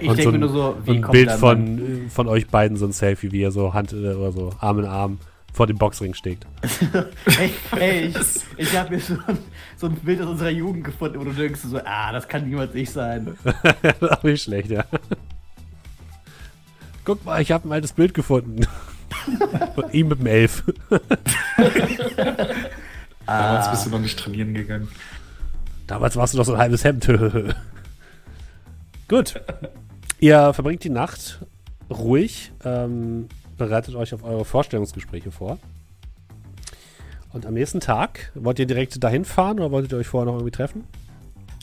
Ich denke mir nur so, wie ein kommt Bild von, äh, von euch beiden, so ein Selfie, wie ihr so Hand äh, oder so Arm in Arm vor dem Boxring steht. hey, hey, ich, ich habe mir so ein, so ein Bild aus unserer Jugend gefunden, wo du denkst so, ah, das kann niemals ich sein. Auch nicht schlecht, ja. Guck mal, ich habe ein altes Bild gefunden. Von ihm mit dem Elf. Damals bist du noch nicht trainieren gegangen. Damals warst du doch so ein halbes Hemd. Gut. Ihr verbringt die Nacht ruhig, ähm, bereitet euch auf eure Vorstellungsgespräche vor. Und am nächsten Tag, wollt ihr direkt dahin fahren oder wolltet ihr euch vorher noch irgendwie treffen?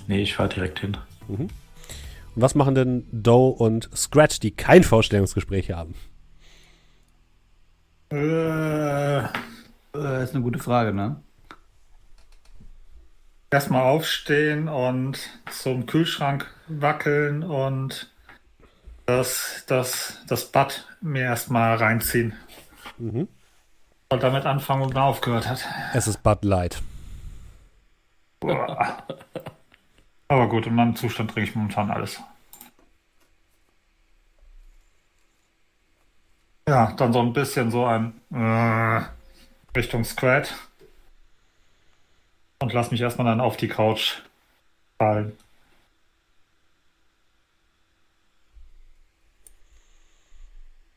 Nee, ich fahre direkt hin. Mhm. Und was machen denn Doe und Scratch, die kein Vorstellungsgespräch haben? Äh, äh, ist eine gute Frage, ne? Erstmal aufstehen und zum Kühlschrank wackeln und das, das, das Bad mir erstmal reinziehen. Mhm. Und damit anfangen, wo man aufgehört hat. Es ist Bud Light. Aber gut, in meinem Zustand trinke ich momentan alles. Ja, dann so ein bisschen so ein äh, Richtung Squad. Und lass mich erstmal dann auf die Couch fallen.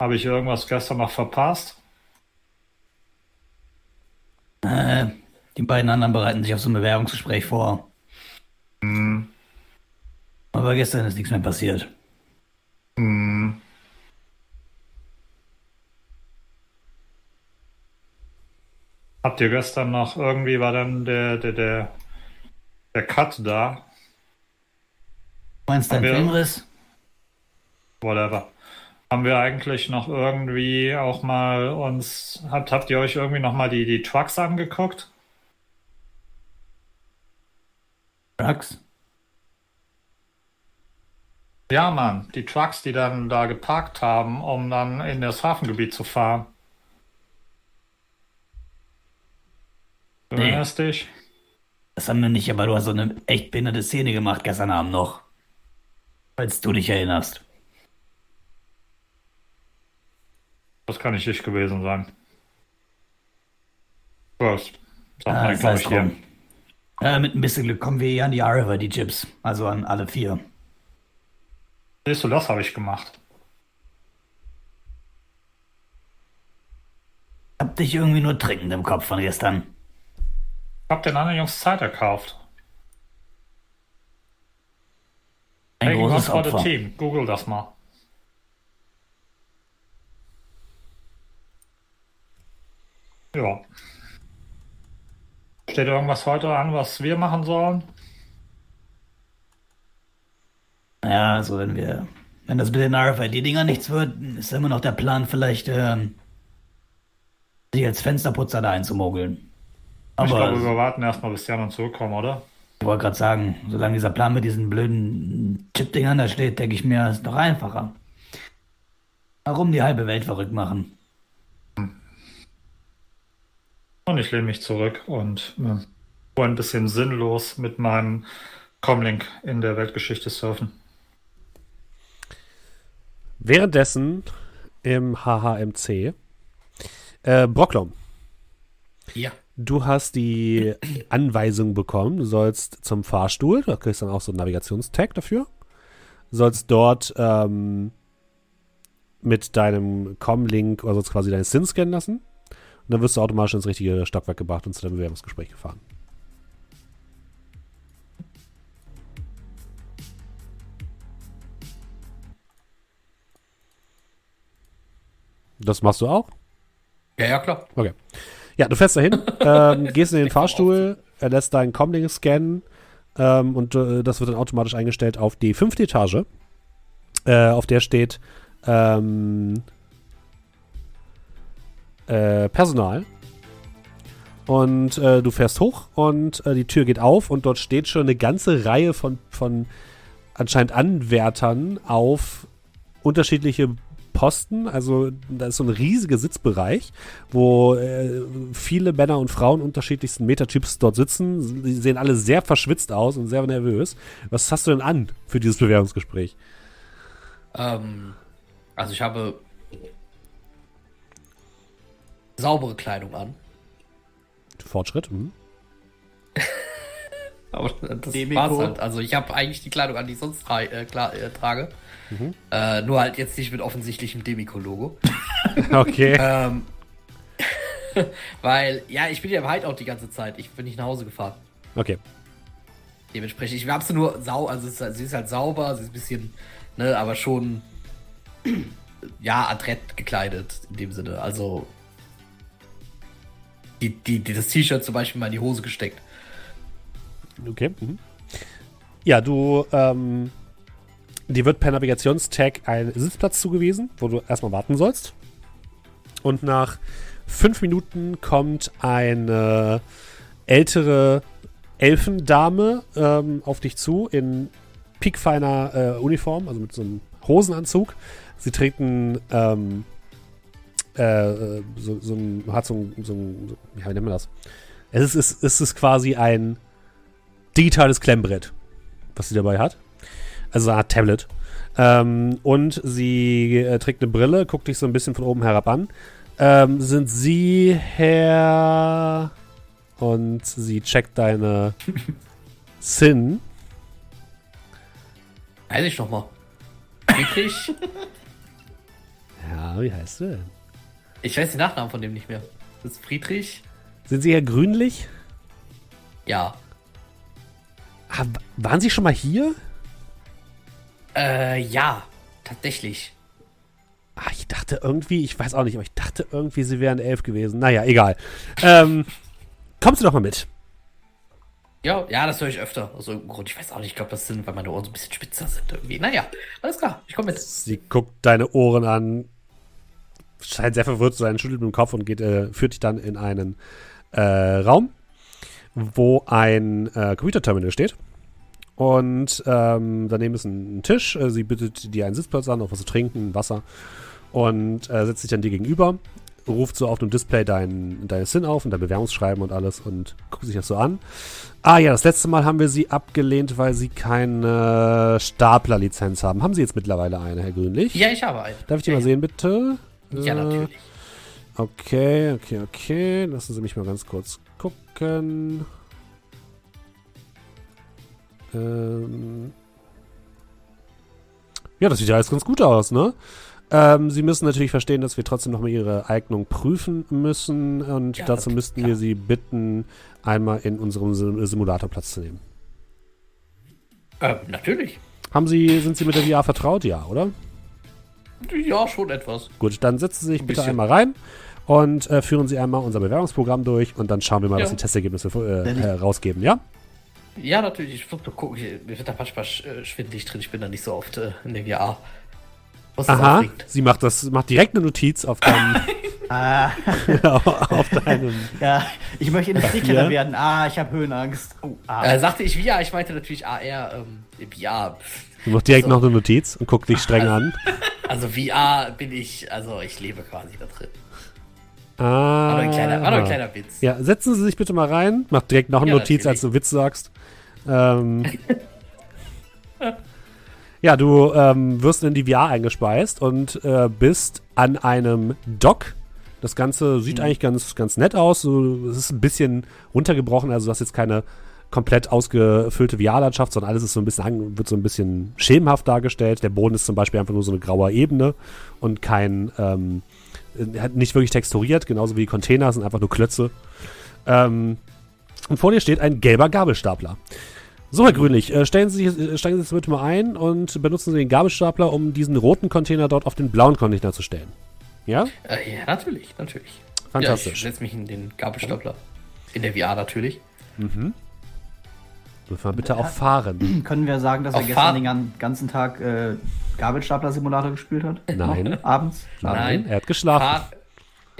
Habe ich irgendwas gestern noch verpasst? Äh, die beiden anderen bereiten sich auf so ein Bewerbungsgespräch vor. Hm. Aber gestern ist nichts mehr passiert. Hm. Habt ihr gestern noch irgendwie war dann der, der, der, der Cut da? Meinst du ein Filmriss? Whatever. Haben wir eigentlich noch irgendwie auch mal uns, habt, habt ihr euch irgendwie noch mal die, die Trucks angeguckt? Trucks? Ja, Mann, die Trucks, die dann da geparkt haben, um dann in das Hafengebiet zu fahren. Du nee. erinnerst dich? Das haben wir nicht, aber du hast so eine echt behinderte Szene gemacht gestern Abend noch. Falls du dich erinnerst. Das kann ich nicht gewesen sein. Was? Sag mal, glaube ich dir. Äh, mit ein bisschen Glück kommen wir hier an die Arriva, die Chips. Also an alle vier. Siehst du, das habe ich gemacht. Hab dich irgendwie nur trinkend im Kopf von gestern. Hab den anderen Jungs Zeit erkauft. Ein hey, großes Opfer. Team. Google das mal. Ja. Steht irgendwas heute an, was wir machen sollen? Ja, also wenn wir, wenn das mit den RFID-Dinger nichts wird, ist immer noch der Plan, vielleicht ähm, sich als Fensterputzer da einzumogeln. Aber ich glaube, wir warten erstmal, bis die anderen zurückkommen, oder? Ich wollte gerade sagen, solange dieser Plan mit diesen blöden Chip-Dingern da steht, denke ich mir, ist doch einfacher. Warum die halbe Welt verrückt machen? Und ich lehne mich zurück und äh, ein bisschen sinnlos mit meinem Comlink in der Weltgeschichte surfen. Währenddessen im HHMC äh, Brocklom. Ja. Du hast die Anweisung bekommen, du sollst zum Fahrstuhl, da kriegst du dann auch so einen Navigationstag dafür. Du sollst dort ähm, mit deinem Com-Link oder sonst quasi deinen SIN scannen lassen. Und dann wirst du automatisch ins richtige Stockwerk gebracht und zu deinem Bewerbungsgespräch gefahren. Das machst du auch? Ja, ja, klar. Okay. Ja, du fährst dahin, ähm, gehst in den Fahrstuhl, er lässt deinen Comlink scannen ähm, und äh, das wird dann automatisch eingestellt auf die fünfte Etage, äh, auf der steht ähm, äh, Personal. Und äh, du fährst hoch und äh, die Tür geht auf und dort steht schon eine ganze Reihe von, von anscheinend Anwärtern auf unterschiedliche Posten. Also da ist so ein riesiger Sitzbereich, wo äh, viele Männer und Frauen unterschiedlichsten Metatyps dort sitzen. Die sehen alle sehr verschwitzt aus und sehr nervös. Was hast du denn an für dieses Bewerbungsgespräch? Ähm, also ich habe saubere Kleidung an. Fortschritt. Mhm. Aber das war's halt. Also ich habe eigentlich die Kleidung an, die ich sonst tra äh, klar, äh, trage. Mhm. Äh, nur halt jetzt nicht mit offensichtlichem Demico-Logo. okay. ähm, weil, ja, ich bin ja im Hideout die ganze Zeit. Ich bin nicht nach Hause gefahren. Okay. Dementsprechend, ich habe sie nur sau, also ist, sie ist halt sauber, sie ist ein bisschen, ne, aber schon, ja, adrett gekleidet in dem Sinne. Also, die, die, die das T-Shirt zum Beispiel mal in die Hose gesteckt. Okay. Mhm. Ja, du, ähm, dir wird per Navigationstag ein Sitzplatz zugewiesen, wo du erstmal warten sollst. Und nach fünf Minuten kommt eine ältere Elfendame ähm, auf dich zu in piekfeiner äh, Uniform, also mit so einem Hosenanzug. Sie trägt ein, ähm, äh, so, so ein, hat so ein, so ein, wie nennt man das? Es ist, es ist quasi ein digitales Klemmbrett, was sie dabei hat. Also eine Art Tablet. Ähm, und sie äh, trägt eine Brille, guckt dich so ein bisschen von oben herab an. Ähm, sind Sie Herr und sie checkt deine Sin. Weiß ich noch mal. Friedrich? ja, wie heißt du denn? Ich weiß den Nachnamen von dem nicht mehr. Das ist Friedrich. Sind Sie Herr Grünlich? Ja. Waren Sie schon mal hier? Äh, ja, tatsächlich. Ah, ich dachte irgendwie, ich weiß auch nicht, aber ich dachte irgendwie, Sie wären elf gewesen. Naja, egal. ähm, Kommst du doch mal mit. Ja, ja, das höre ich öfter. Also im Grund, ich weiß auch nicht, ich glaube, das sind, weil meine Ohren so ein bisschen spitzer sind irgendwie. Naja, alles klar, ich komme mit. Sie guckt deine Ohren an, scheint sehr verwirrt zu sein, schüttelt mit dem Kopf und geht, äh, führt dich dann in einen äh, Raum, wo ein äh, Computerterminal steht. Und ähm, daneben ist ein Tisch. Äh, sie bittet dir einen Sitzplatz an, auch was zu trinken, Wasser. Und äh, setzt sich dann dir gegenüber ruft so auf dem Display dein, deine SIN auf und dein Bewerbungsschreiben und alles und guckt sich das so an. Ah ja, das letzte Mal haben wir sie abgelehnt, weil sie keine Staplerlizenz haben. Haben Sie jetzt mittlerweile eine, Herr Grünlich? Ja, ich habe eine. Darf ich die mal sehen, bitte? Ja, natürlich. Okay, okay, okay. Lassen Sie mich mal ganz kurz gucken. Ähm ja, das sieht ja alles ganz gut aus, ne? Ähm, sie müssen natürlich verstehen, dass wir trotzdem nochmal ihre Eignung prüfen müssen und ja, dazu müssten klar. wir sie bitten, einmal in unserem Simulator Platz zu nehmen. Ähm, natürlich. Haben Sie, sind Sie mit der VR vertraut? Ja, oder? Ja, schon etwas. Gut, dann setzen Sie sich bitte einmal rein und äh, führen Sie einmal unser Bewerbungsprogramm durch und dann schauen wir mal, ja. was die Testergebnisse äh, äh, rausgeben, ja? Ja, natürlich. Ich gucken, mir wird da manchmal äh, schwindelig drin. Ich bin da nicht so oft äh, in der VR. Was Aha, sie macht das, macht direkt eine Notiz auf deinem. ah. auf deinem. Ja, ich möchte nicht sicherer werden. Ah, ich habe Höhenangst. Oh, ah. äh, sagte ich VR, ich meinte natürlich AR. Ähm, VR. Du machst direkt also, noch eine Notiz und guck dich streng also, an. Also VR bin ich, also ich lebe quasi da drin. Ah. War doch ein kleiner, war ein kleiner Witz. Ja, setzen Sie sich bitte mal rein. Mach direkt noch eine ja, Notiz, als du Witz sagst. Ähm. Ja, du ähm, wirst in die VR eingespeist und äh, bist an einem Dock. Das Ganze sieht mhm. eigentlich ganz, ganz nett aus. So, es ist ein bisschen runtergebrochen, also du hast jetzt keine komplett ausgefüllte VR-Landschaft, sondern alles ist so ein bisschen, wird so ein bisschen schemenhaft dargestellt. Der Boden ist zum Beispiel einfach nur so eine graue Ebene und kein, ähm, nicht wirklich texturiert, genauso wie die Container sind einfach nur Klötze. Ähm, und vor dir steht ein gelber Gabelstapler. So, Herr Grünlich, äh, stellen Sie, äh, steigen Sie jetzt bitte mal ein und benutzen Sie den Gabelstapler, um diesen roten Container dort auf den blauen Container zu stellen. Ja? Äh, ja, natürlich, natürlich. Fantastisch. Ja, ich setze mich in den Gabelstapler. In der VR natürlich. Mhm. Dürfen wir bitte auch fahren. Können wir sagen, dass er gestern den ganzen Tag äh, Gabelstapler-Simulator gespielt hat? Nein. Abends? Nein. Er hat geschlafen. Fahr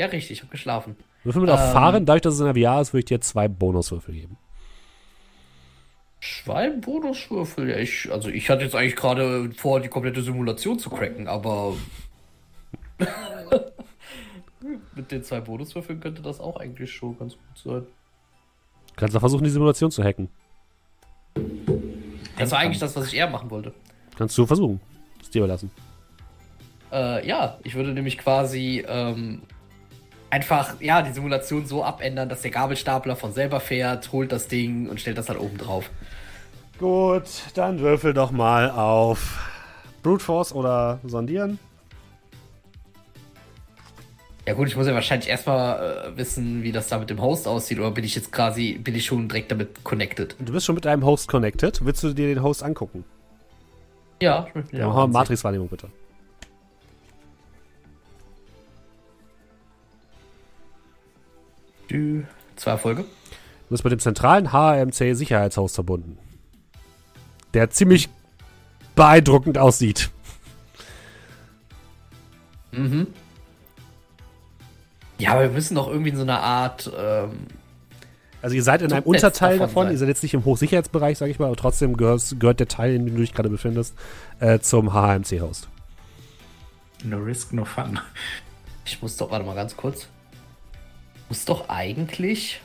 ja, richtig, ich habe geschlafen. Würfel mit ähm, auf Fahren, dadurch, dass es in der VR ist, würde ich dir zwei Bonuswürfel geben. Zwei Bonuswürfel? Ja, ich, also ich hatte jetzt eigentlich gerade vor, die komplette Simulation zu cracken, aber mit den zwei Bonuswürfeln könnte das auch eigentlich schon ganz gut sein. Kannst du versuchen, die Simulation zu hacken. Das war eigentlich das, was ich eher machen wollte. Kannst du versuchen. Ist dir überlassen. Äh, ja, ich würde nämlich quasi ähm, einfach, ja, die Simulation so abändern, dass der Gabelstapler von selber fährt, holt das Ding und stellt das dann oben drauf. Gut, dann würfel doch mal auf Brute Force oder Sondieren. Ja gut, ich muss ja wahrscheinlich erstmal äh, wissen, wie das da mit dem Host aussieht, oder bin ich jetzt quasi, bin ich schon direkt damit connected? Du bist schon mit deinem Host connected. Willst du dir den Host angucken? Ja, ich möchte Ja, mach mal Matrix-Wahrnehmung bitte. Du, Zwei Erfolge. Du bist mit dem zentralen HMC-Sicherheitshost verbunden. Der ziemlich beeindruckend aussieht. Mhm. Ja, aber wir müssen doch irgendwie in so einer Art. Ähm, Also ihr seid in So einem Unterteil davon davon, ihr seid jetzt nicht im Hochsicherheitsbereich, sag ich mal, aber trotzdem gehörst, gehört der Teil, in dem du dich gerade befindest, äh, zum HMC-Host. No risk, no fun. ich muss doch, warte mal ganz kurz. Muss doch eigentlich.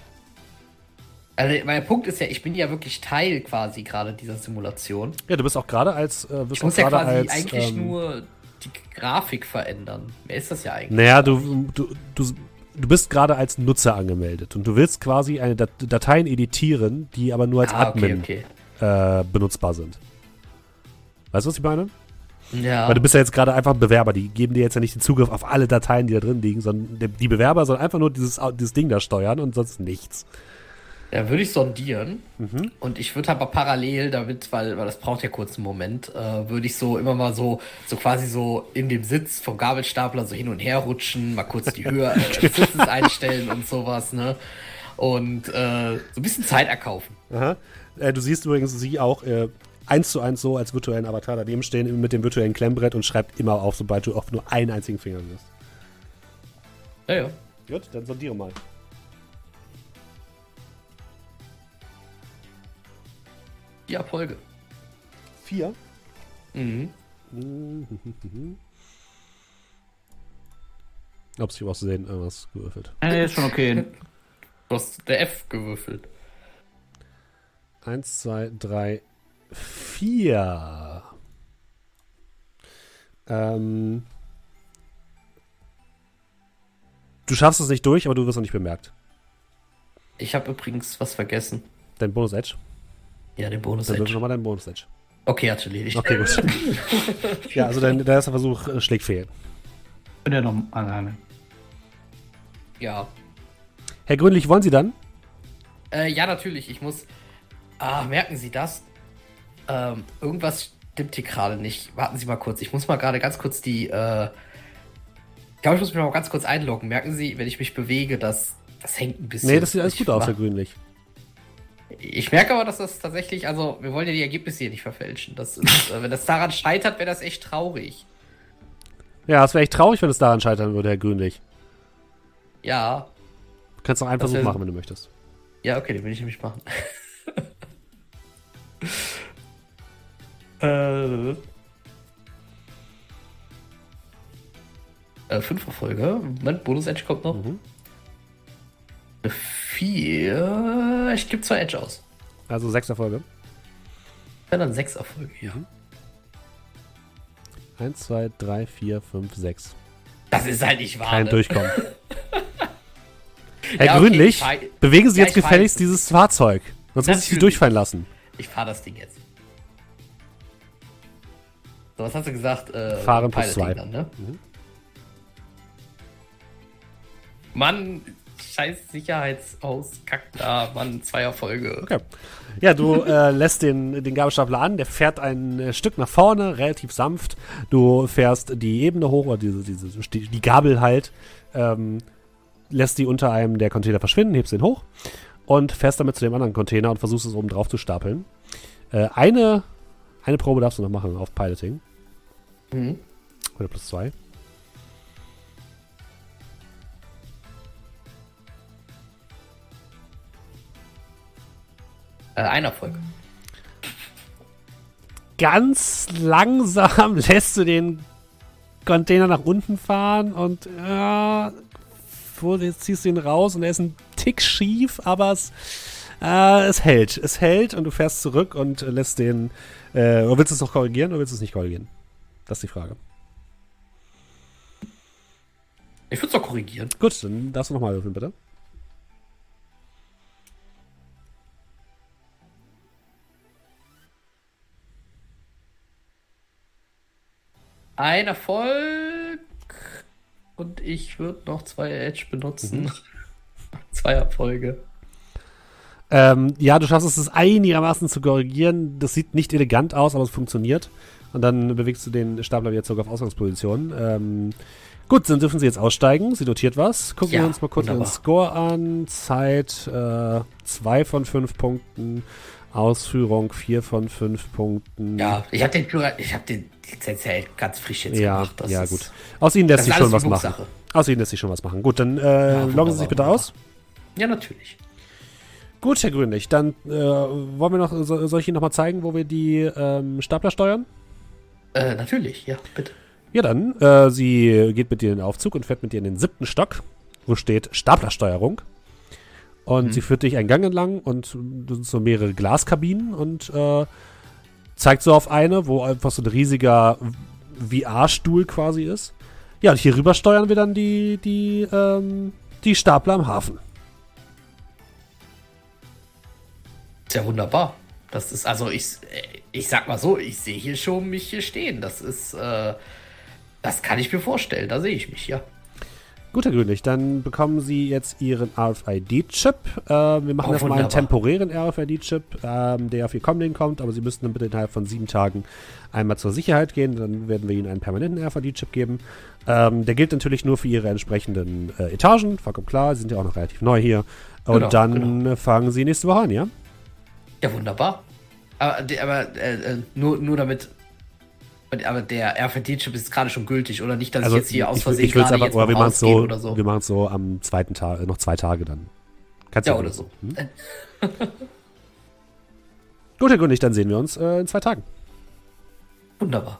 Also, mein Punkt ist ja, ich bin ja wirklich Teil quasi gerade dieser Simulation. Ja, du bist auch gerade als, äh, bist Ich muss ja gerade quasi als, eigentlich ähm, nur die Grafik verändern. Mehr ist das ja eigentlich. Naja, du, du, du, du bist gerade als Nutzer angemeldet und du willst quasi eine Dat Dateien editieren, die aber nur als ah, okay, Admin okay. Äh, benutzbar sind. Weißt du, was ich meine? Ja. Weil du bist ja jetzt gerade einfach ein Bewerber, die geben dir jetzt ja nicht den Zugriff auf alle Dateien, die da drin liegen, sondern die- Bewerber sollen einfach nur dieses, dieses Ding da steuern und sonst nichts. Ja, würde ich sondieren. Mhm. Und ich würde aber parallel damit, weil, weil das braucht ja kurz einen Moment, äh, würde ich so immer mal so, so quasi so in dem Sitz vom Gabelstapler so hin und her rutschen, mal kurz die Höhe des Sitzes einstellen und sowas, ne? Und äh, so ein bisschen Zeit erkaufen. Äh, du siehst übrigens sie auch äh, eins zu eins so als virtuellen Avatar daneben stehen mit dem virtuellen Klemmbrett und schreibt immer auf, sobald du auf nur einen einzigen Finger wirst. Ja, ja. Gut, dann sondiere mal. Die Erfolge. Vier. Mhm. Ups, ich habe aus Versehen irgendwas gewürfelt. Nee, ist schon okay. Du hast der F gewürfelt. Eins, zwei, drei, vier. Ähm. Du schaffst es nicht durch, aber du wirst noch nicht bemerkt. Ich habe übrigens was vergessen. Dein Bonus-Edge. Ja, den Bonus. Dann würfel Edge. nochmal deinen Bonus-Edge. Okay, hat erledigt. Okay, gut. ja, also dein, dein erster Versuch äh, schlägt fehl. Bin ja noch alleine. Ja. Herr Grünlich, wollen Sie dann? Äh, ja, natürlich. Ich muss. Ah, merken Sie das? Ähm, irgendwas stimmt hier gerade nicht. Warten Sie mal kurz. Ich muss mal gerade ganz kurz die. Äh, ich glaube, ich muss mich mal ganz kurz einloggen. Merken Sie, wenn ich mich bewege, das, das hängt ein bisschen. Nee, das sieht alles gut aus, Herr Grünlich. Ich merke aber, dass das tatsächlich. Also, wir wollen ja die Ergebnisse hier nicht verfälschen. Das ist, äh, wenn das daran scheitert, wäre das echt traurig. Ja, es wäre echt traurig, wenn es daran scheitern würde, Herr Grünlich. Ja. Du kannst noch einen Das Versuch machen, wenn du möchtest. Ja, okay, den will ich nämlich machen. äh. Äh, fünf Erfolge. Moment, Bonus-Edge kommt noch. Mhm. Vier. Ich gebe zwei Edge aus. Also sechs Erfolge. Ja, dann sechs Erfolge, ja. Eins, zwei, drei, vier, fünf, sechs. Das ist halt nicht wahr. Kein ne? Durchkommen. Herr Ja, okay, Grünlich, ich fahr- bewegen Sie Ja, jetzt gefälligst dieses Fahrzeug. Sonst muss ich Sie Natürlich. durchfallen lassen. Ich fahre das Ding jetzt. So, was hast du gesagt? Äh, Fahren plus zwei. Dann, ne? Mhm. Mann, scheiß Sicherheitshaus, kackt da, Mann, zwei Erfolge. Okay. Ja, du äh, lässt den, den Gabelstapler an, der fährt ein äh, Stück nach vorne, relativ sanft. Du fährst die Ebene hoch, oder diese, diese, die die Gabel halt, ähm, lässt die unter einem der Container verschwinden, hebst den hoch und fährst damit zu dem anderen Container und versuchst es oben drauf zu stapeln. Äh, eine, eine Probe darfst du noch machen auf Piloting. Mhm. Oder plus zwei. Äh, ein Erfolg. ganz langsam lässt du den Container nach unten fahren und jetzt ziehst du ihn raus und er ist ein Tick schief, aber es, äh, es hält. Es hält und du fährst zurück und äh, lässt den. Äh, oder willst du es noch korrigieren oder willst du es nicht korrigieren? Das ist die Frage. Ich würde es doch korrigieren. Gut, dann darfst du nochmal würfeln, bitte. Ein Erfolg. Und ich würde noch zwei Edge benutzen. Mhm. zwei Erfolge. Ähm, ja, du schaffst es, es einigermaßen zu korrigieren. Das sieht nicht elegant aus, aber es funktioniert. Und dann bewegst du den Stapler wieder zurück auf Ausgangsposition. Ähm, gut, dann dürfen sie jetzt aussteigen. Sie notiert was. Gucken ja, wir uns mal kurz wunderbar. den Score an. Zeit 2 äh, von 5 Punkten. Ausführung 4 von 5 Punkten. Ja, ich habe den Plural, ich habe den Lizenz ganz frisch jetzt ja, gemacht. Das ja, ist, gut. Aus ihnen lässt sich schon was machen. Aus ihnen lässt sich schon was machen. Gut, dann äh, ja, loggen Sie sich bitte aus. Ja, natürlich. Gut, Herr Grünlich, dann äh, wollen wir noch, so, soll ich Ihnen nochmal zeigen, wo wir die ähm, Stapler steuern? Äh, natürlich, ja, bitte. Ja, dann, äh, sie geht mit dir in den Aufzug und fährt mit dir in den siebten Stock, wo steht Staplersteuerung. Und mhm. sie führt dich einen Gang entlang und so mehrere Glaskabinen und äh, zeigt so auf eine, wo einfach so ein riesiger VR-Stuhl quasi ist. Ja, und hier rüber steuern wir dann die, die, ähm, die Stapler am Hafen. Ist ja wunderbar. Das ist, also ich, ich sag mal so, ich sehe hier schon mich hier stehen. Das ist, äh, das kann ich mir vorstellen. Da sehe ich mich, ja. Gut, Herr Grünlich, dann bekommen Sie jetzt Ihren RFID-Chip. Äh, wir machen oh, erstmal einen temporären RFID-Chip, ähm, der auf Ihr Comlink kommt, aber Sie müssten dann bitte innerhalb von sieben Tagen einmal zur Sicherheit gehen. Dann werden wir Ihnen einen permanenten RFID-Chip geben. Ähm, der gilt natürlich nur für Ihre entsprechenden äh, Etagen, vollkommen klar. Sie sind ja auch noch relativ neu hier. Und genau, dann genau. fangen Sie nächste Woche an, ja? Ja, wunderbar. Aber, aber äh, äh, nur, nur damit aber der RFID-Chip ist gerade schon gültig, oder nicht, dass also ich jetzt hier aus Versehen ich, ich gerade aber, oder wir machen es so, so, Wir machen es so am zweiten Tag, noch zwei Tage dann. Kannst ja, ja oder so. Hm? Gut, Herr König, dann sehen wir uns äh, in zwei Tagen. Wunderbar.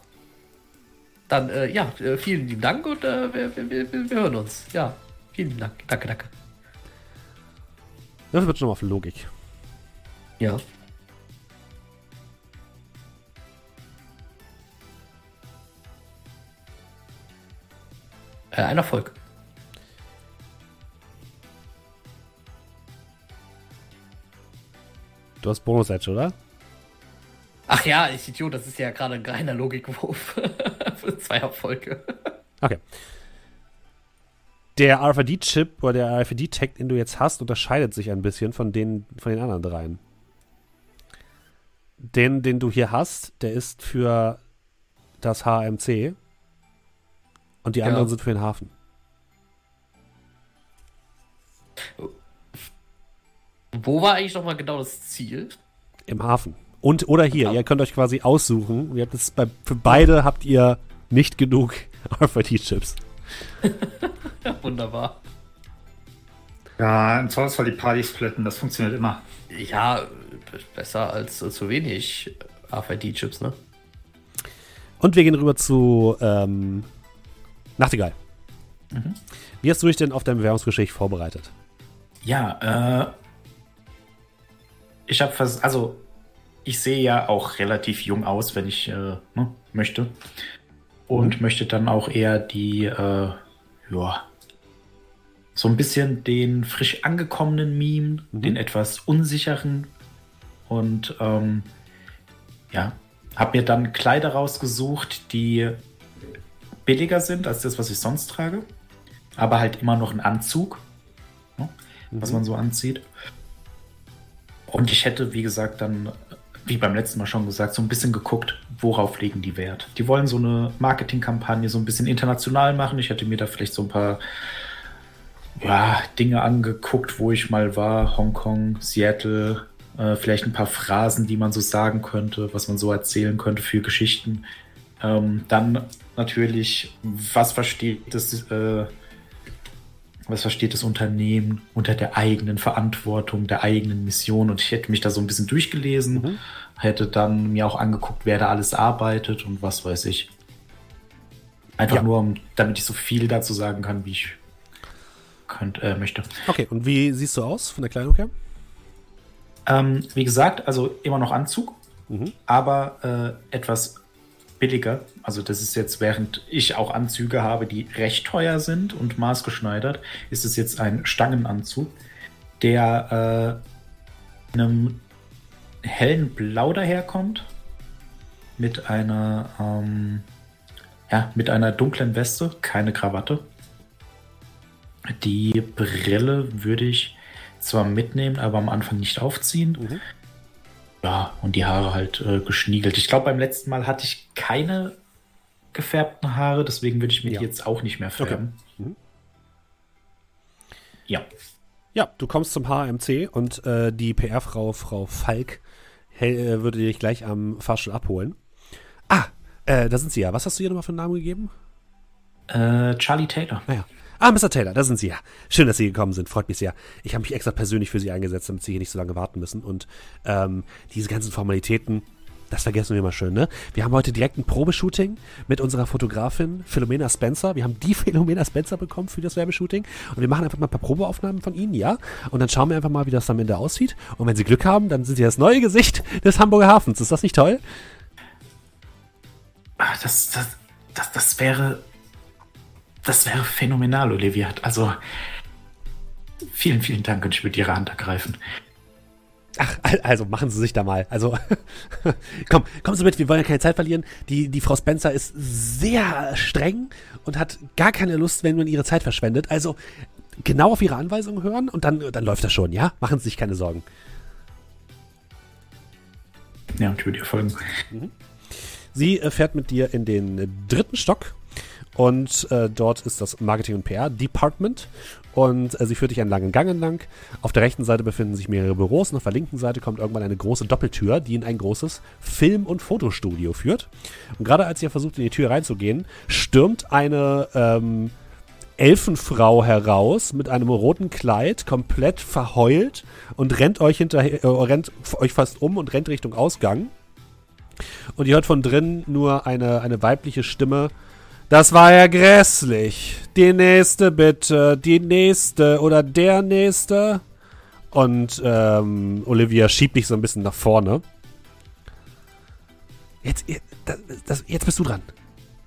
Dann, äh, ja, äh, vielen lieben Dank und äh, wir, wir, wir, wir, hören uns. Ja, vielen Dank. Danke, danke. Das wird schon mal auf Logik. Ja. Äh, ein Erfolg. Du hast Bonus-Edge, oder? Ach ja, ich Idiot, das ist ja gerade ein reiner Logikwurf. Für zwei Erfolge. Okay. Der RFID-Chip oder der RFID-Tag, den du jetzt hast, unterscheidet sich ein bisschen von den, von den anderen dreien. Den, den du hier hast, der ist für das HMC und die ja. anderen sind für den Hafen. Wo war eigentlich nochmal genau das Ziel? Im Hafen. Und oder hier, ihr könnt euch quasi aussuchen. Ihr habt es bei, für beide habt ihr nicht genug RFID-Chips. Wunderbar. Ja, im Zweifelsfall die Party splitten, das funktioniert immer. Ja, besser als zu wenig RFID-Chips, ne? Und wir gehen rüber zu ähm, Nachtigall. Mhm. Wie hast du dich denn auf dein Bewerbungsgespräch vorbereitet? Ja, äh, ich habe also ich sehe ja auch relativ jung aus, wenn ich äh, ne, möchte. Und mhm. möchte dann auch eher die, äh, ja, so ein bisschen den frisch angekommenen Meme, mhm. den etwas unsicheren. Und ähm, ja, habe mir dann Kleider rausgesucht, die billiger sind als das, was ich sonst trage. Aber halt immer noch ein Anzug, ne, was mhm. man so anzieht. Und ich hätte, wie gesagt, dann, wie beim letzten Mal schon gesagt, so ein bisschen geguckt, worauf legen die Wert. Die wollen so eine Marketingkampagne so ein bisschen international machen. Ich hätte mir da vielleicht so ein paar ja, Dinge angeguckt, wo ich mal war. Hongkong, Seattle, äh, vielleicht ein paar Phrasen, die man so sagen könnte, was man so erzählen könnte für Geschichten. Ähm, dann natürlich, was versteht das, äh, was versteht das Unternehmen unter der eigenen Verantwortung, der eigenen Mission? Und ich hätte mich da so ein bisschen durchgelesen, mhm. hätte dann mir auch angeguckt, wer da alles arbeitet und was weiß ich. Einfach ja. nur, um, damit ich so viel dazu sagen kann, wie ich könnt, äh, möchte. Okay, und wie siehst du aus von der Kleidung her? Ähm, wie gesagt, also immer noch Anzug, mhm. aber äh, etwas billiger. Also das ist jetzt, während ich auch Anzüge habe, die recht teuer sind und maßgeschneidert, ist es jetzt ein Stangenanzug, der äh, einem hellen Blau daherkommt mit einer ähm, ja, mit einer dunklen Weste, keine Krawatte. Die Brille würde ich zwar mitnehmen, aber am Anfang nicht aufziehen. Mhm. Ja, und die Haare halt äh, geschniegelt. Ich glaube, beim letzten Mal hatte ich keine gefärbten Haare, deswegen würde ich mir ja. die jetzt auch nicht mehr färben. Okay. Mhm. Ja. Ja, du kommst zum HMC und äh, die PR-Frau, Frau Falk, äh, würde dich gleich am Fahrstuhl abholen. Ah, äh, da sind sie ja. Was hast du hier nochmal für einen Namen gegeben? Äh, Charlie Taylor. Naja. Ah, Mr. Taylor, da sind Sie ja. Schön, dass Sie gekommen sind. Freut mich sehr. Ich habe mich extra persönlich für Sie eingesetzt, damit Sie hier nicht so lange warten müssen. Und ähm, diese ganzen Formalitäten, das vergessen wir mal schön, ne? Wir haben heute direkt ein Probeshooting mit unserer Fotografin Philomena Spencer. Wir haben die Philomena Spencer bekommen für das Werbeshooting. Und wir machen einfach mal ein paar Probeaufnahmen von Ihnen, ja? Und dann schauen wir einfach mal, wie das am Ende aussieht. Und wenn Sie Glück haben, dann sind Sie das neue Gesicht des Hamburger Hafens. Ist das nicht toll? Ach, das, das, das, das wäre das wäre phänomenal, Olivia. Also, vielen, vielen Dank und ich würde Ihre Hand ergreifen. Ach, also machen Sie sich da mal. Also, komm, kommen Sie mit, wir wollen ja keine Zeit verlieren. Die, die Frau Spencer ist sehr streng und hat gar keine Lust, wenn man ihre Zeit verschwendet. Also, genau auf Ihre Anweisungen hören und dann, dann läuft das schon, ja? Machen Sie sich keine Sorgen. Ja, und ich würde ihr folgen. Mhm. Sie äh, fährt mit dir in den dritten Stock und äh, dort ist das Marketing- und PR-Department. Und äh, sie führt dich einen langen Gang entlang. Auf der rechten Seite befinden sich mehrere Büros und auf der linken Seite kommt irgendwann eine große Doppeltür, die in ein großes Film- und Fotostudio führt. Und gerade als ihr versucht, in die Tür reinzugehen, stürmt eine ähm, Elfenfrau heraus mit einem roten Kleid, komplett verheult und rennt euch hinterher, äh, rennt euch fast um und rennt Richtung Ausgang. Und ihr hört von drin nur eine, eine weibliche Stimme, das war ja grässlich. Die nächste bitte, die nächste oder der nächste. Und ähm, Olivia schiebt dich so ein bisschen nach vorne. Jetzt, das, das, jetzt bist du dran.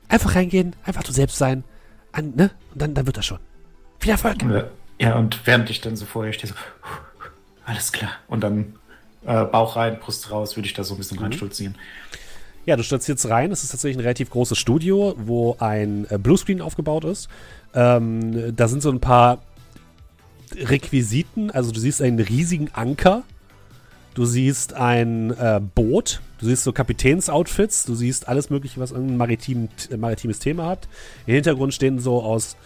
Einfach reingehen, einfach du selbst sein. An, ne? Und dann, dann wird das schon. Viel Erfolg. Ja, und während ich dann so vorher stehe, so, alles klar. Und dann äh, Bauch rein, Brust raus, würde ich da so ein bisschen mhm. reinstolzieren. Ja, du stellst jetzt rein. Es ist tatsächlich ein relativ großes Studio, wo ein äh, Bluescreen aufgebaut ist. Ähm, da sind so ein paar Requisiten. Also du siehst einen riesigen Anker. Du siehst ein äh, Boot. Du siehst so Kapitänsoutfits. Du siehst alles Mögliche, was ein maritim, äh, maritimes Thema hat. Im Hintergrund stehen so aus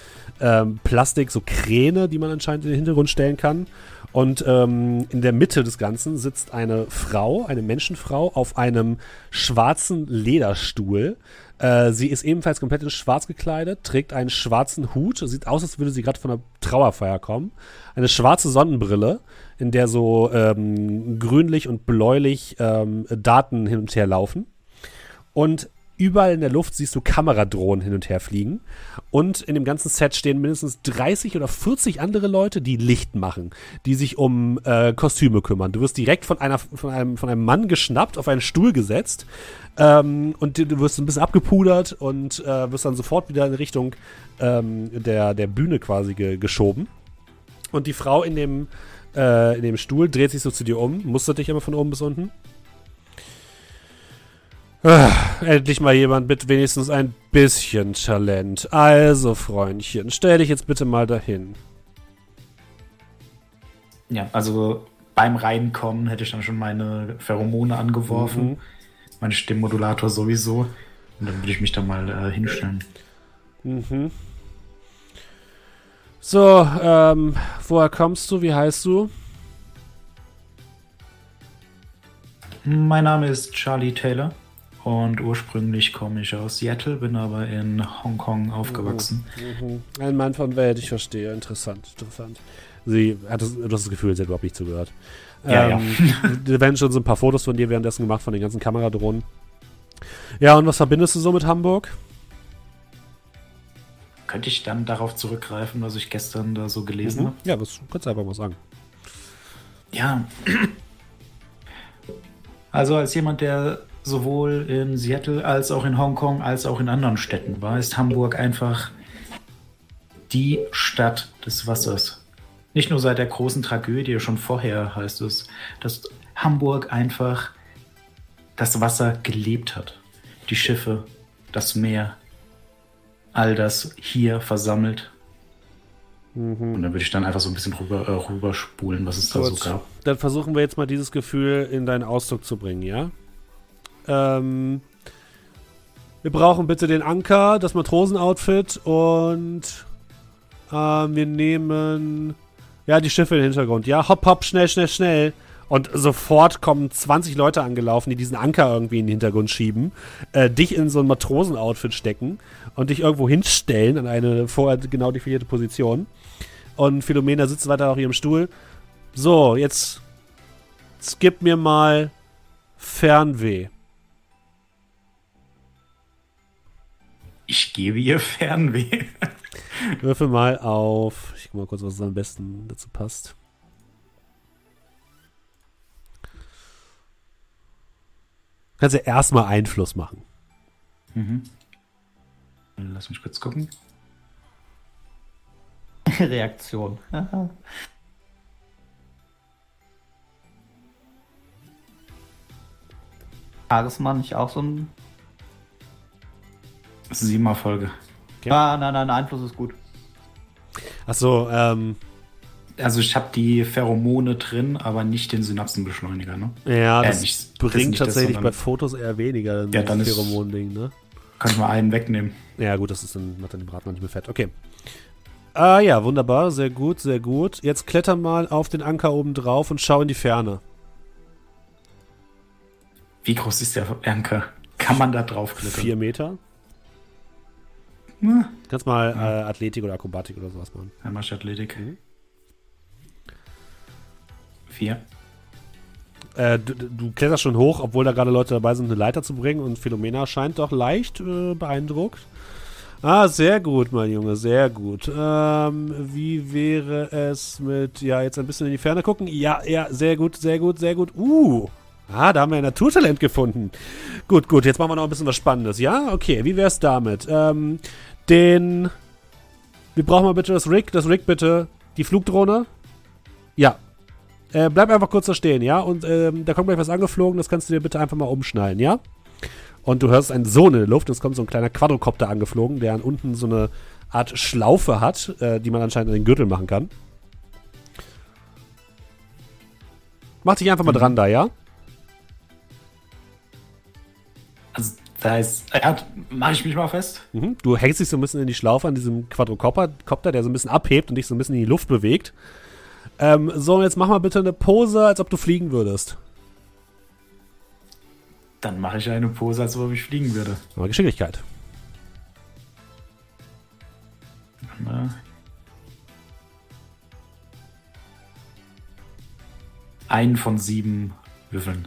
ähm, Plastik so Kräne, die man anscheinend in den Hintergrund stellen kann. Und ähm, in der Mitte des Ganzen sitzt eine Frau, eine Menschenfrau, auf einem schwarzen Lederstuhl. Äh, sie ist ebenfalls komplett in schwarz gekleidet, trägt einen schwarzen Hut, sieht aus, als würde sie gerade von einer Trauerfeier kommen. Eine schwarze Sonnenbrille, in der so ähm, grünlich und bläulich ähm, Daten hin und her laufen. Und Überall in der Luft siehst du Kameradrohnen hin und her fliegen. Und in dem ganzen Set stehen mindestens 30 oder 40 andere Leute, die Licht machen, die sich um äh, Kostüme kümmern. Du wirst direkt von, einer, von, einem, von einem Mann geschnappt, auf einen Stuhl gesetzt ähm, und du wirst ein bisschen abgepudert und äh, wirst dann sofort wieder in Richtung ähm, der, der Bühne quasi ge geschoben. Und die Frau in dem, äh, in dem Stuhl dreht sich so zu dir um, mustert dich immer von oben bis unten endlich mal jemand mit wenigstens ein bisschen Talent. Also, Freundchen, stell dich jetzt bitte mal dahin. Ja, also beim Reinkommen hätte ich dann schon meine Pheromone angeworfen. Mhm. Mein Stimmmodulator sowieso. Und dann würde ich mich da mal äh, hinstellen. Mhm. So, ähm, woher kommst du? Wie heißt du? Mein Name ist Charlie Taylor. Und ursprünglich komme ich aus Seattle, bin aber in Hongkong aufgewachsen. Mhm, mhm. Ein Mann von Welt, ich verstehe. Interessant, interessant. Sie hat das, du hast das Gefühl, sie hat überhaupt nicht zugehört. Ja, ähm, ja. werden schon so ein paar Fotos von dir währenddessen gemacht, von den ganzen Kameradrohnen. Ja, und was verbindest du so mit Hamburg? Könnte ich dann darauf zurückgreifen, was ich gestern da so gelesen mhm. habe? Ja, das kannst du einfach mal sagen. Ja. Also als jemand, der sowohl in Seattle als auch in Hongkong als auch in anderen Städten war, ist Hamburg einfach die Stadt des Wassers. Nicht nur seit der großen Tragödie, schon vorher heißt es, dass Hamburg einfach das Wasser gelebt hat. Die Schiffe, das Meer, all das hier versammelt. Mhm. Und dann würde ich dann einfach so ein bisschen rüber, äh, rüberspulen, was es Gut. da so gab. Dann versuchen wir jetzt mal dieses Gefühl in deinen Ausdruck zu bringen, ja? Ähm, wir brauchen bitte den Anker, das Matrosenoutfit und ähm, wir nehmen ja die Schiffe im Hintergrund. Ja, hopp, hopp, schnell, schnell, schnell. Und sofort kommen 20 Leute angelaufen, die diesen Anker irgendwie in den Hintergrund schieben, äh, dich in so ein Matrosenoutfit stecken und dich irgendwo hinstellen an eine vorher genau definierte Position. Und Philomena sitzt weiter auf ihrem Stuhl. So, jetzt skip mir mal Fernweh. Ich gebe ihr Fernweh. Würfel mal auf. Ich guck mal kurz, was am besten dazu passt. Kannst ja erstmal Einfluss machen. Mhm. Lass mich kurz gucken. Reaktion. Charisma nicht auch so ein. Siebener Folge. Okay. Ah, nein, nein, Einfluss ist gut. Achso, ähm. Also ich habe die Pheromone drin, aber nicht den Synapsenbeschleuniger, ne? Ja, äh, das nicht, bringt das tatsächlich das, bei Fotos eher weniger, ja, dann das Pheromon-Ding, ne? Kann ich mal einen wegnehmen. Ja, gut, das ist dann, macht dann den Braten noch nicht mehr fett. Okay. Ah ja, wunderbar, sehr gut, sehr gut. Jetzt kletter mal auf den Anker oben drauf und schau in die Ferne. Wie groß ist der Anker? Kann man da drauf klettern? Vier Meter. Hm. Kannst mal äh, Athletik oder Akrobatik oder sowas machen. Ja, mach ich Athletik. Mhm. Vier. Äh, du, du, kletterst schon hoch, obwohl da gerade Leute dabei sind, eine Leiter zu bringen und Philomena scheint doch leicht äh, beeindruckt. Ah, sehr gut, mein Junge, sehr gut. Ähm, wie wäre es mit, ja, jetzt ein bisschen in die Ferne gucken? Ja, ja, sehr gut, sehr gut, sehr gut. Uh, Ah, da haben wir ein Naturtalent gefunden. Gut, gut, jetzt machen wir noch ein bisschen was Spannendes. Ja, okay, wie wär's damit? Ähm, den. Wir brauchen mal bitte das Rig, das Rig bitte. Die Flugdrohne. Ja. Äh, bleib einfach kurz da stehen, ja? Und ähm, da kommt gleich was angeflogen, das kannst du dir bitte einfach mal umschnallen, ja? Und du hörst einen Sohn in der Luft, es kommt so ein kleiner Quadrocopter angeflogen, der an unten so eine Art Schlaufe hat, äh, die man anscheinend an den Gürtel machen kann. Mach dich einfach mal mhm. dran da, ja? Also da ist, ja, mache ich mich mal fest. Mhm. Du hängst dich so ein bisschen in die Schlaufe an diesem Quadrocopter, der so ein bisschen abhebt und dich so ein bisschen in die Luft bewegt. Ähm, so, jetzt mach mal bitte eine Pose, als ob du fliegen würdest. Dann mache ich eine Pose, als ob ich fliegen würde. Aber Geschicklichkeit. Na. Einen von sieben Würfeln.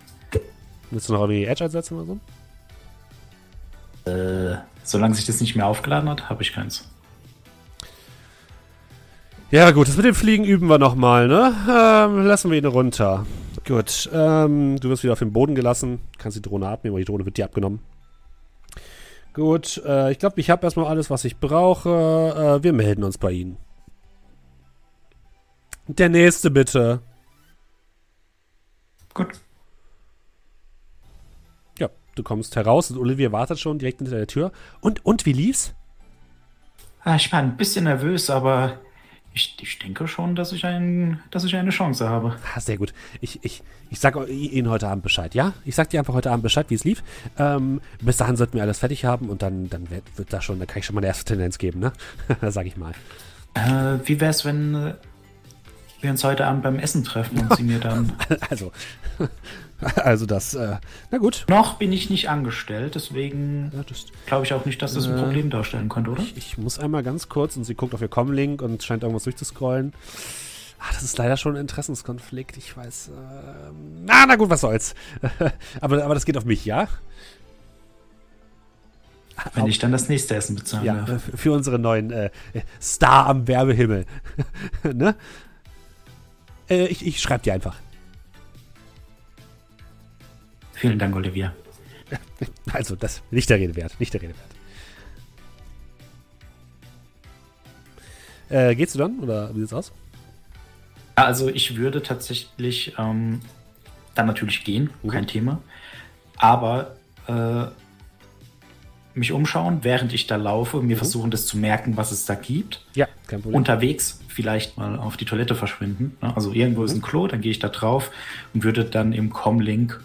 Willst du noch irgendwie Edge einsetzen oder so? Äh, solange sich das nicht mehr aufgeladen hat, habe ich keins. Ja, gut, das mit dem Fliegen üben wir nochmal, ne? Ähm, lassen wir ihn runter. Gut, ähm, du wirst wieder auf den Boden gelassen. Kannst die Drohne abnehmen, aber die Drohne wird dir abgenommen. Gut, äh, ich glaube, ich habe erstmal alles, was ich brauche. Äh, wir melden uns bei Ihnen. Der nächste, bitte. Gut. Du kommst heraus und Olivia wartet schon direkt hinter der Tür. Und, und, wie lief's? Ah, ich war ein bisschen nervös, aber ich, ich denke schon, dass ich, ein, dass ich eine Chance habe. Ah, sehr gut. Ich, ich, ich sag Ihnen heute Abend Bescheid, ja? Ich sag dir einfach heute Abend Bescheid, wie es lief. Ähm, bis dahin sollten wir alles fertig haben und dann, dann wird, wird da schon, da kann ich schon mal eine erste Tendenz geben, ne? sag ich mal. Äh, wie wär's, wenn äh, wir uns heute Abend beim Essen treffen und Sie mir dann. Also, Also das, äh, na gut. Noch bin ich nicht angestellt, deswegen ja, glaube ich auch nicht, dass das ein äh, Problem darstellen könnte, oder? Ich, ich, muss einmal ganz kurz, und sie guckt auf ihr Com-Link und scheint irgendwas durchzuscrollen. Ah, das ist leider schon ein Interessenskonflikt, ich weiß. Äh, na, na gut, was soll's. aber, aber das geht auf mich, ja? Wenn ich dann das nächste Essen bezahlen ja, darf. Für unseren neuen äh, Star am Werbehimmel. ne? Äh, ich ich schreibe dir einfach. Vielen Dank, Olivia. Also, das nicht der Rede wert, nicht der Rede wert. Äh, gehst du dann oder wie sieht's aus? Also ich würde tatsächlich ähm, dann natürlich gehen, mhm. kein Thema. Aber äh, mich umschauen, während ich da laufe, mir mhm. versuchen, das zu merken, was es da gibt. Ja, kein Problem. Unterwegs vielleicht mal auf die Toilette verschwinden. Ne? Also irgendwo mhm. ist ein Klo, dann gehe ich da drauf und würde dann im Com-Link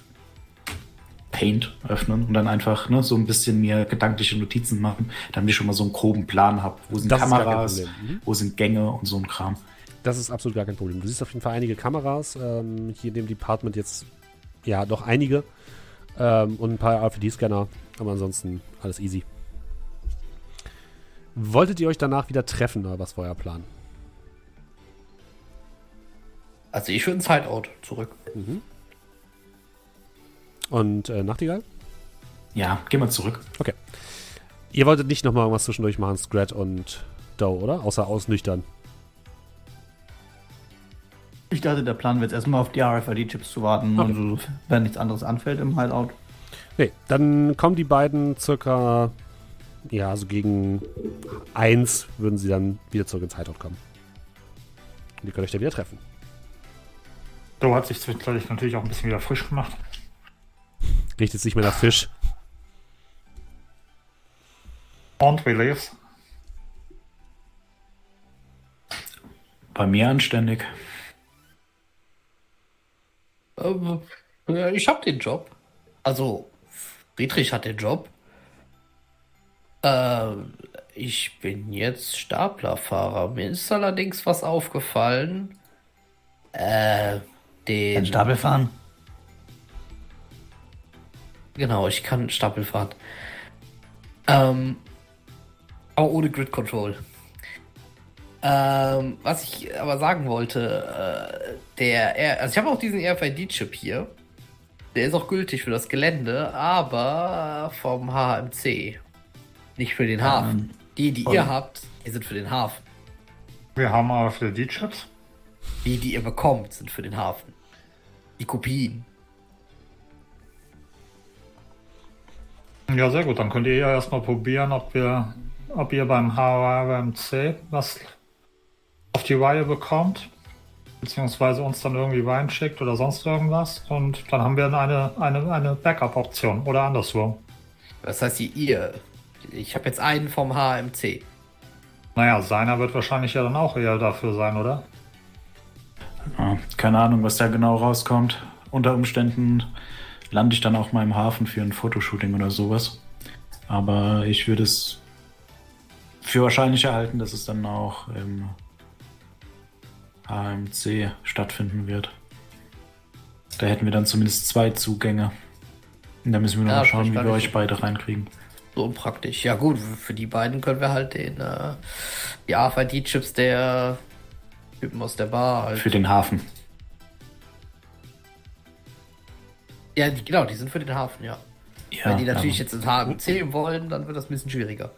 Paint öffnen und dann einfach ne, so ein bisschen mir gedankliche Notizen machen, damit ich schon mal so einen groben Plan habe. Wo sind das Kameras, mhm. wo sind Gänge und so ein Kram. Das ist absolut gar kein Problem. Du siehst auf jeden Fall einige Kameras. Ähm, hier in dem Department jetzt, ja, doch einige. Ähm, und ein paar RFID-Scanner. Aber ansonsten alles easy. Wolltet ihr euch danach wieder treffen oder was war euer Plan? Also ich würde ein Sideout zurück. Mhm. Und äh, Nachtigall? Ja, gehen wir zurück. Okay. Ihr wolltet nicht nochmal irgendwas zwischendurch machen, Scrat und Doe, oder? Außer ausnüchtern. Ich dachte, der Plan wäre jetzt erstmal auf die RFID-Chips zu warten okay. und so, wenn nichts anderes anfällt im Hideout. Nee, dann kommen die beiden circa, ja, so gegen eins würden sie dann wieder zurück ins Hideout kommen. Und ihr könnt euch dann wieder treffen. Doe hat sich zwischenzeitlich natürlich auch ein bisschen wieder frisch gemacht. Richtet sich mehr nach Fisch. Und wie lief's? Bei mir anständig. Ähm, ich habe den Job. Also, Friedrich hat den Job. Äh, ich bin jetzt Staplerfahrer. Mir ist allerdings was aufgefallen. Äh, den. Ein Stapel fahren? Genau, ich kann Stapel fahren. Ähm, aber ohne Grid Control. Ähm, was ich aber sagen wollte, äh, der, also ich habe auch diesen RFID-Chip hier. Der ist auch gültig für das Gelände, aber vom HMC. Nicht für den Hafen. Ähm, die, die ihr habt, die sind für den Hafen. Wir haben RFID-Chips. Die, die ihr bekommt, sind für den Hafen. Die Kopien. Ja, sehr gut. Dann könnt ihr ja erstmal probieren, ob wir, ob ihr beim HMC was auf die Reihe bekommt, beziehungsweise uns dann irgendwie reinschickt oder sonst irgendwas. Und dann haben wir eine, eine, eine Backup-Option oder andersrum. Was heißt ihr? Ich habe jetzt einen vom HMC. Naja, seiner wird wahrscheinlich ja dann auch eher dafür sein, oder? Ja, keine Ahnung, was da genau rauskommt. Unter Umständen lande ich dann auch mal im Hafen für ein Fotoshooting oder sowas. Aber ich würde es für wahrscheinlich erhalten, dass es dann auch im AMC stattfinden wird. Da hätten wir dann zumindest zwei Zugänge. Und da müssen wir noch ja, mal schauen, wie wir euch beide reinkriegen. So unpraktisch. Ja gut, für die beiden können wir halt den äh, die AFID-Chips der Typen aus der Bar. Halt. Für den Hafen. Ja, die, genau, die sind für den Hafen, ja. ja Wenn die natürlich jetzt ins HMC wollen, dann wird das ein bisschen schwieriger.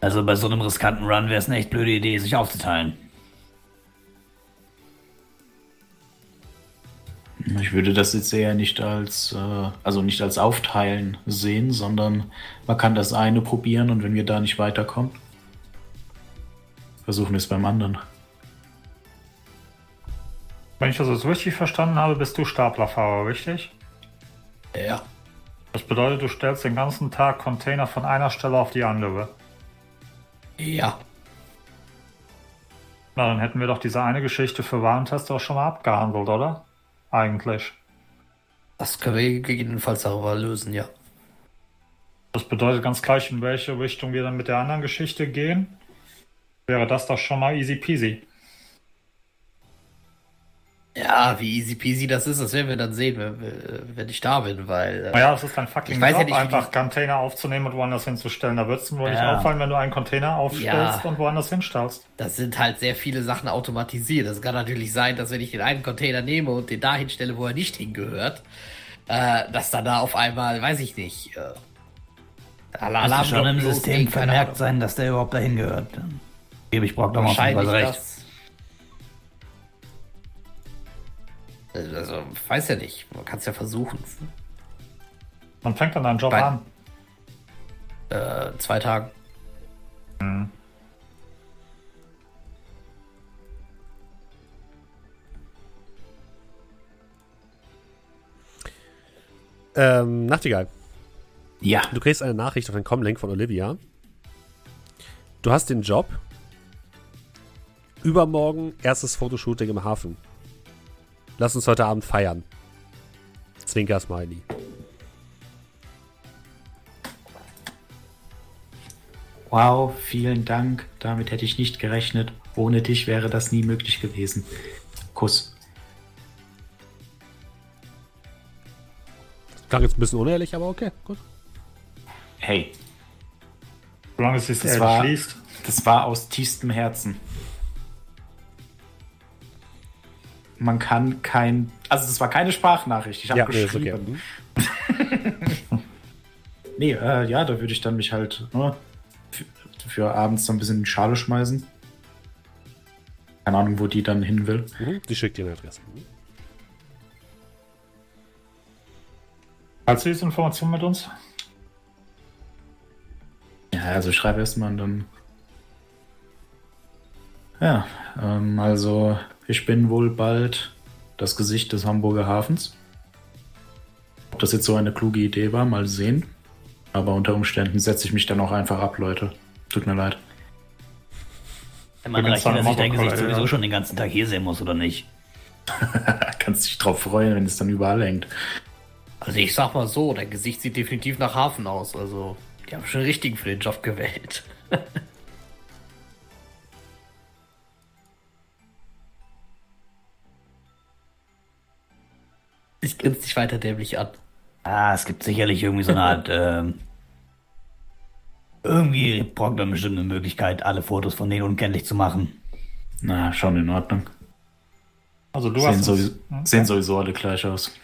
Also bei so einem riskanten Run wäre es eine echt blöde Idee, sich aufzuteilen. Ich würde das jetzt eher nicht als, äh, also nicht als Aufteilen sehen, sondern man kann das eine probieren und wenn wir da nicht weiterkommen, versuchen wir es beim anderen. Wenn ich das jetzt richtig verstanden habe, bist du Staplerfahrer, richtig? Ja. Das bedeutet, du stellst den ganzen Tag Container von einer Stelle auf die andere. Ja. Na, dann hätten wir doch diese eine Geschichte für Warentest auch schon mal abgehandelt, oder? Eigentlich. Das können wir gegebenenfalls darüber lösen, ja. Das bedeutet ganz gleich, in welche Richtung wir dann mit der anderen Geschichte gehen. Wäre das doch schon mal easy peasy. Ja, wie easy peasy das ist, das werden wir dann sehen, wenn, wenn ich da bin, weil. Äh, naja, es ist ein fucking Job, ja nicht, einfach Container aufzunehmen und woanders hinzustellen. Da wird es wohl ja. nicht auffallen, wenn du einen Container aufstellst ja. und woanders hinstellst. Das sind halt sehr viele Sachen automatisiert. Das kann natürlich sein, dass wenn ich den einen Container nehme und den da hinstelle, wo er nicht hingehört, äh, dass dann da auf einmal, weiß ich nicht, äh, Alarm Muss schon im System vermerkt sein, dass der überhaupt dahin gehört. Gebe ich Brock doch mal recht. Das, Also, weiß ja nicht. Man kann es ja versuchen. Man fängt dann einen Job Bei- an. Äh, zwei Tagen. Ähm, Nachtigall, Ja. du kriegst eine Nachricht auf den Comlink von Olivia. Du hast den Job. Übermorgen erstes Fotoshooting im Hafen. Lass uns heute Abend feiern. Zwinker Smiley. Wow, vielen Dank. Damit hätte ich nicht gerechnet. Ohne dich wäre das nie möglich gewesen. Kuss. Klang jetzt ein bisschen unehrlich, aber okay, gut. Hey, Solange es sich Das ehrlich war- liest. das war aus tiefstem Herzen. Man kann kein. Also, das war keine Sprachnachricht. Ich habe Ja, okay. geschrieben. Mhm. Nee, äh, ja, da würde ich dann mich halt ne, für, für abends so ein bisschen in die Schale schmeißen. Keine Ahnung, wo die dann hin will. Mhm. Die schickt dir eine Adresse. Hast du diese Information mit uns? Ja, also schreib erst mal und dann. Ja, ähm, also ich bin wohl bald das Gesicht des Hamburger Hafens. Ob das jetzt so eine kluge Idee war, mal sehen. Aber unter Umständen setze ich mich dann auch einfach ab, Leute. Tut mir leid. Man Übrigens rechnet, dass ich dein Gesicht sowieso ja. schon den ganzen Tag hier sehen muss, oder nicht? Kannst dich drauf freuen, wenn es dann überall hängt. Also ich sag mal so, dein Gesicht sieht definitiv nach Hafen aus. Also, die haben schon den richtigen für den Job gewählt. ich grinse dich weiter dämlich an. Ah, es gibt sicherlich irgendwie so eine Art, ähm, irgendwie braucht man bestimmt eine Möglichkeit, alle Fotos von denen unkenntlich zu machen. Na, schon in Ordnung. Also du, Sehen, hast sowieso, in, sehen sowieso alle gleich aus.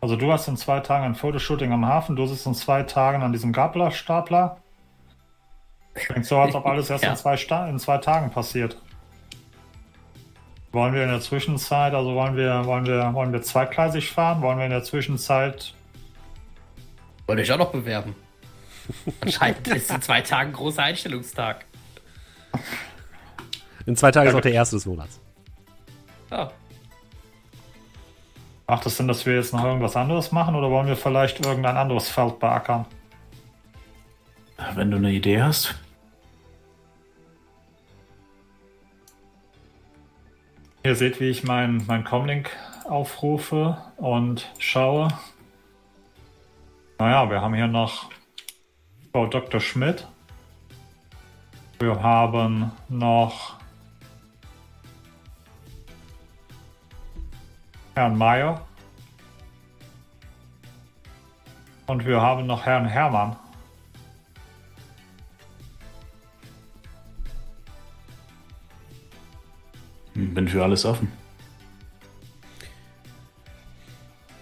also du hast in zwei Tagen ein Fotoshooting am Hafen, du sitzt in zwei Tagen an diesem Gabler-Stapler. Klingt so, als ob alles erst Ja. in, zwei in zwei Tagen passiert. Wollen wir in der Zwischenzeit, also wollen wir, wollen wir, wollen wir zweigleisig fahren? Wollen wir in der Zwischenzeit Wollt ihr euch auch noch bewerben? Anscheinend ist in zwei Tagen großer Einstellungstag. In zwei Tagen ist auch der erste des Monats. Ja. Macht es Sinn, dass wir jetzt noch irgendwas anderes machen oder wollen wir vielleicht irgendein anderes Feld beackern? Wenn du eine Idee hast. Ihr seht, wie ich mein, mein Comlink aufrufe und schaue. Naja, wir haben hier noch Frau Dr. Schmidt. Wir haben noch Herrn Mayer. Und wir haben noch Herrn Hermann. Bin für alles offen.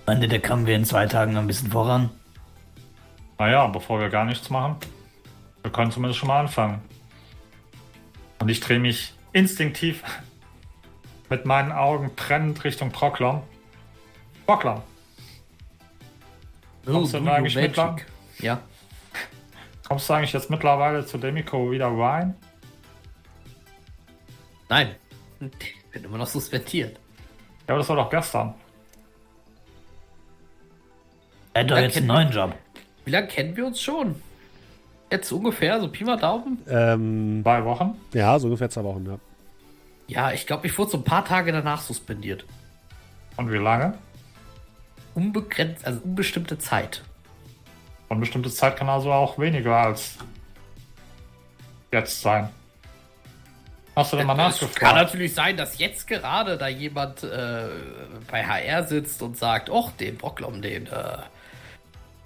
Meinte, da kommen wir in zwei Tagen ein bisschen voran. Naja, bevor wir gar nichts machen, wir können zumindest schon mal anfangen. Und ich drehe mich instinktiv mit meinen Augen brennend Richtung Proklom. Proklom, Kommst du denn eigentlich mit lang? Ja. kommst du eigentlich jetzt mittlerweile zu Demiko wieder rein? Nein. Bin immer noch suspendiert. Ja, aber das war doch gestern. Er hat doch Ja, jetzt einen neuen Job. Wie lange kennen wir uns schon? Jetzt ungefähr, so Pi mal Daumen? Ähm, Zwei Wochen. ja, so ungefähr zwei Wochen, ja. Ja, ich glaube, ich wurde so ein paar Tage danach suspendiert. Und wie lange? Unbegrenzt, also unbestimmte Zeit. Und bestimmte Zeit kann also auch weniger als jetzt sein. Hast du denn mal Es kann nachgefragt? natürlich sein, dass jetzt gerade da jemand äh, bei HR sitzt und sagt, och, den Brocklom, den, äh,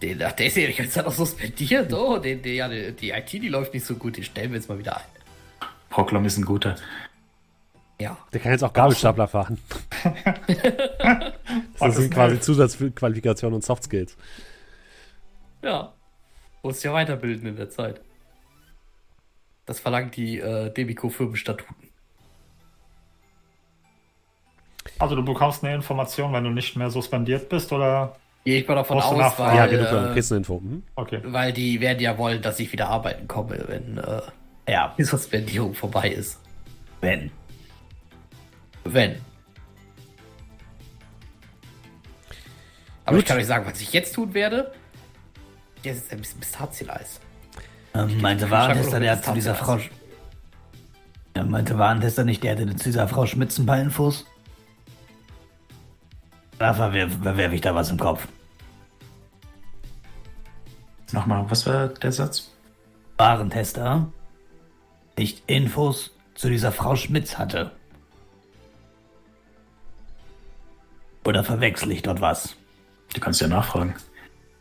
den, ach, der ist ja die ganze Zeit noch suspendiert, oh, den, den, ja, die, die IT, die läuft nicht so gut, den stellen wir jetzt mal wieder ein. Proklom ist ein guter. Ja. Der kann jetzt auch Gabelstapler fahren. das sind quasi Zusatzqualifikationen und Soft Skills. Ja. Muss ja weiterbilden in der Zeit. Das verlangt die äh, Demico Firmenstatuten. Also du bekommst eine Information, wenn du nicht mehr suspendiert bist, oder? Gehe ich mal davon aus, weil, ja, genug, dann äh, kriegst eine Info. Mhm. Okay. weil die werden ja wollen, dass ich wieder arbeiten komme, wenn äh, Ja, die Suspendierung vorbei ist. wenn. Wenn. Aber Gut. ich kann euch sagen, was ich jetzt tun werde. Jetzt ist ein bisschen Pistazieneis. Ähm, meinte Warentester, der hat zu dieser Frau. Ja, meinte Warentester nicht, der hatte zu dieser Frau Schmitz ein paar Infos? Da verwerf, verwerf ich da was im Kopf. Nochmal, was war der Satz? Warentester nicht Infos zu dieser Frau Schmitz hatte. Oder verwechsel ich dort was? Du kannst ja nachfragen.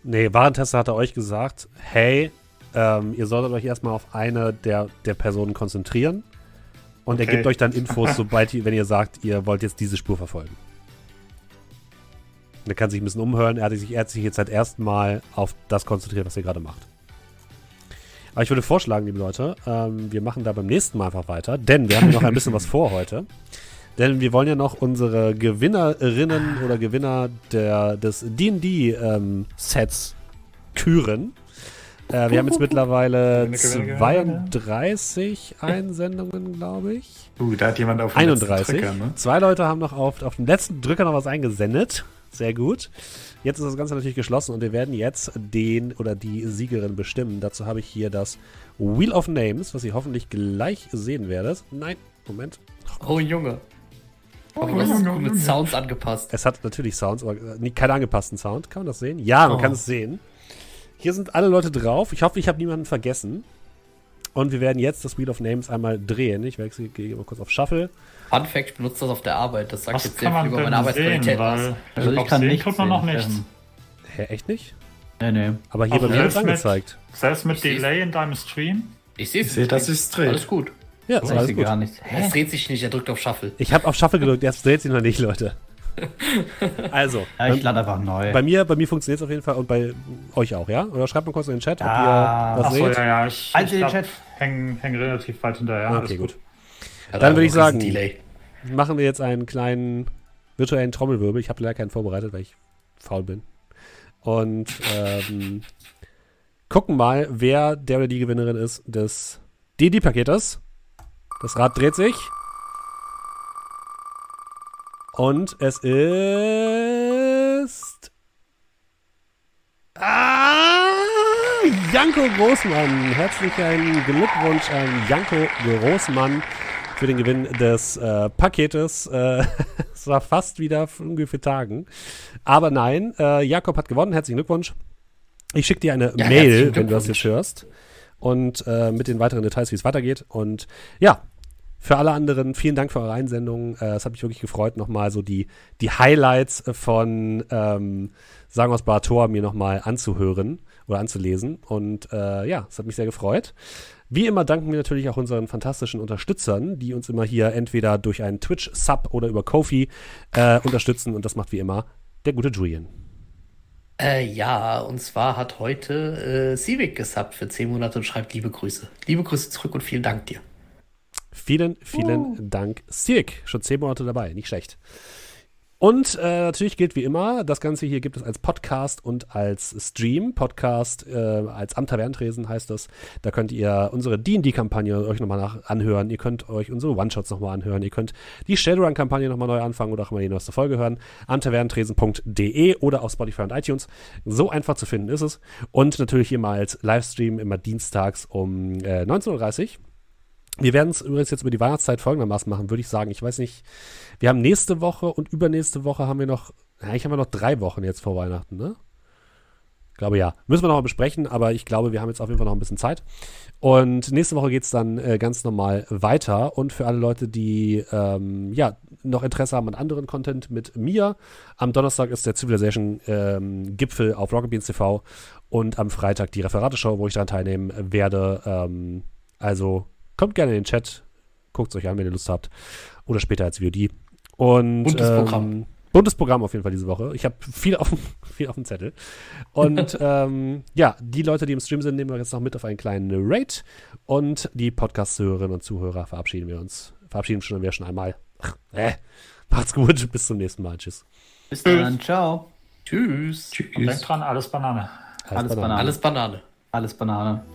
Nee, Warentester hatte euch gesagt, hey, ähm, ihr solltet euch erstmal auf eine der, der Personen konzentrieren. Und er Okay. gibt euch dann Infos, sobald ihr, wenn ihr sagt, ihr wollt jetzt diese Spur verfolgen. Und er kann sich ein bisschen umhören. Er hat sich, er hat sich jetzt halt erstmal auf das konzentriert, was ihr gerade macht. Aber ich würde vorschlagen, liebe Leute, ähm, wir machen da beim nächsten Mal einfach weiter, denn wir haben noch ein bisschen was vor heute. Denn wir wollen ja noch unsere Gewinnerinnen oder Gewinner der, des D&D-Sets küren. Äh, wir haben jetzt mittlerweile Gewinne, Gewinne, Gewinne. 32 Einsendungen, glaube ich. Uh, da hat jemand auf den letzten 31. Drücker, ne? Zwei Leute haben noch auf, auf den letzten Drücker noch was eingesendet. Sehr gut. Jetzt ist das Ganze natürlich geschlossen und wir werden jetzt den oder die Siegerin bestimmen. Dazu habe ich hier das Wheel of Names, was ihr hoffentlich gleich sehen werdet. Nein, Moment. Oh Junge. Aber das ist gut mit Sounds angepasst. Es hat natürlich Sounds, aber äh, keinen angepassten Sound. Kann man das sehen? Ja, man Oh. kann es sehen. Hier sind alle Leute drauf. Ich hoffe, ich habe niemanden vergessen. Und wir werden jetzt das Wheel of Names einmal drehen. Ich wechsle, gehe mal kurz auf Shuffle. Fun Fact, ich benutze das auf der Arbeit. Das sagt Was jetzt kann sehr viel über meine? Arbeitsqualität aus. Weil Also ich kann sehen nicht tut man noch nichts. Hä, echt nicht? Nee, nee. Aber hier mir wird es mit- angezeigt. Selbst mit Ich. Delay in deinem Stream? Ich sehe Ich sehe, dass es dreht. Alles gut. Ja, ist Das alles weiß ich gut. gar nicht. Es dreht sich nicht, er drückt auf Shuffle. Ich habe auf Shuffle gedrückt, jetzt dreht sich noch nicht, Leute. Also, Ja, ich lade einfach neu. bei mir, bei mir funktioniert es auf jeden Fall und bei euch auch, ja? Oder schreibt mal kurz in den Chat, ob Ja. ihr was Achso, seht. ja, ja. Ich, Also ich den glaub, Chat. häng, häng relativ weit hinterher. Okay, alles gut. Hat Dann würde ich sagen- Delay. Machen wir jetzt einen kleinen virtuellen Trommelwirbel. Ich habe leider keinen vorbereitet, weil ich faul bin. Und ähm, gucken mal, wer der oder die Gewinnerin ist des DD-Paketes. Das Rad dreht sich. Und es ist. Ah, Janko Großmann. Herzlichen Glückwunsch an Janko Großmann für den Gewinn des äh, Paketes. Äh, es war fast wieder ungefähr Tagen. Aber nein, äh, Jakob hat gewonnen. Herzlichen Glückwunsch. Ich schicke dir eine Ja, Mail, wenn du das jetzt hörst. Und äh, mit den weiteren Details, wie es weitergeht. Und ja, für alle anderen, vielen Dank für eure Einsendungen. Äh, es hat mich wirklich gefreut, nochmal so die, die Highlights von ähm, Sagen aus Barator mir nochmal anzuhören oder anzulesen. Und äh, ja, es hat mich sehr gefreut. Wie immer danken wir natürlich auch unseren fantastischen Unterstützern, die uns immer hier entweder durch einen Twitch-Sub oder über Kofi äh, unterstützen. Und das macht wie immer der gute Julian. Äh, ja, und zwar hat heute äh, Civic gesubbt für 10 Monate und schreibt liebe Grüße. Liebe Grüße zurück und vielen Dank dir. Vielen, vielen Dank, Sirk. Schon zehn Monate dabei, nicht schlecht. Und äh, natürlich gilt wie immer, das Ganze hier gibt es als Podcast und als Stream. Podcast äh, als am Taverntresen heißt das. Da könnt ihr unsere D&D-Kampagne euch nochmal nach anhören. Ihr könnt euch unsere One-Shots nochmal anhören. Ihr könnt die Shadowrun-Kampagne nochmal neu anfangen oder auch mal die neueste Folge hören. Am taverntresen.de oder auf Spotify und iTunes. So einfach zu finden ist es. Und natürlich immer als Livestream immer dienstags um äh, 19.30 Uhr. Wir werden es übrigens jetzt über die Weihnachtszeit folgendermaßen machen, würde ich sagen. Ich weiß nicht, wir haben nächste Woche und übernächste Woche haben wir noch, ja, ich habe noch drei Wochen jetzt vor Weihnachten, ne? Ich glaube ja. Müssen wir noch mal besprechen, aber ich glaube, wir haben jetzt auf jeden Fall noch ein bisschen Zeit. Und nächste Woche geht es dann äh, ganz normal weiter. Und für alle Leute, die ähm, ja, noch Interesse haben an anderen Content mit mir, am Donnerstag ist der Civilization ähm, auf Rocket Beans TV und am Freitag die Referateshow, wo ich daran teilnehmen werde. Ähm, also kommt gerne in den Chat, guckt es euch an, wenn ihr Lust habt. Oder später als VOD. Und, Buntes ähm, Programm. Buntes Programm auf jeden Fall diese Woche. Ich habe viel auf, dem- viel auf dem Zettel. Und ähm, ja, die Leute, die im Stream sind, nehmen wir jetzt noch mit auf einen kleinen Raid. Und die Podcast-Zuhörerinnen und Zuhörer verabschieden wir uns. Verabschieden schon wir schon einmal. Ach, äh, Macht's gut, bis zum nächsten Mal. Tschüss. Bis dann, ciao. Tschüss. Und denkt dran, alles Banane. Alles Banane. Alles Banane. Alles Banane.